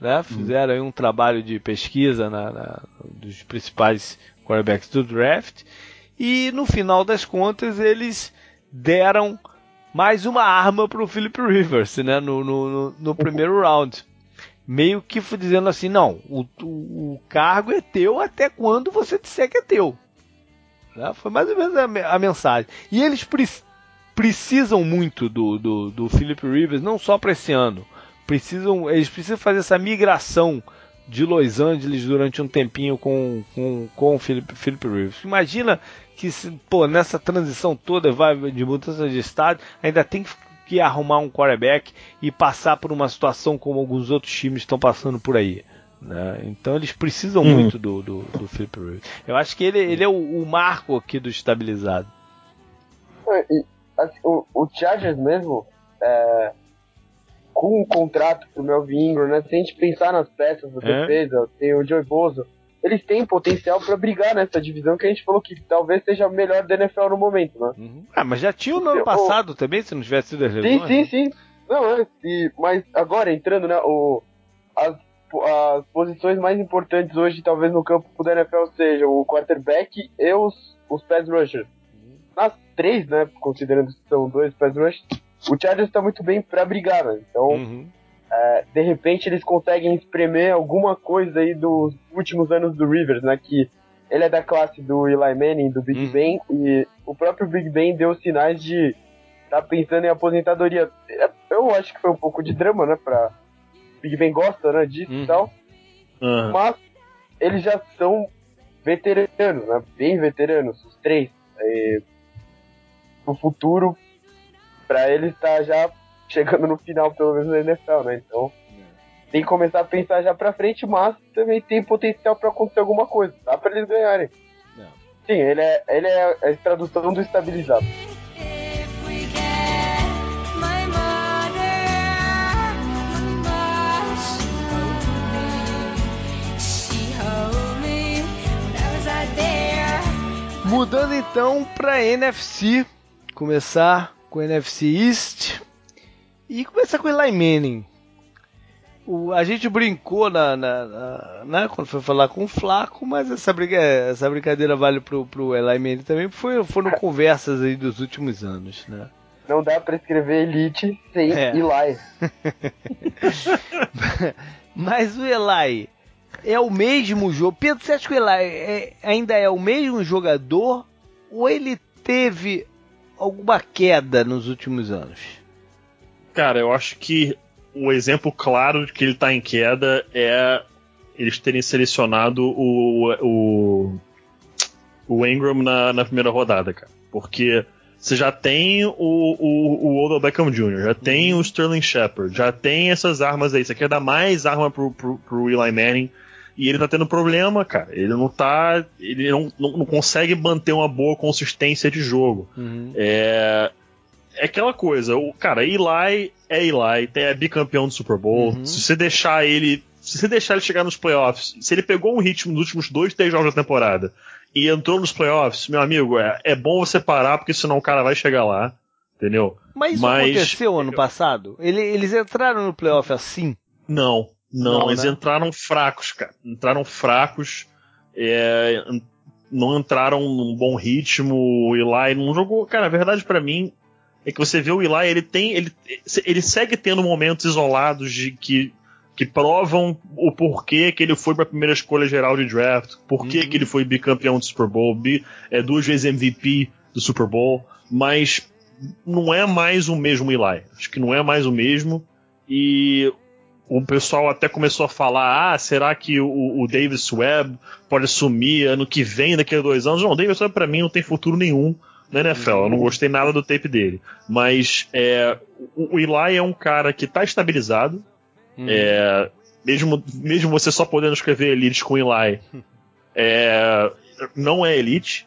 né? Uhum. Fizeram um trabalho de pesquisa na, na, dos principais quarterbacks do draft e no final das contas eles deram mais uma arma para o Philip Rivers, né? No, no, no, primeiro round, meio que dizendo assim, não, o, o, o cargo é teu até quando você disser que é teu. Né? Foi mais ou menos a, a mensagem. E eles pre precisam muito do, do, do Philip Rivers, não só para esse ano. Precisam, eles precisam fazer essa migração de Los Angeles durante um tempinho com, com, com o Philip, Philip Rivers. Imagina que pô, nessa transição toda vai de mudança de estado, ainda tem que arrumar um quarterback e passar por uma situação como alguns outros times estão passando por aí. Né? Então eles precisam hum. muito do, do, do Philip Rivers. Eu acho que ele, ele é o, o marco aqui do estabilizado. É, e, o, o Chargers mesmo, é, com um contrato pro Melvin Ingram, né? Se a gente pensar nas peças da é. defesa, tem o Joey Bozo, eles têm potencial para brigar nessa divisão que a gente falou que talvez seja a melhor da NFL no momento, né? Uhum. Ah, mas já tinha no ano passado o... também, se não tivesse sido as lesões. Sim, sim, né? sim. Não, é, e, mas agora entrando, né, o, as as posições mais importantes hoje, talvez no campo da NFL, sejam o quarterback e os, os pass rushers. Nas três, né, considerando que são dois pass rushers, o Chargers está muito bem para brigar, né? Então, uhum. é, de repente, eles conseguem espremer alguma coisa aí dos últimos anos do Rivers, né? Que ele é da classe do Eli Manning, do Big uhum. Ben, e o próprio Big Ben deu sinais de estar tá pensando em aposentadoria. Eu acho que foi um pouco de drama, né, pra Big Ben gosta, né, disso uhum. e tal. Uhum. Mas eles já são veteranos, né? Bem veteranos, os três. E, no futuro, para eles tá já chegando no final, pelo menos na NFL, né? Então, tem que começar a pensar já pra frente, mas também tem potencial para acontecer alguma coisa. Dá pra eles ganharem. Não. Sim, ele é, ele é a tradução do estabilizado. Mudando então para NFC, começar com NFC East e começar com o Eli Manning. O, a gente brincou na, na, na, né, quando foi falar com o Flaco, mas essa, brinca, essa brincadeira vale pro, pro Eli Manning também, foi, foram conversas aí dos últimos anos, né? Não dá para escrever Elite sem é. Eli. mas o Eli, é o mesmo jogo. Pedro, você acha que o Eli é, ainda é o mesmo jogador ou ele teve alguma queda nos últimos anos? Cara, eu acho que o exemplo claro de que ele está em queda é eles terem selecionado o, o, o Ingram na, na primeira rodada, cara. Porque você já tem o, o, o Odell Beckham Jr., já tem o Sterling Shepard, já tem essas armas aí. Você quer dar mais arma pro, pro, pro Eli Manning E ele tá tendo problema, cara. Ele não tá. Ele não, não, não consegue manter uma boa consistência de jogo. Uhum. É. É aquela coisa, o cara, Eli é Eli, é bicampeão do Super Bowl. Uhum. Se você deixar ele. Se você deixar ele chegar nos playoffs, se ele pegou um ritmo nos últimos dois, três jogos da temporada e entrou nos playoffs, meu amigo, é, é bom você parar, porque senão o cara vai chegar lá. Entendeu? Mas isso Mas, aconteceu ano passado? Ele, eles entraram no playoff assim? Não, não, não eles né? entraram fracos, cara. Entraram fracos. É, não entraram num bom ritmo. O Eli não jogou. Cara, a verdade para mim é que você vê o Eli, ele tem. Ele, ele segue tendo momentos isolados de que que provam o porquê que ele foi para a primeira escolha geral de draft, porquê uhum. que ele foi bicampeão do Super Bowl, bi, é, duas vezes MVP do Super Bowl, mas não é mais o mesmo Eli. Acho que não é mais o mesmo. E o pessoal até começou a falar: ah, será que o, o Davis Webb pode assumir ano que vem, daqui a dois anos? Não, o Davis Webb para mim não tem futuro nenhum na NFL. Eu não gostei nada do tape dele. Mas é, o, Eli é um cara que está estabilizado. Hum. É, mesmo, mesmo você só podendo escrever Elite com Eli, é, não é Elite.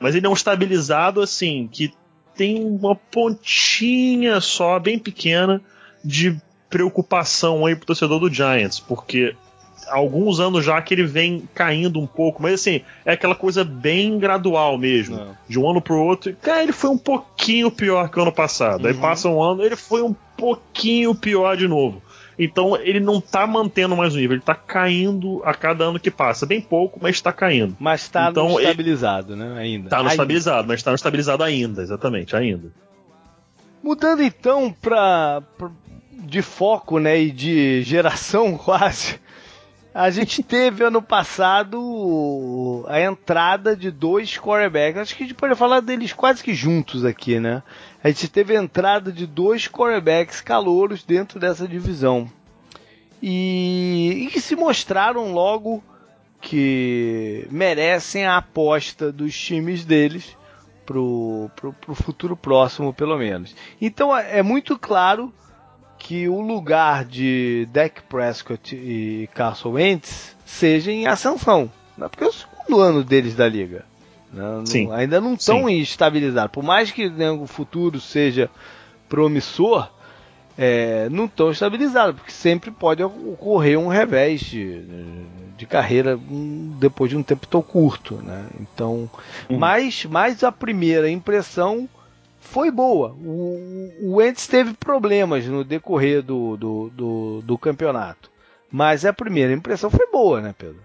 Mas ele é um estabilizado assim, que tem uma pontinha só, bem pequena, de preocupação aí pro torcedor do Giants, porque há alguns anos já que ele vem caindo um pouco, mas assim, é aquela coisa bem gradual mesmo, Não. de um ano pro outro. Cara, ele foi um pouquinho pior que o ano passado. Uhum. Aí passa um ano, ele foi um pouquinho pior de novo. Então ele não tá mantendo mais o nível, ele tá caindo a cada ano que passa. Bem pouco, mas tá caindo. Mas tá então, estabilizado, né? Ainda. Tá no ainda. estabilizado, mas tá no estabilizado ainda, exatamente, ainda. Mudando então pra, pra de foco, né, e de geração quase. A gente teve ano passado a entrada de dois quarterbacks. Acho que a gente pode falar deles quase que juntos aqui, né? A gente teve a entrada de dois quarterbacks calouros dentro dessa divisão. E, e que se mostraram logo que merecem a aposta dos times deles pro, pro, pro futuro próximo, pelo menos. Então é, é muito claro que o lugar de Dak Prescott e Carson Wentz seja em ascensão. Né? Porque é o segundo ano deles da liga. Né? Não, ainda não estão estabilizados. Por mais que né, o futuro seja promissor, é, não estão estabilizados, porque sempre pode ocorrer um revés de, de carreira depois de um tempo tão curto. Né? Então, uhum. mas, mas a primeira impressão foi boa. O, o Wentz teve problemas no decorrer do, do, do, do, campeonato. Mas a primeira impressão foi boa, né, Pedro?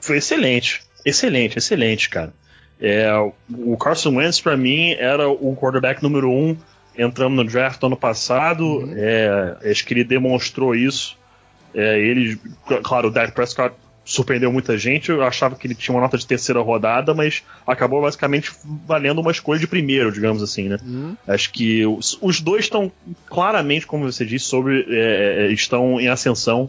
Foi excelente. Excelente, excelente, cara. É, o Carson Wentz, para mim, era o quarterback número um. Entramos no draft ano passado. Uhum. É, acho que ele demonstrou isso. É, ele, claro, o Dak Prescott surpreendeu muita gente. Eu achava que ele tinha uma nota de terceira rodada, mas acabou basicamente valendo uma escolha de primeiro, digamos assim, né? Uhum. Acho que os, os dois estão claramente, como você disse, sobre é, é, estão em ascensão.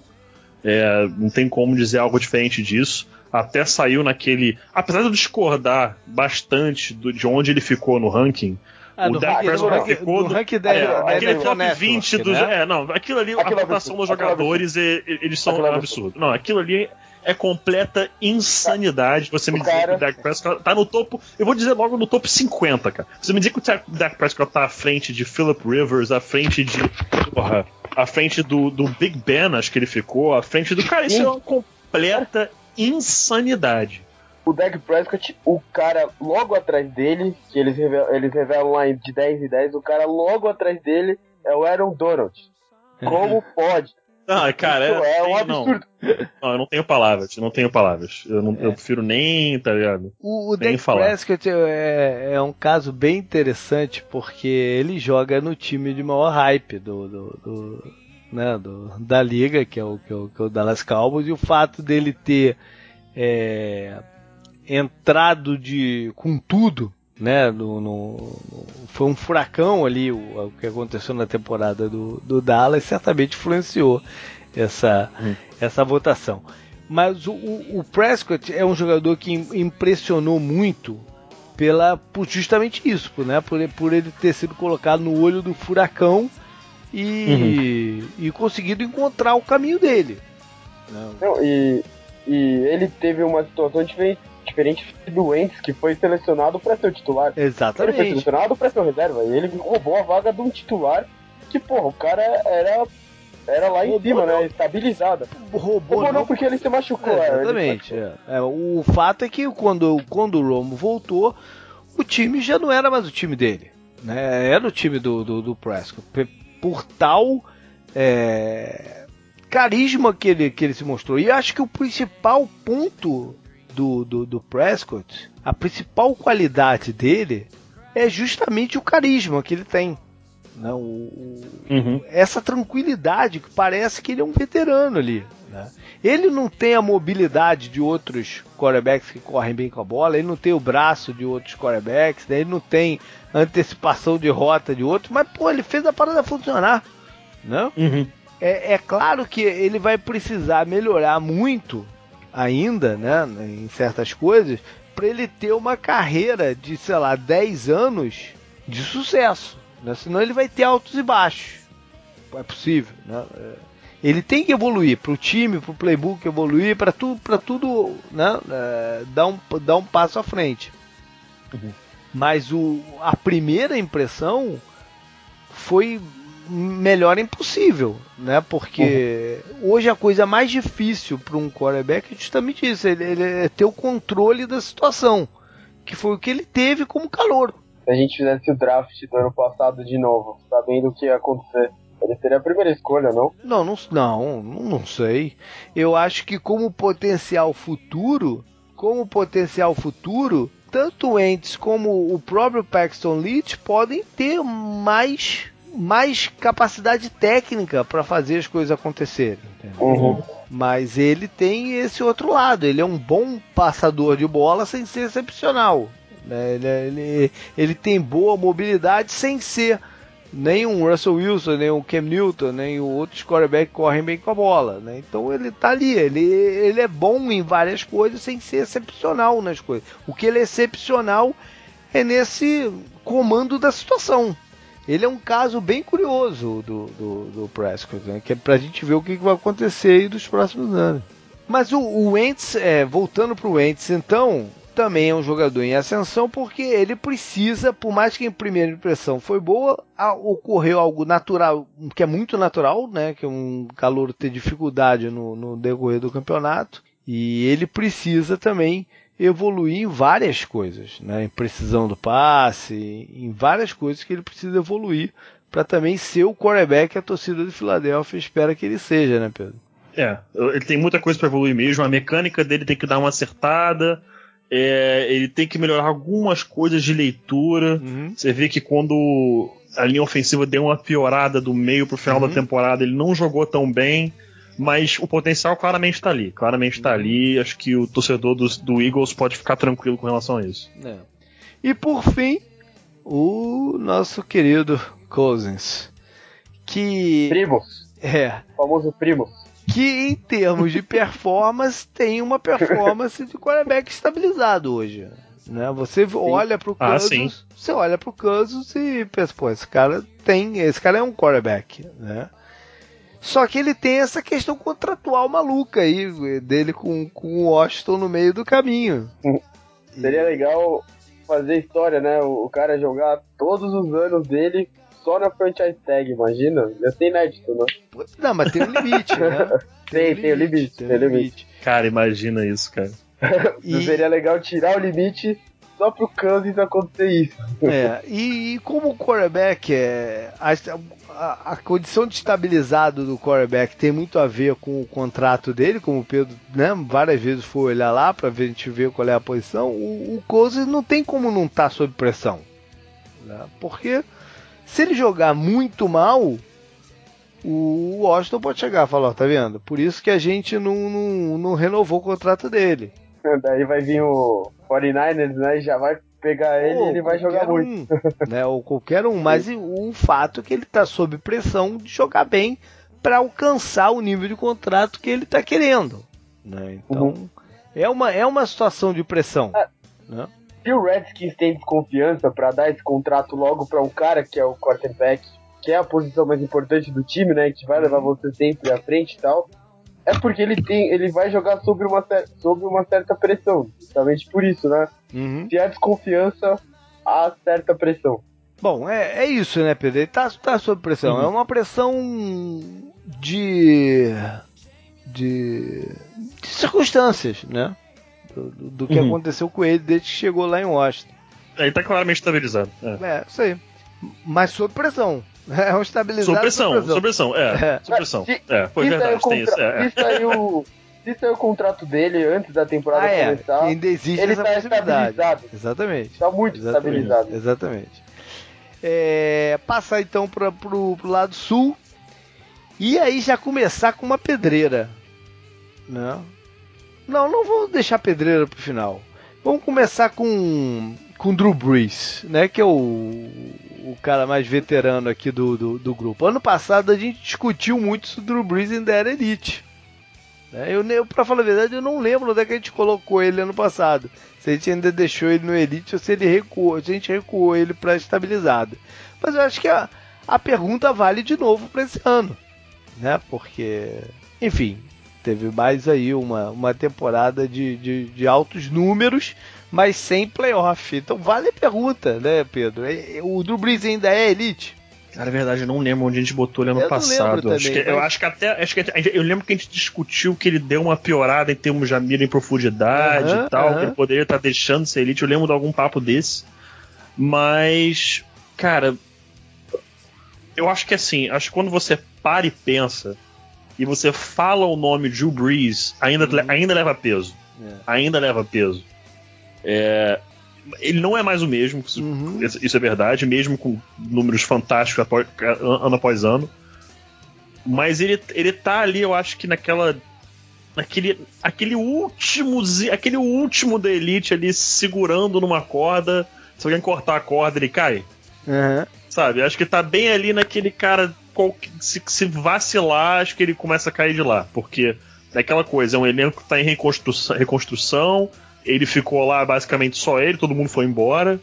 É, não tem como dizer algo diferente disso. Até saiu naquele. Apesar de eu discordar bastante do, de onde ele ficou no ranking, ah, o Dak Prescott ficou do, rank da, é, da, aquele top Network, 20 dos. Né? É, não, aquilo ali, aquilo a votação dos jogadores, eles são um absurdo. Não, aquilo ali é completa insanidade. Você me dizer cara... que o Dak Prescott tá no topo. Eu vou dizer logo no topo 50, cara. Você me dizer que o Dak Prescott tá à frente de Philip Rivers, à frente de. Porra, à frente do, do Big Ben, acho que ele ficou, à frente do. Cara, isso é uma completa insanidade. O Dak Prescott, o cara logo atrás dele, que eles revelam, eles revelam lá de 10 e 10, o cara logo atrás dele é o Aaron Donald. Como pode? Ah, cara, é, é um absurdo. Não. não, eu não tenho palavras, não tenho palavras. Eu, não, é. eu prefiro nem, tá ligado? O, o nem Dak. Prescott é, é um caso bem interessante porque ele joga no time de maior hype do, do, do né, do, da liga, que é, o, que é, o, que é o Dallas Cowboys, e o fato dele ter é, entrado de com tudo né? No, no, foi um furacão ali o, o, que aconteceu na temporada do, do Dallas, certamente influenciou essa, hum. essa votação. Mas o, o, Prescott é um jogador que impressionou muito pela por justamente isso, né? Por, por ele ter sido colocado no olho do furacão e, uhum. e conseguido encontrar o caminho dele. Não. Não, e E ele teve uma situação diferente, diferente do Wentz, que foi selecionado para ser o titular. Exatamente. Ele foi selecionado para ser o reserva. E ele roubou a vaga de um titular que, porra, o cara era era lá em cima, né? Estabilizada. Roubou, Roubou não, porque ele se machucou. É, exatamente. É. É, o fato é que quando, quando o Romo voltou, o time já não era mais o time dele. Né? Era o time do, do, do Prescott. Por tal é, carisma que ele, que ele se mostrou. E acho que o principal ponto do, do, do Prescott, a principal qualidade dele é justamente o carisma que ele tem. Né? O, uhum. Essa tranquilidade que parece que ele é um veterano ali. Né? Ele não tem a mobilidade de outros quarterbacks que correm bem com a bola, ele não tem o braço de outros quarterbacks, né? ele não tem antecipação de rota de outros, mas pô, ele fez a parada funcionar. Né? Uhum. É, é claro que ele vai precisar melhorar muito ainda, né, em certas coisas, para ele ter uma carreira de, sei lá, 10 anos de sucesso. Né? Senão ele vai ter altos e baixos. É possível. Né? É, ele tem que evoluir para o time, para o playbook evoluir, para tudo, para tudo né? É, dar, um, dar um passo à frente. Uhum. Mas o, a primeira impressão foi melhor impossível, né? Porque uhum. hoje a coisa mais difícil para um quarterback é justamente isso, ele, ele é ter o controle da situação, que foi o que ele teve como calor se a gente fizesse o draft do ano passado de novo, sabendo o que ia acontecer, ele seria a primeira escolha, não? Não, não, não, não sei. Eu acho que como potencial futuro, como potencial futuro, tanto o Ents como o próprio Paxton Leach podem ter mais mais capacidade técnica para fazer as coisas acontecerem. Uhum. Mas ele tem esse outro lado. Ele é um bom passador de bola sem ser excepcional. Né? Ele, ele, ele tem boa mobilidade sem ser nem um Russell Wilson, nem um Cam Newton, nem o outro quarterback que correm bem com a bola. Né? Então ele tá ali, ele, ele é bom em várias coisas sem ser excepcional nas coisas. O que ele é excepcional é nesse comando da situação. Ele é um caso bem curioso do, do, do Prescott, né? que é pra gente ver o que, vai acontecer aí dos próximos anos. Mas o, o Wentz, é, voltando pro Wentz, então, também é um jogador em ascensão porque ele precisa, por mais que em primeira impressão foi boa, ocorreu algo natural, que é muito natural, né? Que um calor ter dificuldade no, no decorrer do campeonato. E ele precisa também evoluir em várias coisas, né? Em precisão do passe, em várias coisas que ele precisa evoluir para também ser o quarterback que a torcida de Filadélfia espera que ele seja, né, Pedro? É, ele tem muita coisa para evoluir mesmo. A mecânica dele tem que dar uma acertada. É, ele tem que melhorar algumas coisas de leitura. Uhum. Você vê que quando a linha ofensiva deu uma piorada do meio pro final uhum. da temporada, ele não jogou tão bem. Mas o potencial claramente está ali. Claramente está ali. Acho que o torcedor do, do, Eagles pode ficar tranquilo com relação a isso. É. E por fim, o nosso querido Cousins. Que. Primos. É. O famoso Primos que em termos de performance tem uma performance de quarterback estabilizado hoje. Né? Você sim. olha pro Kansas, ah, você olha pro Kansas e pensa, pô, esse cara tem, esse cara é um quarterback, né? Só que ele tem essa questão contratual maluca aí dele com, com o Washington no meio do caminho. Seria legal fazer história, né? O, o cara jogar todos os anos dele só na franchise tag, imagina? Já tem inédito, né? Não, mas tem um limite, né? Tem, tem, o limite, tem, o limite. limite. Cara, imagina isso, cara. e... Seria legal tirar o limite só pro Kansas acontecer isso. É, e, e como o quarterback é. A, a, a, condição de estabilizado do quarterback tem muito a ver com o contrato dele, como o Pedro né, várias vezes foi olhar lá para ver a gente ver qual é a posição. O, o Cousins não tem como não estar tá sob pressão. Né, porque se ele jogar muito mal, o Washington pode chegar e falar, tá vendo? Por isso que a gente não, não, não renovou o contrato dele. Daí vai vir o 49ers, né? Já vai pegar ele e ele vai jogar um, muito. Né, ou qualquer um, mas o fato é que ele tá sob pressão de jogar bem para alcançar o nível de contrato que ele tá querendo. Né? Então, uhum. é, uma, é uma situação de pressão. É. Né? Se o Redskins tem desconfiança para dar esse contrato logo para um cara que é o quarterback, que é a posição mais importante do time, né, que vai levar você sempre à frente e tal, É porque ele tem, ele vai jogar sobre uma, sobre uma certa pressão, justamente por isso, né? Uhum. Se há desconfiança, há certa pressão. Bom, é, é isso, né, Pedro? Ele tá, tá sob pressão. Uhum. É uma pressão de, de, de circunstâncias, né? Do, do que uhum. aconteceu com ele desde que chegou lá em Washington. Ele tá claramente estabilizado. É, é isso aí. Mas sob pressão. É um estabilizado. Sob pressão, sob pressão, é. é. Sob pressão. Se, é, foi verdade, contra... tem isso. É. Se saiu, se saiu o contrato dele antes da temporada ah, é. começar, ainda existe ele essa tá estabilizado. Exatamente. Tá muito Exatamente. estabilizado. Exatamente. É, passar então para pro, pro lado sul e aí já começar com uma pedreira, né? Não, não vou deixar pedreira pro final. Vamos começar com com Drew Brees, né? Que é o, o cara mais veterano aqui do, do, do, grupo. Ano passado a gente discutiu muito se o Drew Brees ainda era elite. Né? Eu, eu, pra falar a verdade, eu não lembro onde é que a gente colocou ele ano passado. Se a gente ainda deixou ele no elite ou se ele recuou, se a gente recuou ele para estabilizado. Mas eu acho que a, a pergunta vale de novo para esse ano, né? Porque, enfim, teve mais aí uma, uma temporada de, de, de altos números mas sem playoff. Então vale a pergunta, né, Pedro? É, é, o Drew Brees ainda é elite? Cara, é verdade, eu não lembro onde a gente botou ele ano eu passado. Também, acho que, mas... Eu acho que até. Acho que, eu lembro que a gente discutiu que ele deu uma piorada em termos de mira em profundidade e tal, que ele poderia estar deixando de ser elite. Eu lembro de algum papo desse. Mas, cara, eu acho que assim, acho que quando você para e pensa e você fala o nome Drew Brees, ainda, uhum. ainda leva peso. É. Ainda leva peso. É, ele não é mais o mesmo, uhum. isso é verdade, mesmo com números fantásticos após, ano após ano. Mas ele, ele tá ali, eu acho que naquela. Naquele aquele último, aquele último da Elite ali segurando numa corda. Se alguém cortar a corda, ele cai. Uhum. Sabe? Acho que tá bem ali naquele cara. Se, se vacilar, acho que ele começa a cair de lá. Porque é aquela coisa, é um elenco que tá em reconstrução, reconstrução ele ficou lá basicamente só ele, todo mundo foi embora.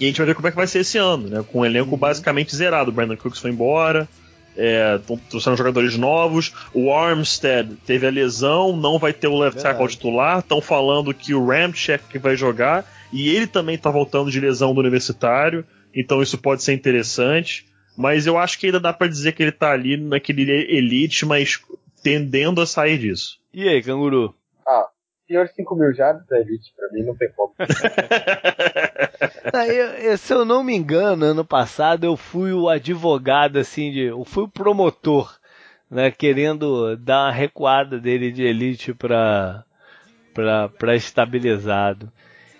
E a gente vai ver como é que vai ser esse ano, né? Com o elenco uhum. basicamente zerado. O Brandon Cooks foi embora, é, trouxeram jogadores novos. O Armstead teve a lesão, não vai ter o left tackle titular. Estão falando que o Ramchek que vai jogar. E ele também está voltando de lesão do universitário. Então isso pode ser interessante. Mas eu acho que ainda dá para dizer que ele está ali naquele elite, mas tendendo a sair disso. E aí, canguru? Senhor 5 mil jardas da Elite, pra mim não tem como. eu, se eu não me engano, ano passado eu fui o advogado, assim, de, eu fui o promotor, né, querendo dar uma recuada dele de Elite pra, pra, pra estabilizado.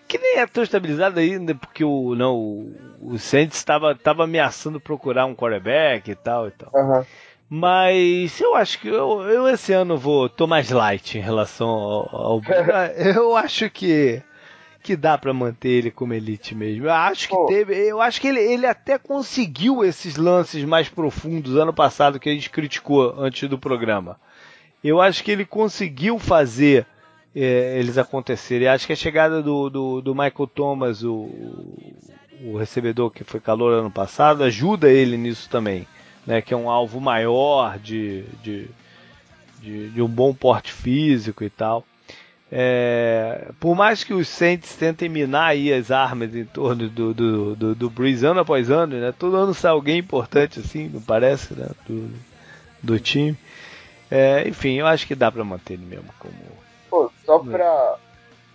Que nem é tão estabilizado ainda, porque o, não, o, o Saints estava ameaçando procurar um quarterback e tal e tal. Uhum. Mas eu acho que eu, eu esse ano vou tô mais light em relação ao, ao eu acho que que dá para manter ele como elite mesmo. Eu acho que Pô. teve, eu acho que ele, ele até conseguiu esses lances mais profundos ano passado que a gente criticou antes do programa. Eu acho que ele conseguiu fazer é, eles acontecerem. Acho que a chegada do, do, do Michael Thomas, o, o recebedor que foi calor ano passado, ajuda ele nisso também né, que é um alvo maior de, de, de, de um bom porte físico e tal. É, por mais que os Saints tentem minar aí as armas em torno do, do, do, do Breeze ano após ano, né? Todo ano sai alguém importante assim, não parece, né? Do, do time. É, enfim, eu acho que dá para manter ele mesmo como. Pô, só pra,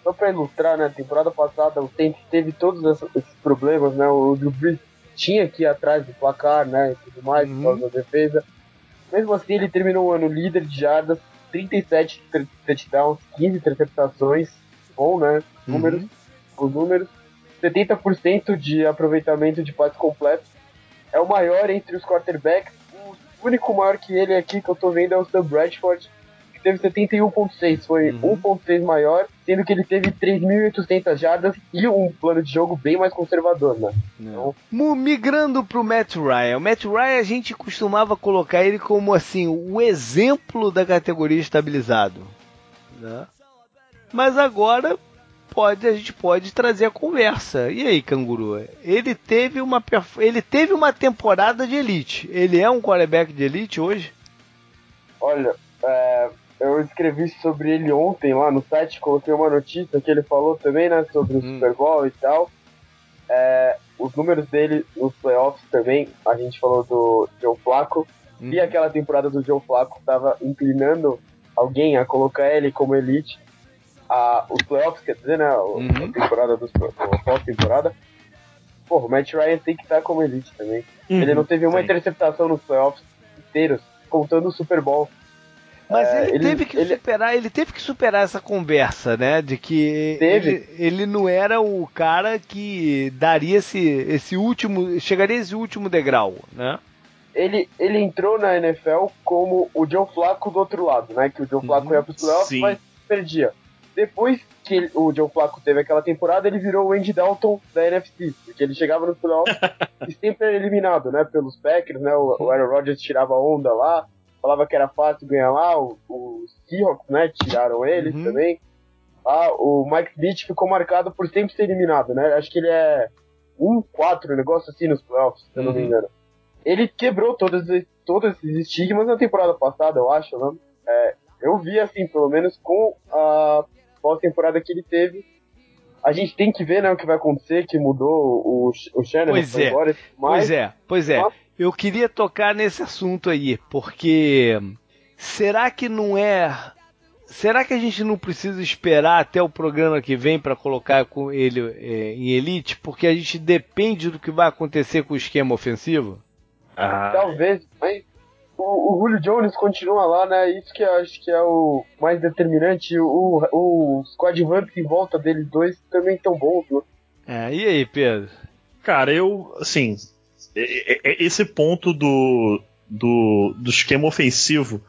só pra ilustrar, né? Temporada passada o Saints teve todos esses problemas, né? O Drew Brees tinha que ir atrás do placar, né, e tudo mais, uhum. por causa da defesa. Mesmo assim, ele terminou o ano líder de jardas, 37 touchdowns, 15 interceptações, bom, né, números, uhum. os números, 70% de aproveitamento de passes completos, é o maior entre os quarterbacks, o único maior que ele aqui que eu tô vendo é o Sam Bradford, teve 71.6, foi uhum. 1.6 maior, sendo que ele teve 3.800 jardas e um plano de jogo bem mais conservador, né? Então... Migrando pro Matt Ryan, o Matt Ryan a gente costumava colocar ele como assim, o exemplo da categoria estabilizado, né? Mas agora pode a gente pode trazer a conversa. E aí, canguru? Ele teve uma ele teve uma temporada de elite. Ele é um quarterback de elite hoje? Olha, é, eu escrevi sobre ele ontem lá no site, coloquei uma notícia que ele falou também, né, sobre o hum. Super Bowl e tal. É, os números dele nos playoffs também, a gente falou do Joe Flacco, hum. e aquela temporada do Joe Flacco tava inclinando alguém a colocar ele como elite. A, os playoffs, quer dizer, né, uhum. a temporada dos pós-temporada. Pô, o Matt Ryan tem que estar como elite também. Uhum. Ele não teve uma Sim. interceptação nos playoffs inteiros, contando o Super Bowl. Mas é, ele, ele, teve que ele... superar, ele teve que superar essa conversa, né? De que ele, ele, não era o cara que daria esse, esse último, chegaria esse último degrau, né? Ele, ele entrou na NFL como o Joe Flacco do outro lado, né? Que o Joe Flacco uhum, ia pros playoffs, mas perdia. Depois que o Joe Flacco teve aquela temporada, ele virou o Andy Dalton da NFC, porque ele chegava nos playoffs e sempre era eliminado, né? Pelos Packers, né? O, o Aaron Rodgers tirava onda lá, falava que era fácil ganhar lá, os Seahawks, né, tiraram eles uhum. também. Ah, o Mike Smith ficou marcado por sempre ser eliminado, né? Acho que ele é 1-4, um negócio assim nos playoffs, se eu não me uhum. engano. Ele quebrou todos, todos esses estigmas na temporada passada, eu acho, né? É, eu vi assim, pelo menos com a pós-temporada que ele teve. A gente tem que ver né, o que vai acontecer, que mudou o, o Shannon pois é. Agora, mas, pois é, pois é. Mas, eu queria tocar nesse assunto aí, porque será que não é. Será que a gente não precisa esperar até o programa que vem para colocar com ele é, em elite? Porque a gente depende do que vai acontecer com o esquema ofensivo? Ah. Talvez, mas o, o Julio Jones continua lá, né? Isso que eu acho que é o mais determinante. O, o, os coadjuvantes em volta deles dois também estão bons, né? É, e aí, Pedro? Cara, eu, assim, esse ponto do, do, do esquema ofensivo,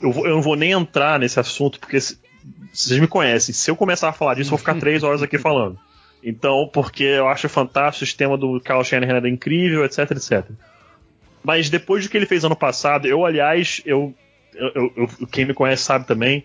eu, vou, eu não vou nem entrar nesse assunto, porque se, vocês me conhecem. Se eu começar a falar disso, eu vou ficar três horas aqui falando. Então, porque eu acho fantástico o sistema do Kyle Shanahan era incrível, etc, etc. Mas depois do que ele fez ano passado, eu, aliás, eu, eu, eu quem me conhece sabe também,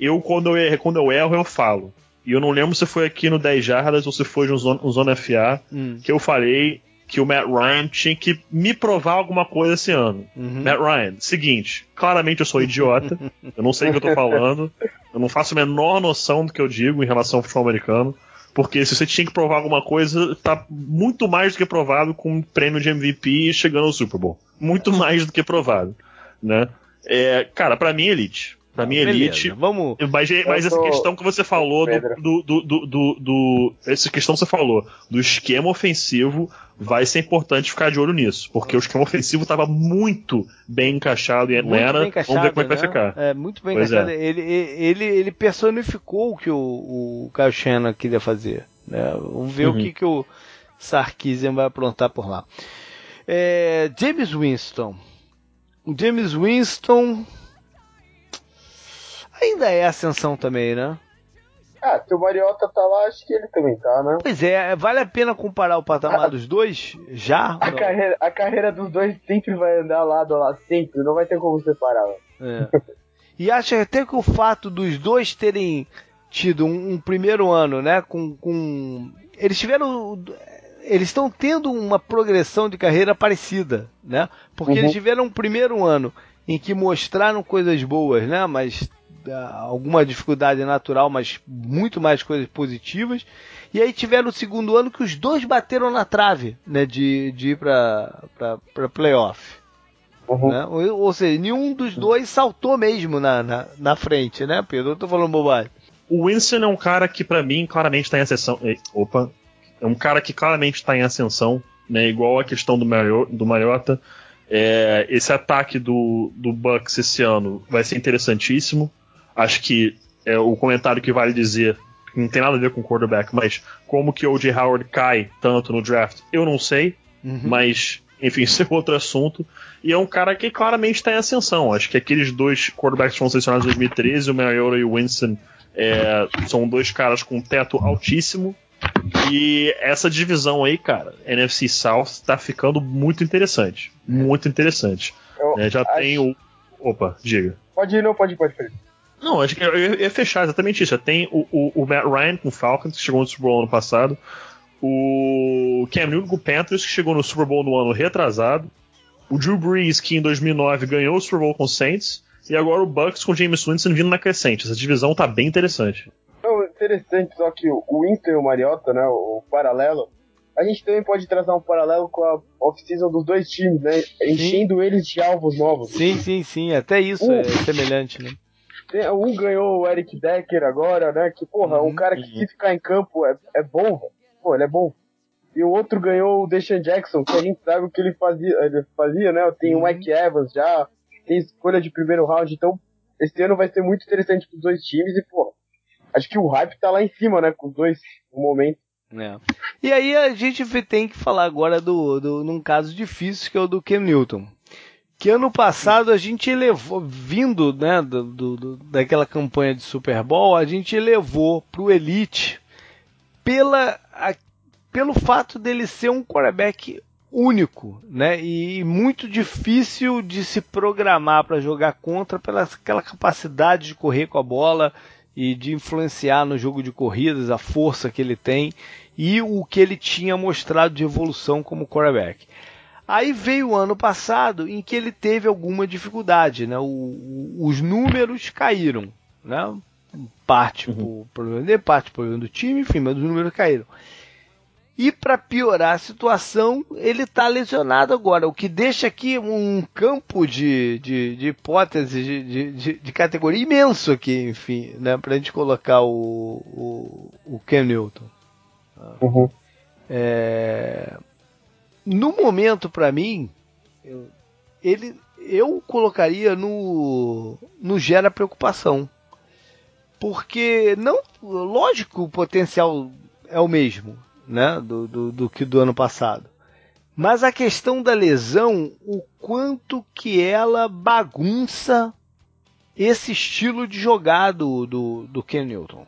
eu quando, eu quando eu erro, eu falo. E eu não lembro se foi aqui no 10 Jardas ou se foi no Zona, no Zona FA hum. que eu falei que o Matt Ryan tinha que me provar alguma coisa esse ano. Uhum. Matt Ryan, seguinte, claramente eu sou idiota, eu não sei o que eu tô falando, eu não faço a menor noção do que eu digo em relação ao futebol americano, porque se você tinha que provar alguma coisa, tá muito mais do que provado com um prêmio de MVP chegando ao Super Bowl. Muito mais do que provado, né? É, cara, para mim, Elite. Pra mim, Elite. Vamos. Mas, mas essa questão que você falou do, do, do, do, do, Essa questão que você falou do esquema ofensivo vai ser importante ficar de olho nisso. Porque o esquema ofensivo estava muito bem encaixado em Atlanta. Vamos ver como é que vai né? ficar. É, muito bem pois encaixado. É. Ele, ele, ele personificou o que o, o Kyle Shannon queria fazer. Né? Vamos ver uhum. o que, que o Sarkisian vai aprontar por lá. É, James Winston. O James Winston ainda é ascensão também, né? Ah, se o Mariota tá lá, acho que ele também tá, né? Pois é, vale a pena comparar o patamar ah, dos dois? Já? A carreira, a carreira dos dois sempre vai andar lado a lado, sempre, não vai ter como separar. É. e acho até que o fato dos dois terem tido um, um primeiro ano, né, com, com... eles tiveram eles estão tendo uma progressão de carreira parecida, né? Porque uhum. eles tiveram um primeiro ano em que mostraram coisas boas, né? Mas alguma dificuldade natural, mas muito mais coisas positivas. E aí tiveram o segundo ano que os dois bateram na trave, né, de, de ir para para playoff. Uhum. Né? Ou, ou, seja, nenhum dos dois saltou mesmo na, na, na frente, né, Pedro? Eu tô falando bobagem. O Winston é um cara que para mim claramente está em ascensão. Opa, é um cara que claramente está em ascensão, né? Igual a questão do, Mario, do Mariota. É, esse ataque do, do Bucks esse ano vai ser interessantíssimo. Acho que é o comentário que vale dizer não tem nada a ver com quarterback, mas como que o O.J. Howard cai tanto no draft, eu não sei, uhum. mas enfim, isso é outro assunto. E é um cara que claramente está em ascensão. Acho que aqueles dois quarterbacks que foram selecionados em 2013, o Mariota e o Winston, é, são dois caras com teto altíssimo. E essa divisão aí, cara, NFC South, está ficando muito interessante. Muito interessante. É, já acho... tem o. Opa, diga. Pode ir, não, pode ir, pode ir. Não, acho que eu ia fechar exatamente isso. Tem o, o, o, Matt Ryan com o Falcons, que chegou no Super Bowl ano passado. O Cam Newton com o Panthers, que chegou no Super Bowl no ano retrasado. O Drew Brees, que em 2009 ganhou o Super Bowl com o Saints. e agora o Bucks com James Winston vindo na crescente. Essa divisão tá bem interessante. Não, interessante, só que o Winston e o Mariota, né, o, o paralelo, a gente também pode traçar um paralelo com a off-season dos dois times, né? Enchendo sim. eles de alvos novos. Sim, sim, sim. Até isso é semelhante, né? Um ganhou o Eric Decker agora, né? Que, porra, uhum, um cara que uhum. se ficar em campo é, é bom, velho. Pô, ele é bom. E o outro ganhou o Deshaun Jackson, que a gente sabe o que ele fazia, ele fazia né? Tem uhum. o Mike Evans já, tem escolha de primeiro round, então esse ano vai ser muito interessante pros dois times e, pô, acho que o hype tá lá em cima, né? Com os dois no momento. É. E aí a gente tem que falar agora do, do num caso difícil que é o do Cam Newton. Que ano passado a gente elevou, vindo né, do, do, daquela campanha de Super Bowl, a gente elevou para o Elite pela, a, pelo fato dele ser um quarterback único, né? E muito difícil de se programar para jogar contra pela aquela capacidade de correr com a bola, e de influenciar no jogo de corridas, a força que ele tem e o que ele tinha mostrado de evolução como quarterback. Aí veio o ano passado em que ele teve alguma dificuldade, né? O, o, os números caíram, né? Parte uhum. por problema dele, parte por problema do time, enfim, mas os números caíram. E para piorar a situação, ele está lesionado agora, o que deixa aqui um campo de, de, de hipóteses de, de, de, categoria imenso aqui, enfim, né, para a gente colocar o, o, o Ken Newton. Uhum. É, no momento, para mim, eu, ele, eu colocaria no, no gera preocupação. Porque, não, lógico, o potencial é o mesmo né, do, do, do que do ano passado. Mas a questão da lesão, o quanto que ela bagunça esse estilo de jogar do, do, do Ken Newton.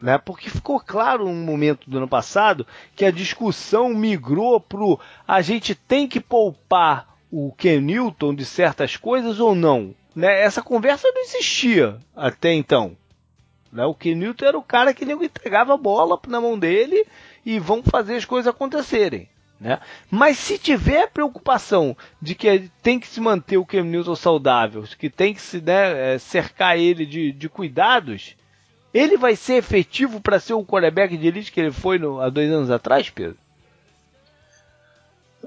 Né? Porque ficou claro no momento do ano passado que a discussão migrou pro a gente tem que poupar o Ken Newton de certas coisas ou não. Né? Essa conversa não existia até então. Né? O Ken Newton era o cara que entregava a bola na mão dele e vão fazer as coisas acontecerem. Né? Mas se tiver preocupação de que tem que se manter o Cam Newton saudável, que tem que se né, é, cercar ele de, de cuidados, ele vai ser efetivo para ser o quarterback de elite que ele foi no, há dois anos atrás, Pedro?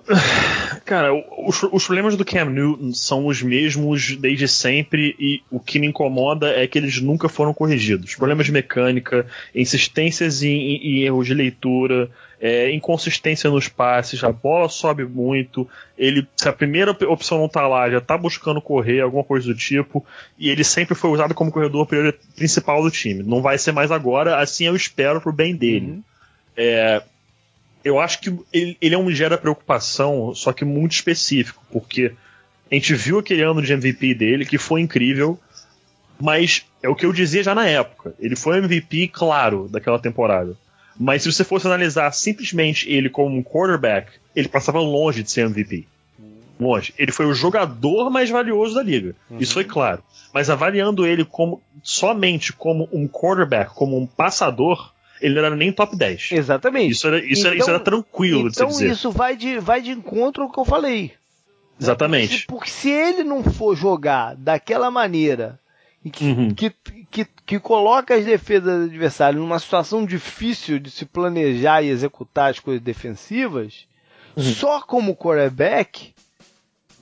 Cara, os, os, problemas do Cam Newton são os mesmos desde sempre e o que me incomoda é que eles nunca foram corrigidos. Problemas de mecânica, insistências em, em erros de leitura, é, inconsistência nos passes, a bola sobe muito, ele, se a primeira opção não tá lá, já tá buscando correr, alguma coisa do tipo, e ele sempre foi usado como corredor principal do time. Não vai ser mais agora, assim eu espero pro bem dele. Uhum. É, eu acho que ele, ele é um gera preocupação, só que muito específico, porque a gente viu aquele ano de MVP dele, que foi incrível, mas é o que eu dizia já na época. Ele foi MVP, claro, daquela temporada. Mas se você fosse analisar simplesmente ele como um quarterback, ele passava longe de ser MVP. Longe. Ele foi o jogador mais valioso da liga. Uhum. Isso foi claro. Mas avaliando ele como somente como um quarterback, como um passador, ele não era nem top 10. Exatamente. Isso era, isso então, era, isso era então, tranquilo então de se dizer. isso vai de, vai de encontro ao que eu falei. Exatamente. Porque, porque se ele não for jogar daquela maneira que, uhum. que, que, que, coloca as defesas do adversário numa situação difícil de se planejar e executar as coisas defensivas, uhum. só como quarterback,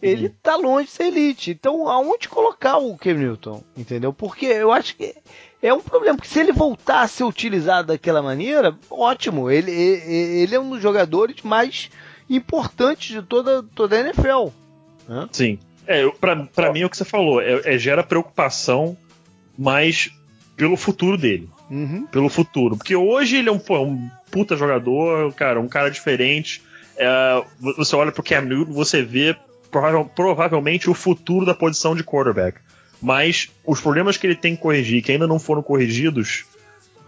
ele uhum. tá longe de ser elite. Então, aonde colocar o Cam Newton? Entendeu? Porque eu acho que é um problema, porque se ele voltar a ser utilizado daquela maneira, ótimo. Ele, ele, é um dos jogadores mais importantes de toda, toda a NFL. Né? Sim. É, pra, pra mim é o que você falou, é, é gera preocupação, mas pelo futuro dele. Uhum. Pelo futuro. Porque hoje ele é um, pô, um puta jogador, cara, um cara diferente. É, você olha pro Cam Newton, você vê provavelmente o futuro da posição de quarterback mas os problemas que ele tem que corrigir, que ainda não foram corrigidos,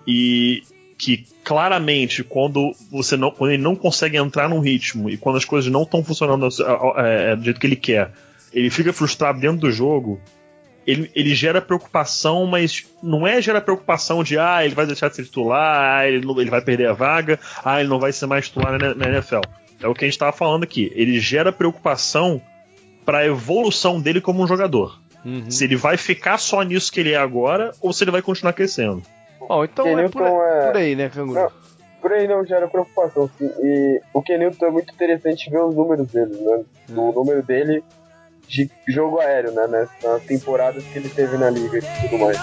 e que claramente quando você não, quando ele não consegue entrar num ritmo e quando as coisas não estão funcionando é, é, do jeito que ele quer, ele fica frustrado dentro do jogo. Ele, ele gera preocupação, mas não é gera preocupação de ah, ele vai deixar de ser titular, ah, ele, ele vai perder a vaga, ah, ele não vai ser mais titular na, na NFL. É o que a gente estava falando aqui. Ele gera preocupação para a evolução dele como um jogador. Uhum. Se ele vai ficar só nisso que ele é agora ou se ele vai continuar crescendo. Bom, então é por, é por, aí, né, Canguru? Não, por aí não gera preocupação. Assim, e o Kenilton é muito interessante ver os números dele, né? Uhum. O número dele de jogo aéreo, né? Nas temporadas que ele teve na liga e tudo mais.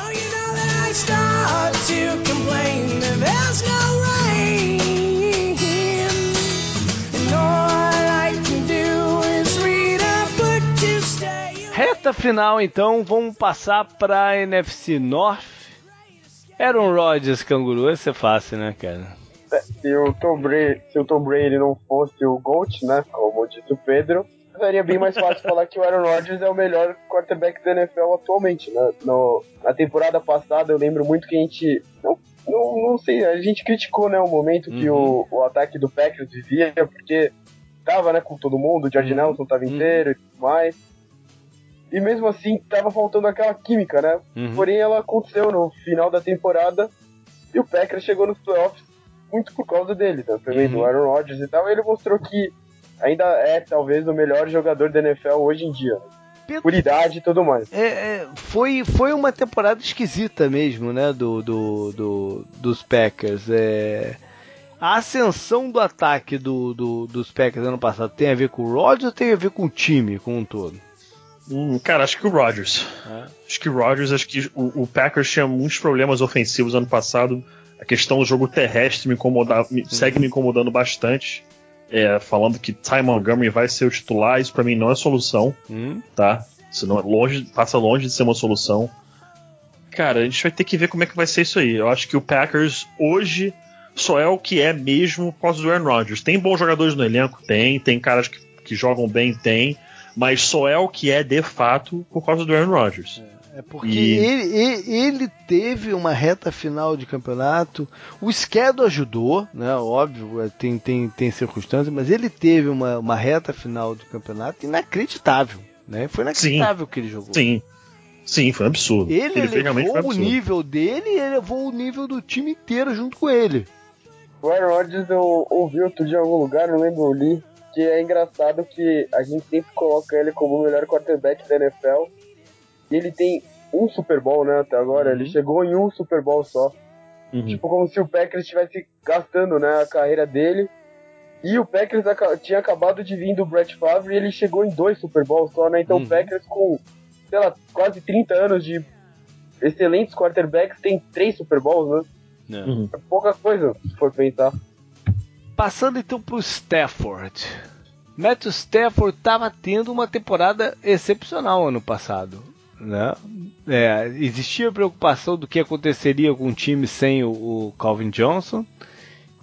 Reta final, então, vamos passar para NFC North. Aaron Rodgers, canguru, esse é fácil, né, cara? É, se o Tom Brady, se o Tom Brady não fosse o GOAT, né, como disse o Pedro, seria bem mais fácil falar que o Aaron Rodgers é o melhor quarterback da NFL atualmente, né? No, na temporada passada, eu lembro muito que a gente. Não, não, não sei, a gente criticou, né, o momento que uhum. o, o ataque do Packers vivia, porque tava, né, com todo mundo, o George uhum. Nelson tava uhum. inteiro uhum. e tudo mais. E mesmo assim, tava faltando aquela química, né? Uhum. Porém, ela aconteceu no final da temporada e o Packers chegou nos playoffs muito por causa dele, tá? também uhum. do Aaron Rodgers e tal. E ele mostrou que ainda é talvez o melhor jogador da NFL hoje em dia. Pedro, por idade e tudo mais. É, é, foi, foi uma temporada esquisita mesmo, né? Do, do, do dos Packers. É, a ascensão do ataque do, do, dos Packers ano passado tem a ver com o Rodgers ou tem a ver com o time como um todo? Hum, cara, acho que o Rodgers. É. Acho que o Rodgers, acho que o, o, Packers tinha muitos problemas ofensivos ano passado. A questão do jogo terrestre me, incomoda, me uhum. segue me incomodando bastante. É, falando que Ty Montgomery vai ser o titular, isso para mim não é solução, uhum. tá? Isso não é longe, passa longe de ser uma solução. Cara, a gente vai ter que ver como é que vai ser isso aí. Eu acho que o Packers hoje só é o que é mesmo por causa do Aaron Rodgers. Tem bons jogadores no elenco? Tem. Tem caras que, que jogam bem? Tem mas só é o que é de fato por causa do Aaron Rodgers. É, é porque e... ele, ele, teve uma reta final de campeonato, o schedule ajudou, né? Óbvio, é, tem, tem, tem circunstâncias, mas ele teve uma, uma reta final de campeonato inacreditável. Né? Foi inacreditável o que ele jogou. Sim. Sim, foi um absurdo. Ele, ele elevou um o nível dele e elevou o nível do time inteiro junto com ele. O Aaron Rodgers eu ouvi outro dia em algum lugar, não lembro, eu li, que é engraçado que a gente sempre coloca ele como o melhor quarterback da NFL. E ele tem um Super Bowl, né, até agora. Uhum. Ele chegou em um Super Bowl só. Uhum. Tipo, como se o Packers estivesse gastando, né, a carreira dele. E o Packers tinha acabado de vir do Brett Favre e ele chegou em dois Super Bowls só, né? Então uhum. o Packers com, sei lá, quase 30 anos de excelentes quarterbacks tem três Super Bowls, né? É. é pouca coisa, se for pensar. Passando então para o Stafford. Matthew Stafford estava tendo uma temporada excepcional ano passado. Né? É, existia preocupação do que aconteceria com o time sem o, o Calvin Johnson.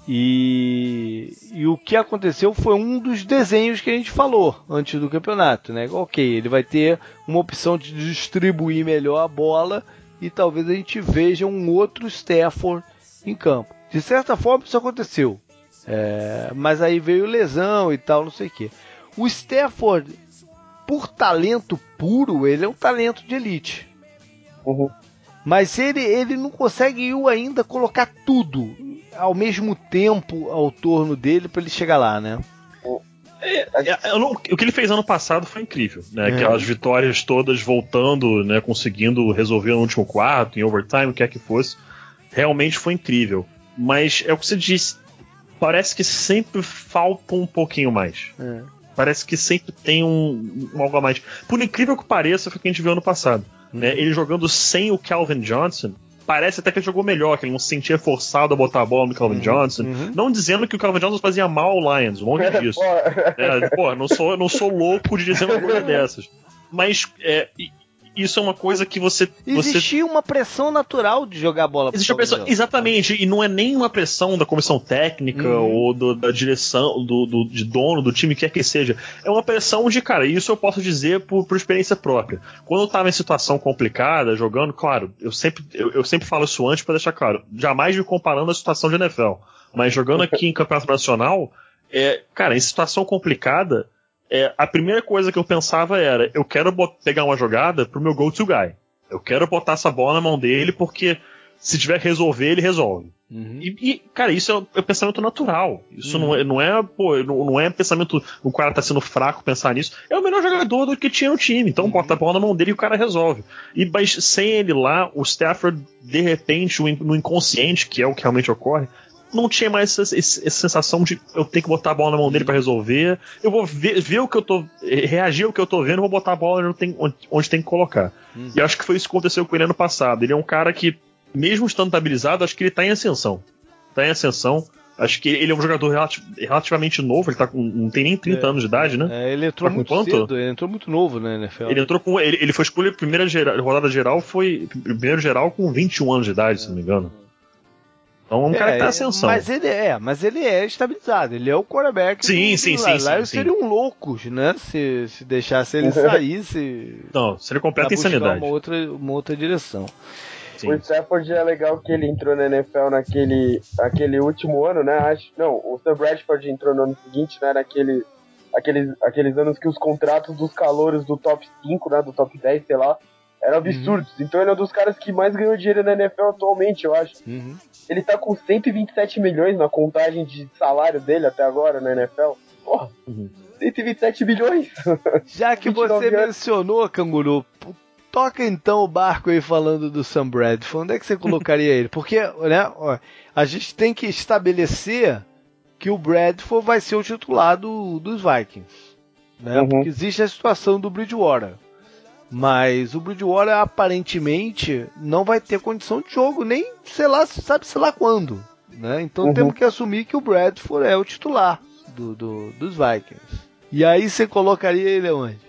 E, e, o que aconteceu foi um dos desenhos que a gente falou antes do campeonato, né? Ok, ele vai ter uma opção de distribuir melhor a bola e talvez a gente veja um outro Stafford em campo. De certa forma, isso aconteceu. É, mas aí veio lesão e tal, não sei o que. O Stafford, por talento puro, ele é um talento de elite. Uhum. Mas ele, ele não conseguiu ainda colocar tudo ao mesmo tempo ao torno dele para ele chegar lá, né? É, é, não, o que ele fez ano passado foi incrível, né? É. Aquelas vitórias todas voltando, né? Conseguindo resolver no último quarto, em overtime, o que é que fosse. Realmente foi incrível. Mas é o que você disse, parece que sempre falta um pouquinho mais. É. Parece que sempre tem um, um, algo a mais. Por incrível que pareça, foi o que a gente viu ano passado. Uhum. Né? Ele jogando sem o Calvin Johnson, parece até que ele jogou melhor, que ele não se sentia forçado a botar a bola no Calvin uhum, Johnson. Uhum. Não dizendo que o Calvin Johnson fazia mal ao Lions, longe disso. é, pô, não sou, não sou louco de dizer uma coisa dessas. Mas é, isso é uma coisa que você. Existia você... uma pressão natural de jogar bola Existe uma pressão, exatamente, e não é nem uma pressão da comissão técnica uhum. ou do, da direção, do, do, de dono do time, quer que seja. É uma pressão de, cara, isso eu posso dizer por, por experiência própria. Quando eu tava em situação complicada, jogando, claro, eu sempre, eu, eu sempre falo isso antes para deixar claro, jamais me comparando a situação de NFL. Mas jogando aqui em campeonato nacional, é, cara, em situação complicada, é, a primeira coisa que eu pensava era: eu quero pegar uma jogada pro meu go-to guy. Eu quero botar essa bola na mão dele porque se tiver que resolver, ele resolve. Uhum. E, e, cara, isso é, é pensamento natural. Isso uhum. não, é, não é, pô, não, não, é pensamento. O cara tá sendo fraco pensar nisso. É o melhor jogador do que tinha no time. Então uhum. bota a bola na mão dele e o cara resolve. E mas sem ele lá, o Stafford, de repente, no inconsciente, que é o que realmente ocorre, não tinha mais essa, essa, sensação de eu ter que botar a bola na mão dele para resolver. Eu vou ver, ver, o que eu tô. reagir ao que eu tô vendo, vou botar a bola onde tem, onde, onde tem que colocar. Uhum. E acho que foi isso que aconteceu com ele ano passado. Ele é um cara que mesmo estando estabilizado, acho que ele está em ascensão. Está em ascensão. Acho que ele é um jogador relativamente novo, ele tá com, não tem nem 30 é, anos de idade, né? É, ele entrou tá muito quanto? cedo, ele entrou muito novo na NFL. Ele entrou com. Ele, ele foi escolhido primeira geral, rodada geral, foi. Primeiro geral com 21 anos de idade, é. se não me engano. Então é um é, cara que tá em ascensão. Mas ele é, mas ele é estabilizado, ele é o quarterback. Sim, do, sim, do, sim, lá, sim, seriam loucos, né? Se, se deixasse ele sair, se. Não, seria completa insanidade. Uma outra, uma outra direção. Sim. O Stafford é legal que ele entrou na NFL naquele, naquele último ano, né? Acho, não, o Sam Bradford entrou no ano seguinte, né? Naquele, aqueles, aqueles anos que os contratos dos calouros do top 5, né? Do top 10, sei lá, eram uhum. absurdos. Uhum. Então ele é um dos caras que mais ganhou dinheiro na NFL atualmente, eu acho. Uhum. Ele tá com 127 milhões na contagem de salário dele até agora na NFL. Porra, uhum. 127 milhões! Já que você mencionou, Canguru, toca então o barco aí falando do Sam Bradford. Onde é que você colocaria ele? Porque, né, ó, a gente tem que estabelecer que o Bradford vai ser o titular do, dos Vikings. Né? Uhum. Porque existe a situação do Bridgewater. Mas o Bridgewater aparentemente não vai ter condição de jogo, nem sei lá, sabe sei lá quando. Né? Então uhum. temos que assumir que o Bradford é o titular do, do, dos Vikings. E aí você colocaria ele onde?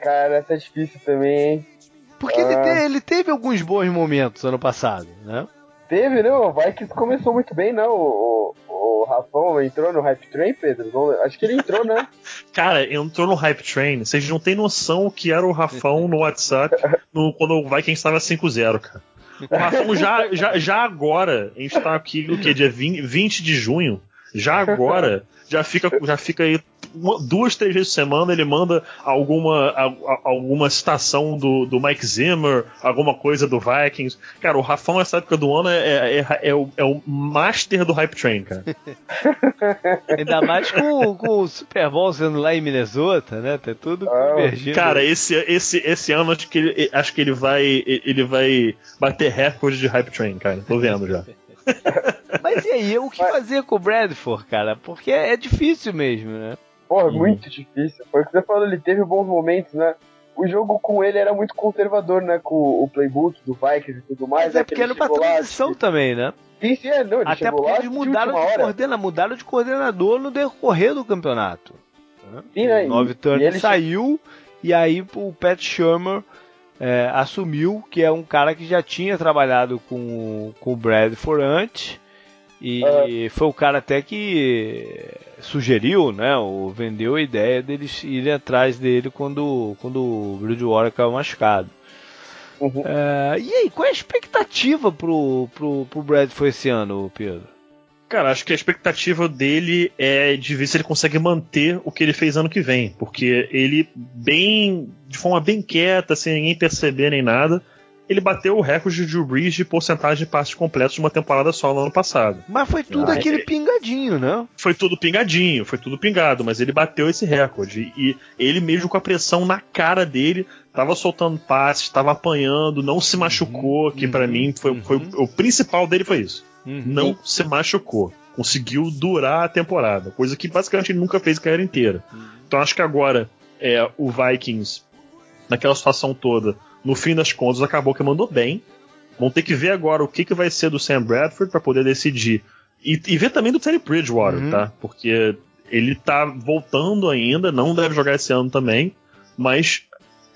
Cara, essa é difícil também, hein? Porque ah. ele, te, ele, teve alguns bons momentos ano passado, né? Teve, né? O Vikings começou muito bem, né? O, o, o Rafão entrou no Hype Train, Pedro? Acho que ele entrou, né? Cara, entrou no Hype Train. Vocês não têm noção o que era o Rafão no WhatsApp no, quando o Vikings estava 5-0, cara. O Rafão já, já, já agora, a gente tá aqui no que? Dia 20, 20 de junho. Já agora, já fica, já fica aí duas, três vezes por semana ele manda alguma, alguma citação do, do Mike Zimmer, alguma coisa do Vikings. Cara, o Rafão nessa época do ano é, é, é, é o, é o master do Hype Train, cara. Ainda mais com, com o Super Bowl sendo lá em Minnesota, né? Tá tudo ah, convergindo. Cara, esse, esse, esse ano acho que, ele, acho que ele vai ele vai bater recorde de Hype Train, cara. Tô vendo já. Mas e aí, o que fazer com o Bradford, cara? Porque é difícil mesmo, né? Porra, uhum. muito difícil. Foi o que você falou, ele teve bons momentos, né? O jogo com ele era muito conservador, né? Com o playbook do Vikings e tudo mais. Mas é, é porque era pra transição lá, também, né? Sim, sim, é, não, ele Até porque lá, eles mudaram de, coordena, mudaram de coordenador no decorrer do campeonato. Sim, né? O Nove Turner saiu e aí o Pat Shermer é, assumiu que é um cara que já tinha trabalhado com, com o Bradford antes e uhum. foi o cara até que sugeriu, né, ou vendeu a ideia deles irem atrás dele quando, quando o Bridgewater caiu machucado. Uhum. É, e aí, qual é a expectativa pro, pro, pro Bradford esse ano, Pedro? Cara, acho que a expectativa dele é de ver se ele consegue manter o que ele fez ano que vem. Porque ele, bem. de forma bem quieta, sem ninguém perceber nem nada, ele bateu o recorde de Drew Brees de porcentagem de passes completos de uma temporada só no ano passado. Mas foi tudo ah, aquele é, pingadinho, né? Foi tudo pingadinho, foi tudo pingado, mas ele bateu esse recorde. E ele mesmo com a pressão na cara dele, tava soltando passes, tava apanhando, não se machucou, uhum, que para uhum, mim foi, foi, o principal dele foi isso. Uhum. Não se machucou. Conseguiu durar a temporada, coisa que basicamente ele nunca fez a carreira inteira. Uhum. Então acho que agora é, o Vikings, naquela situação toda, no fim das contas, acabou que mandou bem. Vão ter que ver agora o que, que vai ser do Sam Bradford para poder decidir. E, e, ver também do Terry Bridgewater, uhum. tá? Porque ele tá voltando ainda, não deve jogar esse ano também, mas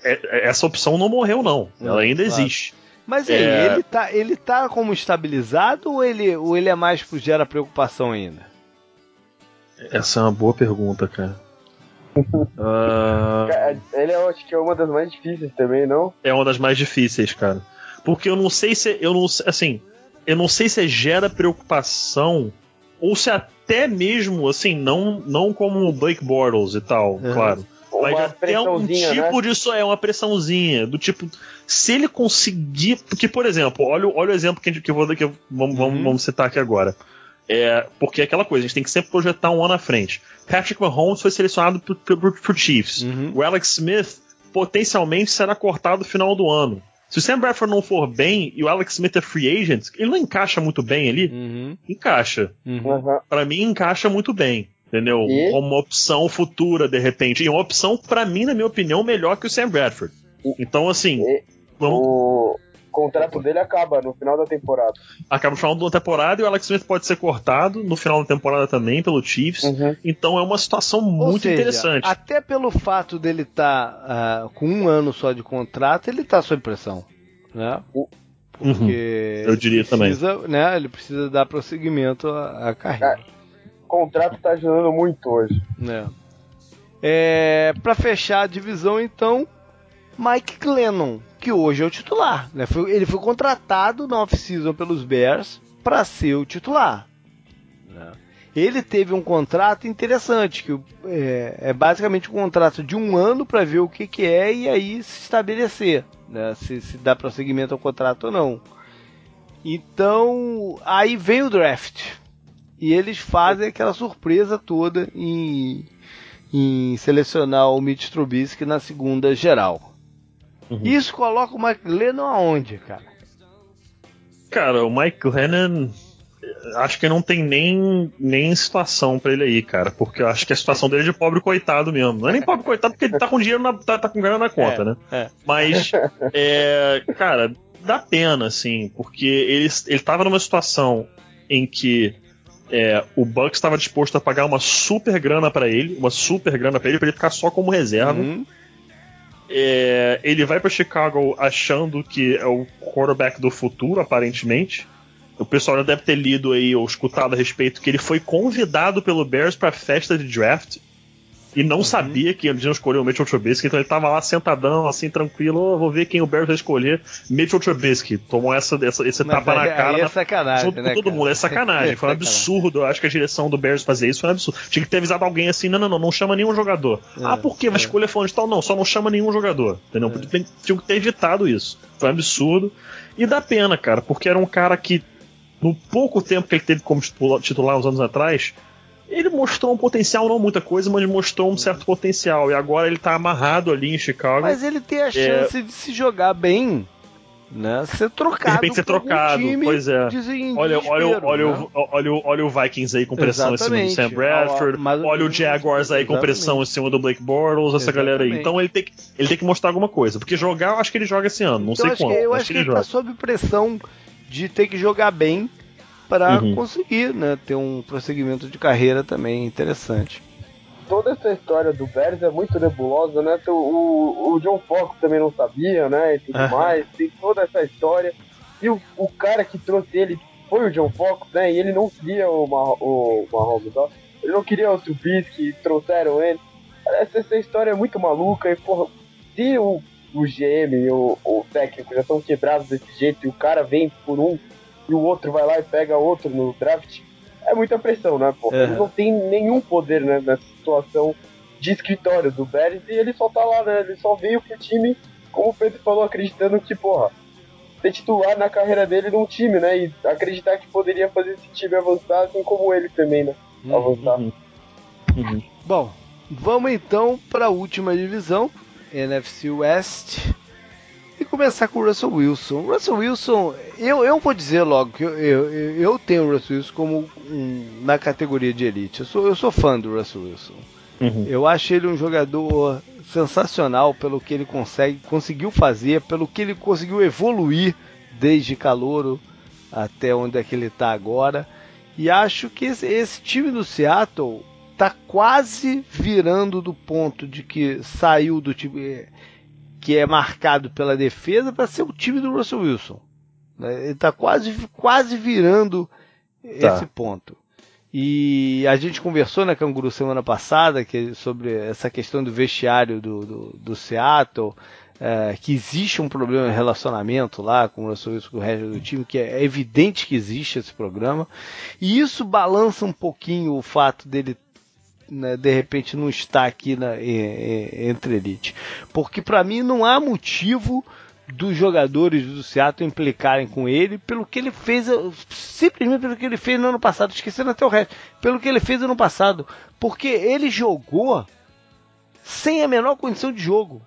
é, é essa opção não morreu, não. Ela ainda claro. existe. Mas aí, é... ele, tá, ele tá como estabilizado ou ele, ou ele é mais pro gera preocupação ainda? Essa é uma boa pergunta, cara uh... Ele é, acho que é uma das mais difíceis também, não? É uma das mais difíceis, cara. Porque eu não sei se. Eu não, assim, eu não sei se gera preocupação ou se até mesmo, assim, não, não como o Blake Bortles e tal, uhum. claro. Até um né? tipo né? disso é uma pressãozinha. Do tipo, se ele conseguir. Porque, por exemplo, olha, olha o exemplo que, a gente, que eu vou que eu, vamos, uhum. vamos, vamos citar aqui agora. É, porque é aquela coisa, a gente tem que sempre projetar um ano à frente. Patrick Mahomes foi selecionado pro, pro, pro Chiefs. Uhum. O Alex Smith potencialmente será cortado no final do ano. Se o Sam Bradford não for bem e o Alex Smith é free agent, ele não encaixa muito bem ali? Uhum. Encaixa. Uhum. Para mim, encaixa muito bem. Entendeu? E? Como uma opção futura, de repente. E uma opção, para mim, na minha opinião, melhor que o Sam Bradford. Então, assim. E? Vamos... O contrato dele acaba no final da temporada. Acaba no final da temporada e o Alex Smith pode ser cortado no final da temporada também pelo Chiefs. Uhum. Então é uma situação muito seja, interessante. Até pelo fato dele estar tá, uh, com um ano só de contrato, ele está sob pressão. Né? Porque uhum. eu diria precisa, também. Né, ele precisa dar prosseguimento à, à carreira. É, o contrato está ajudando muito hoje. É. É, para fechar a divisão, então, Mike Glennon que hoje é o titular. Né? Foi, ele foi contratado na off-season pelos Bears para ser o titular. Né? Ele teve um contrato interessante, que é, é basicamente um contrato de um ano para ver o que, que é e aí se estabelecer né? se, se dá prosseguimento ao contrato ou não. Então, aí vem o draft. E eles fazem aquela surpresa toda em, em selecionar o Mitch Trubisky na segunda geral. Uhum. Isso coloca o Mike Lennon aonde, cara? Cara, o Mike Lennon acho que não tem nem, nem situação para ele aí, cara. Porque eu acho que a situação dele é de pobre coitado mesmo. Não é nem pobre coitado porque ele tá com dinheiro na, tá, tá com grana na conta, é, né? É. Mas, é, cara, dá pena, assim, porque ele, ele tava numa situação em que é, o Bucks estava disposto a pagar uma super grana para ele, uma super grana para ele, para ele ficar só como reserva. Uhum. É, ele vai para Chicago achando que é o quarterback do futuro, aparentemente. O pessoal já deve ter lido aí ou escutado a respeito que ele foi convidado pelo Bears para festa de draft e não uhum. sabia que eles iam escolher o Mitchell Trubisky, então ele tava lá sentadão, assim, tranquilo, oh, vou ver quem o Bears vai escolher. Mitchell Trubisky tomou essa, essa esse Mas tapa aí, na cara. é sacanagem, junto né, com todo cara? mundo, é sacanagem. Foi um absurdo. Eu acho que a direção do Bears fazer isso foi um absurdo. Tinha que ter avisado alguém assim: não, não, não, não chama nenhum jogador. É, ah, por quê? Vai é. escolher fulano de tal? Não, só não chama nenhum jogador. Entendeu? É. Tinha que ter evitado isso. Foi um absurdo. E dá pena, cara, porque era um cara que, no pouco tempo que ele teve como titular uns anos atrás, ele mostrou um potencial, não muita coisa, mas mostrou um certo potencial. E agora ele tá amarrado ali em Chicago. Mas ele tem a é. chance é... de se jogar bem. Né? Ser trocado. De repente ser trocado, pois é. olha, olha, olha, né? o, olha, o, olha o Vikings aí com pressão Exatamente. em cima do Sam Bradford. Mas, olha o Jaguars aí com pressão em cima do Blake Bortles, essa Exatamente. galera aí. Então ele tem, que, ele tem que mostrar alguma coisa. Porque jogar, eu acho que ele joga esse ano. Não então, sei acho quando. Que, eu acho, acho que, que ele, ele tá sob pressão de ter que jogar bem para uhum. conseguir né, ter um prosseguimento de carreira também interessante. Toda essa história do Bears é muito nebulosa, né? O, o, o John Fox também não sabia, né? E tudo mais. Tem toda essa história. E o, o cara que trouxe ele foi o John Fox, né? E ele não queria o, Mar o Mahomes, ó. Ele não queria o Trubisky, trouxeram ele. Essa, essa história é muito maluca. E, porra, se o, o GM e o, o técnico já estão quebrados desse jeito e o cara vem por um e o outro vai lá e pega outro no draft, é muita pressão, né, pô? Ele não tem nenhum poder né, nessa situação de escritório do Beres e ele só tá lá, né? Ele só veio pro time, como o Pedro falou, acreditando que, porra, ser titular na carreira dele num time, né? E acreditar que poderia fazer esse time avançar, assim como ele também, né? Uhum. Avançar. Uhum. Uhum. Bom, vamos então para a última divisão, NFC West e começar com o Russell Wilson. O Russell Wilson, eu, eu vou dizer logo que eu, eu, eu tenho o Russell Wilson como um, na categoria de elite. Eu sou, eu sou fã do Russell Wilson. Uhum. Eu acho ele um jogador sensacional pelo que ele consegue, conseguiu fazer, pelo que ele conseguiu evoluir desde calouro até onde é que ele está agora. E acho que esse, esse time do Seattle está quase virando do ponto de que saiu do time que é marcado pela defesa para ser o time do Russell Wilson. Né? Ele está quase, quase virando tá. esse ponto. E a gente conversou na Canguru semana passada que, sobre essa questão do vestiário do, do, do Seattle, é, que existe um problema de relacionamento lá com o Russell Wilson com o resto do time, que é evidente que existe esse programa. E isso balança um pouquinho o fato dele né, de repente não está aqui na, entre elite. Porque para mim não há motivo dos jogadores do Seattle implicarem com ele pelo que ele fez, simplesmente pelo que ele fez no ano passado, esquecendo até o resto, pelo que ele fez no ano passado, porque ele jogou sem a menor condição de jogo.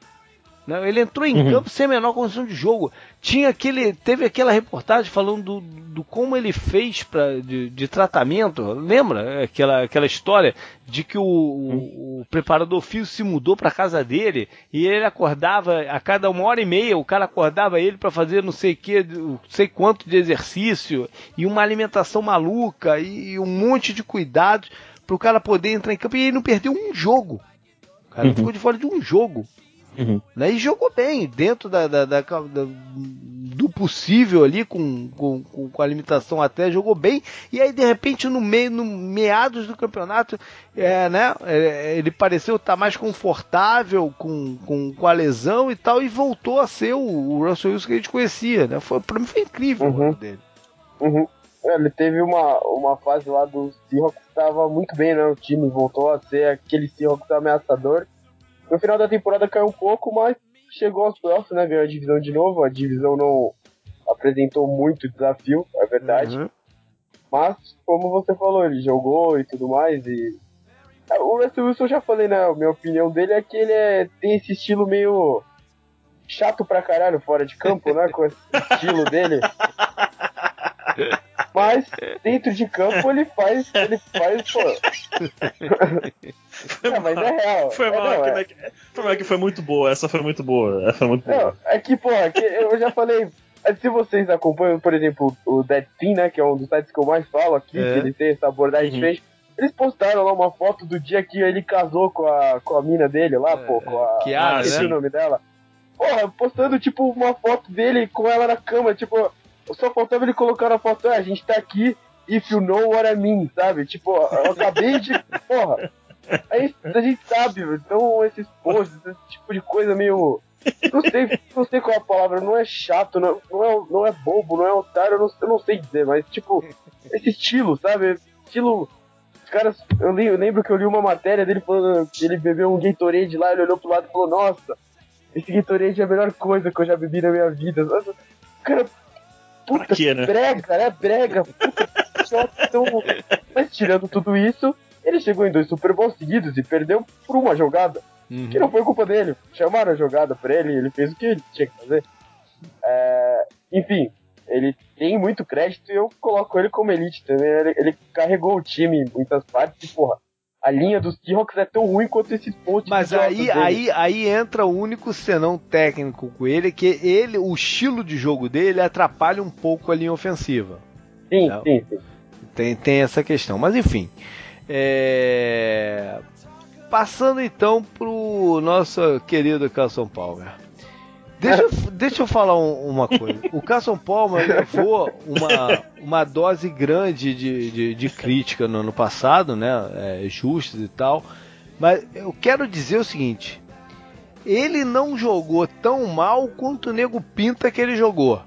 Né? Ele entrou em uhum. campo sem a menor condição de jogo. Tinha aquele, teve aquela reportagem falando do, do como ele fez pra, de, de, tratamento. Lembra aquela, aquela história de que o, o, o preparador físico se mudou para casa dele e ele acordava a cada uma hora e meia. O cara acordava ele para fazer não sei que, não sei quanto de exercício e uma alimentação maluca e, e um monte de cuidados para o cara poder entrar em campo e ele não perdeu um jogo. O cara uhum. ficou de fora de um jogo. Uhum. Né? E jogou bem, dentro da, da, da, da do possível ali, com, com, com, a limitação até, jogou bem. E aí, de repente, no meio, no meados do campeonato, é, né, é, ele pareceu estar mais confortável com, com, com a lesão e tal, e voltou a ser o, o Russell Wilson que a gente conhecia. Né? Foi, pra mim foi incrível uhum. o dele. Uhum. É, ele teve uma, uma fase lá do Seahawks que estava muito bem, né? O time voltou a ser aquele Seahawks ameaçador. No final da temporada caiu um pouco, mas chegou aos playoffs, né? Ganhou a divisão de novo. A divisão não apresentou muito desafio, é verdade. Uhum. Mas, como você falou, ele jogou e tudo mais. E. É, o Russell Wilson, eu já falei, né? A minha opinião dele é que ele é, tem esse estilo meio chato pra caralho fora de campo, né? Com esse estilo dele. Mas dentro de campo ele faz. Ele faz, pô. Foi é, mas é real. Foi é, mal, não, é... foi mal que foi muito boa. Essa foi muito boa. Essa foi muito não, boa. É que, pô, é que eu já falei. É, se vocês acompanham, por exemplo, o Deadspin, né? Que é um dos sites que eu mais falo aqui, é. que ele tem essa abordagem uhum. diferente. Eles postaram lá uma foto do dia que ele casou com a, com a mina dele lá, pô, com a. Que ah, né? o nome dela. Porra, postando, tipo, uma foto dele com ela na cama, tipo, só faltava ele colocar a foto, ah, a gente tá aqui, if you know what I mean, sabe? Tipo, eu acabei de. Porra. Aí a gente sabe, então esses posts, esse tipo de coisa meio. Não sei, não sei qual é a palavra, não é chato, não, não, é, não é bobo, não é otário, eu não, eu não sei dizer, mas tipo, esse estilo, sabe? Estilo. Os caras, eu, li, eu lembro que eu li uma matéria dele falando que ele bebeu um Gatorade lá, ele olhou pro lado e falou, nossa, esse Gatorade é a melhor coisa que eu já bebi na minha vida. Cara, puta, quê, né? brega, né? Brega, puta, então, mas tirando tudo isso, ele chegou em dois Super Bowls seguidos e perdeu por uma jogada. Uhum. Que não foi culpa dele. Chamaram a jogada pra ele e ele fez o que ele tinha que fazer. É, enfim, ele tem muito crédito e eu coloco ele como elite também. Ele, ele carregou o time em muitas partes e, porra, a linha dos Seahawks é tão ruim quanto esses pontos. Mas aí, aí, aí entra o único senão técnico com ele, que ele, o estilo de jogo dele atrapalha um pouco a linha ofensiva. Sim, sim, sim. Tem, tem essa questão. Mas enfim. É... Passando então pro nosso querido Carson Palmer. Deixa, deixa eu falar um, uma coisa. O Carson Palmer levou uma, uma dose grande de, de, de crítica no ano passado, né? É, justas e tal. Mas eu quero dizer o seguinte: ele não jogou tão mal quanto o nego pinta que ele jogou.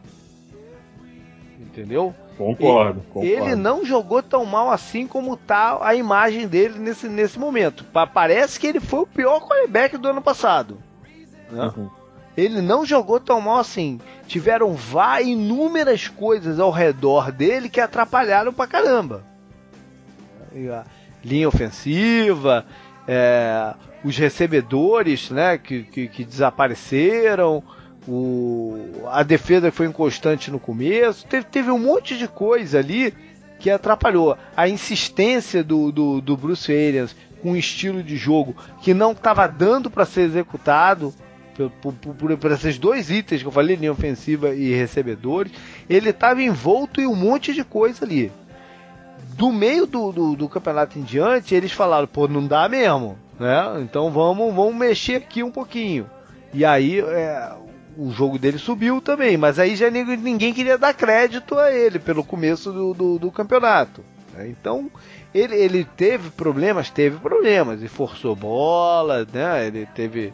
Entendeu? Concordo, concordo. Ele não jogou tão mal assim como tá a imagem dele nesse, nesse momento. Parece que ele foi o pior quarterback do ano passado. Né? Uhum. Ele não jogou tão mal assim. Tiveram várias inúmeras coisas ao redor dele que atrapalharam pra caramba. Linha ofensiva, é, os recebedores né, que, que, que desapareceram o, a defesa foi inconstante no começo, teve, teve um monte de coisa ali que atrapalhou. A insistência do, do, do Bruce Arians com um estilo de jogo que não estava dando para ser executado por, por, por, esses dois itens que eu falei, linha ofensiva e recebedores, ele estava envolto em um monte de coisa ali. Do meio do, do, do, campeonato em diante, eles falaram, pô, não dá mesmo, né? Então vamos, vamos mexer aqui um pouquinho. E aí é, o jogo dele subiu também, mas aí já ninguém queria dar crédito a ele pelo começo do, do, do campeonato. Né? Então ele, ele teve problemas, teve problemas, e forçou bola, né? ele teve.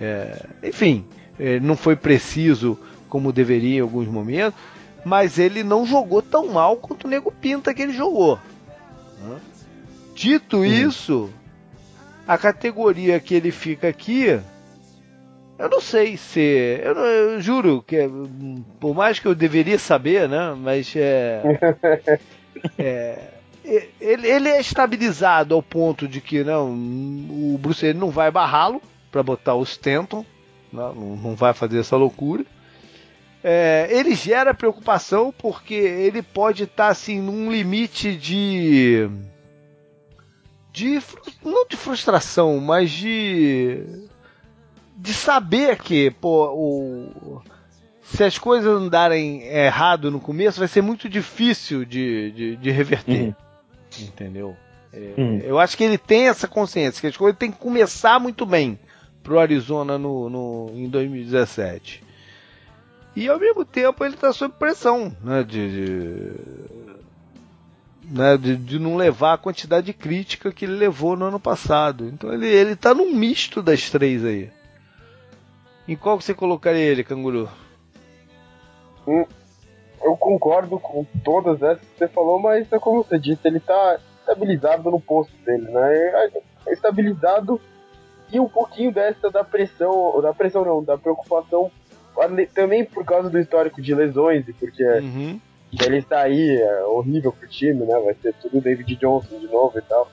É, enfim, ele não foi preciso como deveria em alguns momentos, mas ele não jogou tão mal quanto o Nego Pinta que ele jogou. Né? Dito uhum. isso, a categoria que ele fica aqui, eu não sei se. Eu, eu juro que, por mais que eu deveria saber, né? Mas é. é ele, ele, é estabilizado ao ponto de que não, o Bruce ele não vai barrá-lo para botar o Stanton, não, não vai fazer essa loucura. É, ele gera preocupação porque ele pode estar tá, assim num limite de de não de frustração, mas de de saber que pô, o, se as coisas andarem errado no começo vai ser muito difícil de, de, de reverter, uhum. entendeu? É, uhum. Eu acho que ele tem essa consciência que as coisas têm que começar muito bem pro Arizona no, no em 2017 e ao mesmo tempo ele está sob pressão né, de, de, né, de, de, não levar a quantidade de crítica que ele levou no ano passado. Então ele, ele tá num misto das três aí. Em qual você colocaria ele, Canguru? Eu concordo com todas essas que você falou, mas é como você disse, ele está estabilizado no posto dele, né? É estabilizado e um pouquinho dessa da pressão, da pressão não, da preocupação também por causa do histórico de lesões e porque uhum. ele está aí, é horrível pro time, né? Vai ser tudo David Johnson de novo e tal.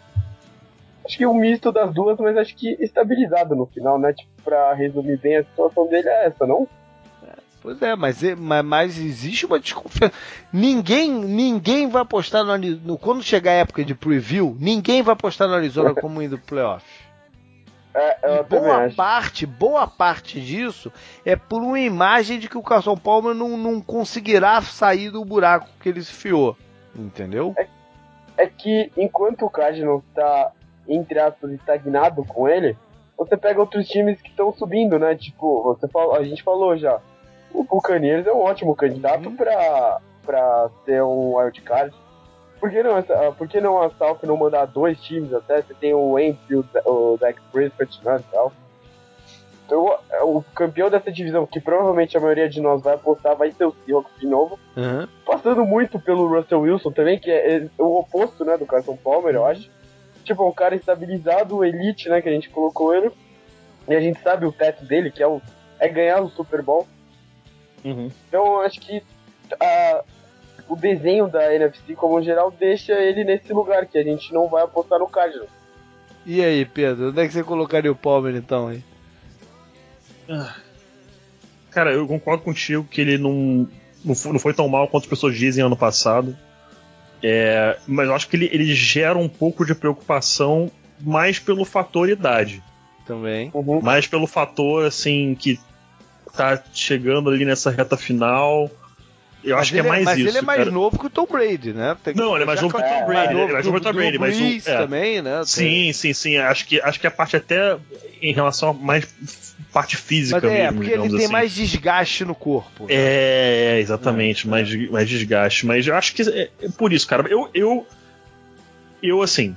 Acho que um misto das duas, mas acho que estabilizado no final, né? Tipo, pra resumir bem, a situação dele é essa, não? Pois é, mas, mas, mas, existe uma desconfiança. Ninguém, ninguém vai apostar no, no, Quando chegar a época de preview, ninguém vai apostar no Arizona como indo pro playoff. É, boa parte, boa parte disso é por uma imagem de que o Carson Palmer não, não conseguirá sair do buraco que ele se fiou. Entendeu? É, é que enquanto o Cardinals está, entre aspas, estagnado com ele, você pega outros times que estão subindo, né? Tipo, você falou, a gente falou já. O Buccaneers é um ótimo candidato uhum. para ser um wildcard. Por que não, ah, por que não a South não mandar dois times até? Você tem o Enfield, o Dak Prescott né, e tal. Então, é, o campeão dessa divisão, que provavelmente a maioria de nós vai apostar, vai ser o Seahawks de novo. Uhum. Passando muito pelo Russell Wilson também, que é, é o oposto, né, do Carson Palmer, eu acho. Tipo, um cara estabilizado, elite, né, que a gente colocou ele. E a gente sabe o teto dele, que é, o, é ganhar o Super Bowl. Uhum. Então, acho que a, o desenho da NFC como geral deixa ele nesse lugar que a gente não vai apostar no Cardinals. E aí, Pedro, onde é que você colocaria o Palmer então aí? Ah. Cara, eu concordo contigo que ele não, não foi tão mal quanto as pessoas dizem ano passado. É, mas eu acho que ele, ele gera um pouco de preocupação mais pelo fator idade. Também. Uhum. Mais pelo fator, assim, que tá chegando ali nessa reta final. Eu mas acho que é, é mais mas isso. Mas ele é mais cara. novo que o Tom Brady, né? Tem não, ele é mais novo que o Tom Brady. Ele é mais novo que o Tom Brady, mas o, é. também, né? Sim, sim, sim. Acho que, acho que a parte até em relação a mais parte física mas é, mesmo, porque ele tem assim. mais desgaste no corpo. Né? É, exatamente, é, mais, é. mais desgaste. Mas eu acho que é, é, por isso, cara. Eu, eu, eu, assim,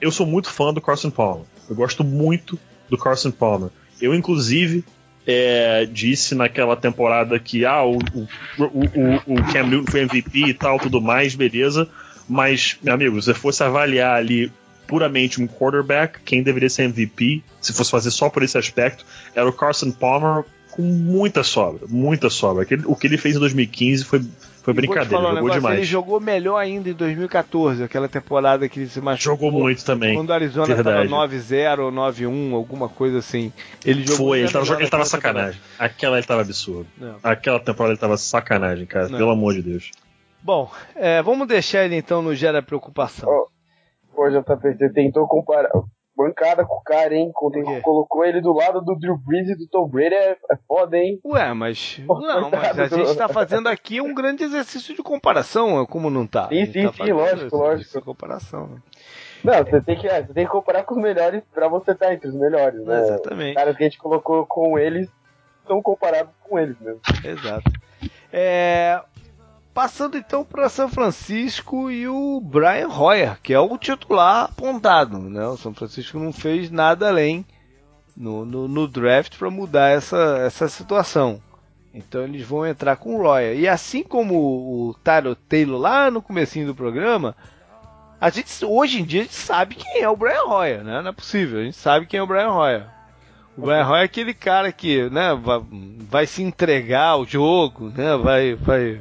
eu sou muito fã do Carson Palmer. Eu gosto muito do Carson Palmer. Eu, inclusive, é, disse naquela temporada que ah, o, o, o, o Cam Newton foi MVP e tal, tudo mais, beleza. Mas, meu amigo, se você fosse avaliar ali puramente um quarterback, quem deveria ser MVP, se fosse fazer só por esse aspecto, era o Carson Palmer com muita sobra, muita sobra. o que ele fez em 2015 foi foi brincadeira, jogou um negócio, demais. Ele jogou melhor ainda em 2014, aquela temporada que ele se machucou. Jogou muito também. Quando o Arizona estava 9-0 ou 9-1, alguma coisa assim. Ele jogou Foi, ele tava, ele tava sacanagem. Temporada. Aquela ele tava absurdo. Não. Aquela temporada ele tava sacanagem, cara. Não. Pelo amor de Deus. Bom, é, vamos deixar ele então no Gera Preocupação. Oh, pô, JP, você tentou comparar bancada com o cara, hein? Quando colocou ele do lado do Drew Brees e do Tom Brady é, é foda, hein? Ué, mas. Não, mas a gente tá fazendo aqui um grande exercício de comparação, como não tá? Sim, sim, tá sim, lógico, lógico. De comparação. Não, você tem, que, é, você tem que comparar com os melhores pra você estar tá entre os melhores, né? Exatamente. Os caras que a gente colocou com eles são comparados com eles mesmo. Exato. É, Passando então para São Francisco e o Brian Hoyer, que é o titular apontado. Né? O São Francisco não fez nada além no, no, no draft para mudar essa, essa situação. Então eles vão entrar com o Royer. E assim como o Tyler Taylor lá no comecinho do programa, A gente, hoje em dia a gente sabe quem é o Brian Hoyer, né? Não é possível, a gente sabe quem é o Brian Hoyer. O Brian Hoyer é aquele cara que, né, vai, vai se entregar ao jogo, né? Vai, vai,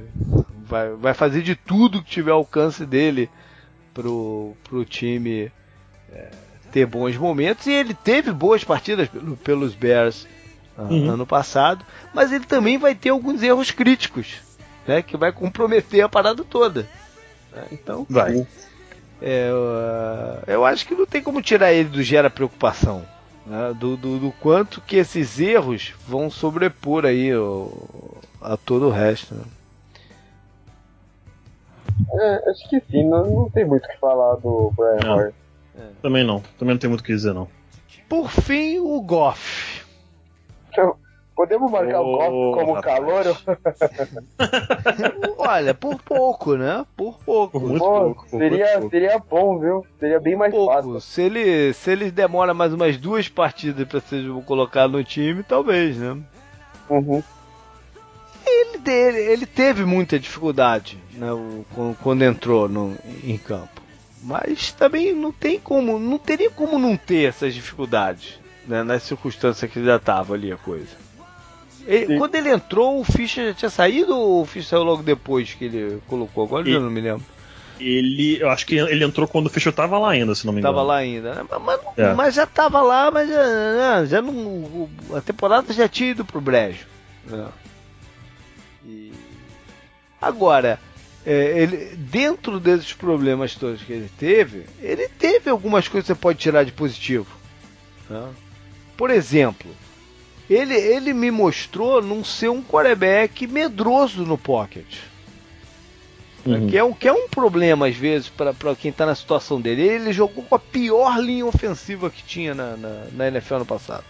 vai, vai fazer de tudo que tiver alcance dele pro, pro time é, ter bons momentos. E ele teve boas partidas pelo, pelos Bears ah, uhum. ano passado, mas ele também vai ter alguns erros críticos, né? Que vai comprometer a parada toda. Né? Então, vai. É, eu acho que não tem como tirar ele do gera preocupação. Né? Do, do, do, quanto que esses erros vão sobrepor aí o, a todo o resto. Né? É, acho que sim, não, não tem muito o que falar do Brian Hoyer. É. Também não, também não tem muito o que dizer não. Por fim, o Goff. Então, podemos marcar oh, o Goff como calor? Olha, por pouco, né? Por pouco. Por muito Pô, pouco. Seria, pouco. seria bom, viu? Seria bem mais pouco. fácil. Se ele, se ele demora mais umas duas partidas pra ser colocado no time, talvez, né? Uhum ele, ele, ele teve muita dificuldade né, o, quando entrou no, em campo. Mas também não tem como, não teria como não ter essas dificuldades né, nas circunstâncias que já estava ali a coisa. Ele, quando ele entrou, o Fischer já tinha saído ou o Fischer saiu logo depois que ele colocou? Agora eu não me lembro. Ele, eu acho que ele entrou quando o Fischer estava lá ainda, se não me engano. Tava lá ainda, né? mas, mas, é. mas, já estava lá, mas já, né, já não, a temporada já tinha ido pro brejo. Né? E... Agora, é, ele, dentro desses problemas todos que ele teve, ele teve algumas coisas que você pode tirar de positivo. Né? Por exemplo, ele, ele me mostrou não ser um quarterback medroso no pocket. Uhum. Que, é um, que é um problema, às vezes, para quem está na situação dele. Ele jogou com a pior linha ofensiva que tinha na, na, na NFL no passado.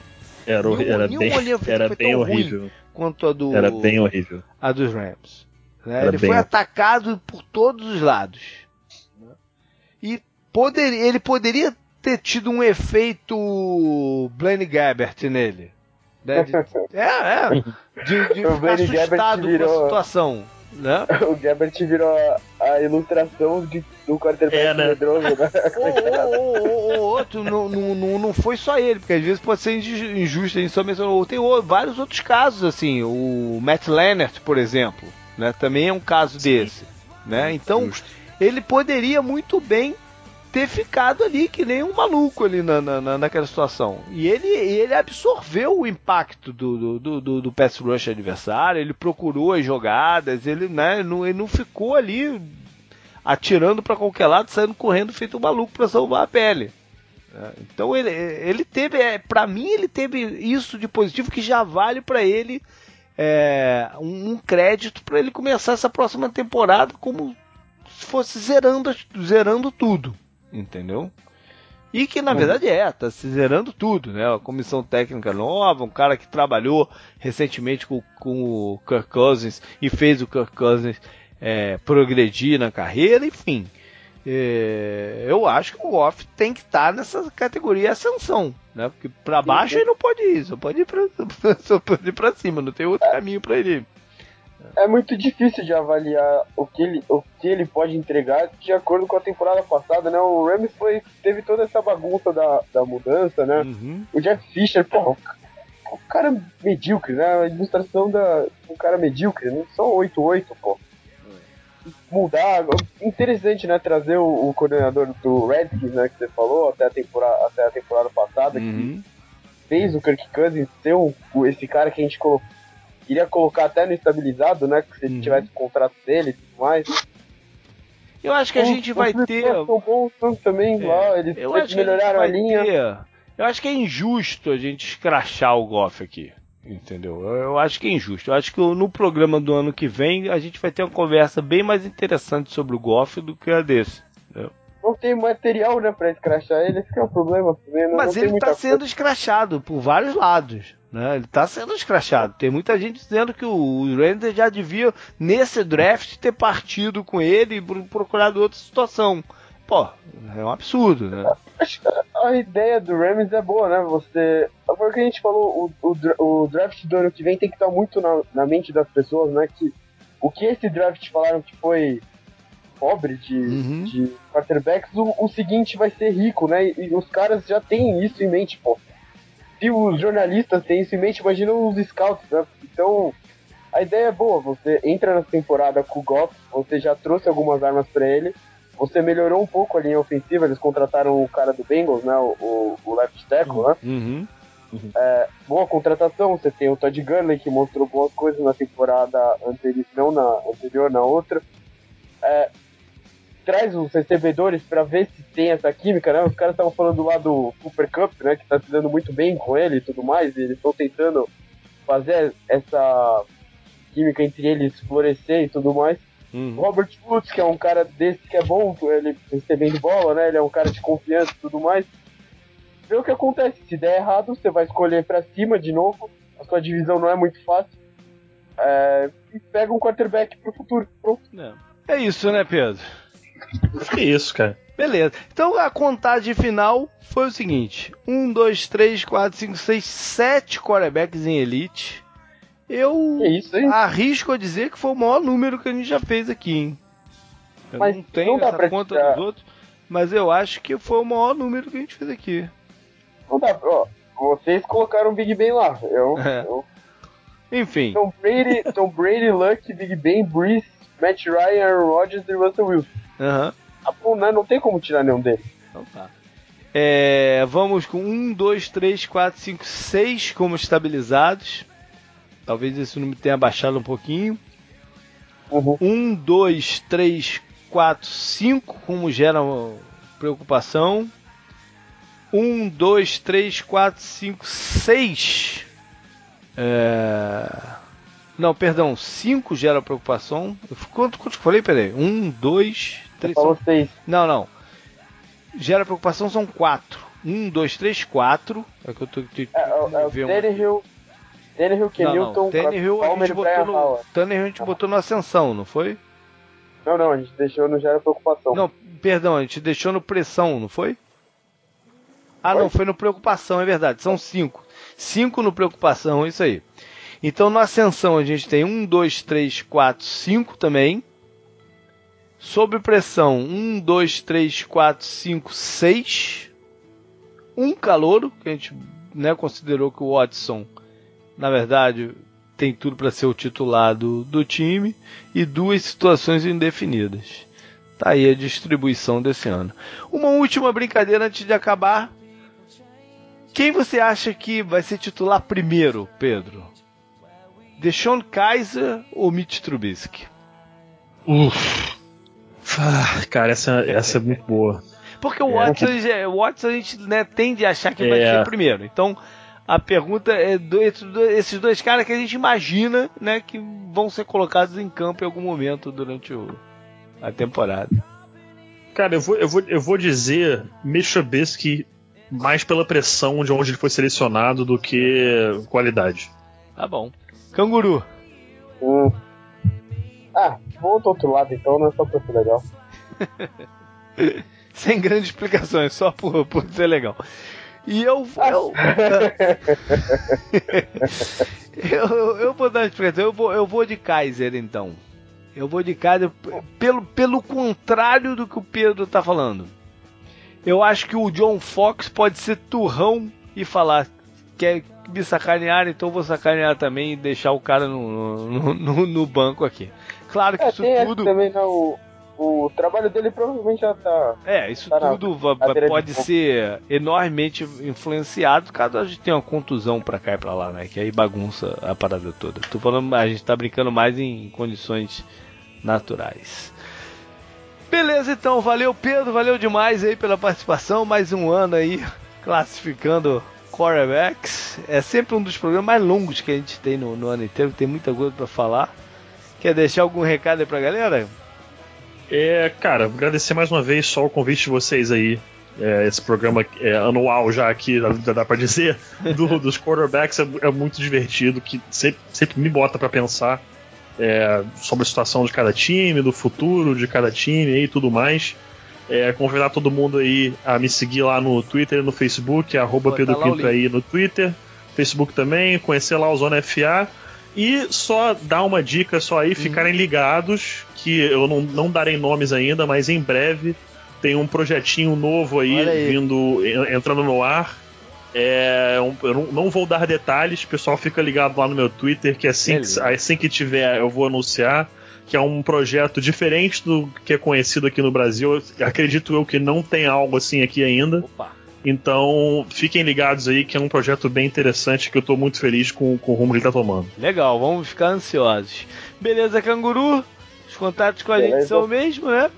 Era, era bem, era bem horrível quanto a do. Era bem horrível. A dos Rams. Né? Ele foi atacado por todos os lados. Né? E poder, ele poderia ter tido um efeito Blaine Gabbert nele. Né? De, é, é. De, de ficar assustado virou... com a situação. Né? O Gabbert virou a, a ilustração de, do quarterback é, né? medroso, né? ou, ou, ou, outro, não, não, não foi só ele, porque às vezes pode ser injusto, a gente só mencionou. Tem vários outros casos, assim, o Matt Leonard, por exemplo, né? Também é um caso Sim. desse. Né? Então, Justo. ele poderia muito bem ter ficado ali que nem um maluco ali na, na, naquela situação. E ele, ele absorveu o impacto do, do, do, do pass rush adversário, ele procurou as jogadas, ele, né, não, ele não ficou ali atirando para qualquer lado, saindo correndo feito um maluco para salvar a pele. É, então ele, ele teve, é, para mim ele teve isso de positivo que já vale para ele é, um, um crédito para ele começar essa próxima temporada como se fosse zerando, zerando tudo entendeu? E que na verdade é, tá se zerando tudo, né? A comissão técnica nova, um cara que trabalhou recentemente com, com o Kirk Cousins e fez o Kirk Cousins é, progredir na carreira, enfim. É, eu acho que o Goff tem que estar tá nessa categoria ascensão, né? Porque para baixo ele não pode ir, só pode ir para só pode ir para cima, não tem outro caminho para ele é muito difícil de avaliar o que ele, o que ele pode entregar de acordo com a temporada passada, né? O Rams foi, teve toda essa bagunça da, da mudança, né? Uhum. O Jeff Fisher, pô, o cara medíocre, né? A ilustração da um cara medíocre, não só 8-8, pô. Mudar, interessante, né? Trazer o, o, coordenador do Redskins, né? Que você falou, até a temporada, até a temporada passada, uhum. que fez o Kirk Cousins ser o, esse cara que a gente colocou Queria colocar até no estabilizado, né? Que se uhum. tivesse o contrato dele e tudo mais. Eu acho que a gente vai ter. Bom, também é, lá, eles, melhoraram a, a linha. Ter... Eu acho que é injusto a gente escrachar o Goff aqui. Entendeu? Eu acho que é injusto. Eu acho que no programa do ano que vem a gente vai ter uma conversa bem mais interessante sobre o Goff do que a desse. Entendeu? Não tem material, né, pra escrachar ele, esse é o problema. Não, Mas não ele tá sendo coisa. escrachado por vários lados. Né? Ele está sendo escrachado. Tem muita gente dizendo que o Randers já devia, nesse draft, ter partido com ele e procurado outra situação. Pô, é um absurdo, né? A ideia do Rams é boa, né? Você. Foi o que a gente falou, o, o, o draft do ano que vem tem que estar muito na, na mente das pessoas, né? Que o que esse draft falaram que foi pobre de, uhum. de quarterbacks, o, o, seguinte vai ser rico, né? E, e, os caras já têm isso em mente, pô. Se os jornalistas têm isso em mente, imagina os scouts, né? Então, a ideia é boa. Você entra na temporada com o Goff, você já trouxe algumas armas para ele, você melhorou um pouco a linha ofensiva, eles contrataram o cara do Bengals, né? O, o, left tackle, né? Uhum. Uhum. É, boa contratação, você tem o Todd Gurley que mostrou boas coisas na temporada anterior, não na anterior, na outra. É, traz os recebedores para ver se tem essa química, né? Os caras estavam falando lá do Cooper Cup, né? Que tá se dando muito bem com ele e tudo mais, e eles estão tentando fazer essa química entre eles florescer e tudo mais. Uhum. Robert Woods, que é um cara desse que é bom, ele recebendo bola, né? Ele é um cara de confiança e tudo mais vê o que acontece. Se der errado, você vai escolher para cima de novo. A sua divisão não é muito fácil. É, e pega um quarterback pro futuro. Pronto. É. é isso, né, Pedro? É isso, cara. Beleza. Então a contagem final foi o seguinte: 1, 2, 3, 4, 5, 6, 7 quarterbacks em elite. Eu é isso, arrisco a dizer que foi o maior número que a gente já fez aqui, hein? Eu mas não tenho não essa conta tirar... dos outros, mas eu acho que foi o maior número que a gente fez aqui. Não dá, ó, vocês colocaram o Big Ben lá. Eu, é. eu... Enfim. Tom Brady, Tom Brady, Luck, Big Ben, Breeze, Matt Ryan, Aaron Rodgers e Russell Wilson. Aham. Uhum. Não, não tem como tirar nenhum deles. Então tá. É, vamos com 1, 2, 3, 4, 5, 6 como estabilizados. Talvez esse número tenha baixado um pouquinho. Uhum. 1, 2, 3, 4, 5 como gera preocupação. 1, 2, 3, 4, 5, 6. Não, perdão, 5 gera preocupação. Quanto, quanto eu falei? Peraí. 1, 2, 3. Falou 6. Não, não. Gera preocupação são 4. 1, 2, 3, 4. É que eu tô. tô, tô é, é, o Tannehill. Tannehill, Kenilton, Tannehill a gente botou no, Tannehill a gente botou no Ascensão, não foi? Não, não, a gente deixou no Gera Preocupação. Não, perdão, a gente deixou no Pressão, não foi? Ah, não, foi no Preocupação, é verdade. São cinco. Cinco no Preocupação, isso aí. Então na Ascensão a gente tem um, dois, três, quatro, cinco também. Sob pressão, um, dois, três, quatro, cinco, seis. Um calouro, que a gente né, considerou que o Watson, na verdade, tem tudo para ser o titular do, do time. E duas situações indefinidas. Tá aí a distribuição desse ano. Uma última brincadeira antes de acabar. Quem você acha que vai ser titular primeiro, Pedro? Deshaun Kaiser ou Mitch Trubisky? Uff. Ah, cara, essa, essa é muito boa. Porque o é. Watson, o Watson a gente né, tende a achar que é. vai ser primeiro. Então, a pergunta é do, esses dois caras que a gente imagina né, que vão ser colocados em campo em algum momento durante o, a temporada. Cara, eu vou, eu vou, eu vou dizer Mitch Trubisky mais pela pressão de onde ele foi selecionado do que qualidade. Tá bom. Canguru. Hum. Ah, vou do outro lado então, não é só pra ser legal. Sem grandes explicações, só por, por ser legal. E eu. Eu, eu, eu vou dar uma explicação. Eu vou, eu vou de Kaiser então. Eu vou de Kaiser pelo, pelo contrário do que o Pedro tá falando. Eu acho que o John Fox pode ser turrão e falar: quer me sacanear, então vou sacanear também e deixar o cara no, no, no, no banco aqui. Claro que é, isso tudo. Também, né, o, trabalho dele provavelmente já tá. É, isso tá tudo pode ser enormemente influenciado caso a gente tenha uma contusão pra cá e pra lá, né? Que aí bagunça a parada toda. Tô falando, a gente tá brincando mais em condições naturais. Beleza, então, valeu Pedro, valeu demais aí pela participação, mais um ano aí classificando quarterbacks. É sempre um dos programas mais longos que a gente tem no, no ano inteiro, tem muita coisa para falar. Quer deixar algum recado aí pra galera? É, cara, agradecer mais uma vez só o convite de vocês aí. É, esse programa é, anual já aqui, já dá pra dizer, do, dos quarterbacks é, é, muito divertido, que sempre, sempre me bota para pensar é, sobre a situação de cada time, do futuro de cada time e tudo mais. É, convidar todo mundo aí a me seguir lá no Twitter e no Facebook, arroba Pedro Pinto aí no Twitter, Facebook também, conhecer lá o Zona FA. E só dar uma dica só aí, ficarem ligados, que eu não, não darei nomes ainda, mas em breve tem um projetinho novo aí, aí. vindo, entrando no ar. É, eu não vou dar detalhes, pessoal fica ligado lá no meu Twitter, que assim, que, assim que tiver eu vou anunciar que é um projeto diferente do que é conhecido aqui no Brasil. Acredito eu que não tem algo assim aqui ainda. Opa. Então, fiquem ligados aí que é um projeto bem interessante que eu estou muito feliz com, com o rumo que ele tá tomando. Legal, vamos ficar ansiosos. Beleza, canguru? Os contatos com a Beleza. gente são o mesmo, né?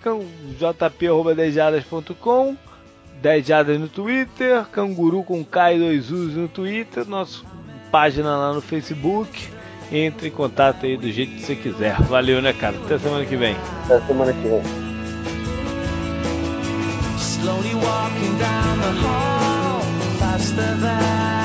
jp.dejadas.com 10 jadas no Twitter, canguru com K e 2 U's no Twitter, nossa página lá no Facebook entre em contato aí do jeito que você quiser. Valeu, né, cara? Até semana que vem. Até semana que vem. Walking down the hall, faster than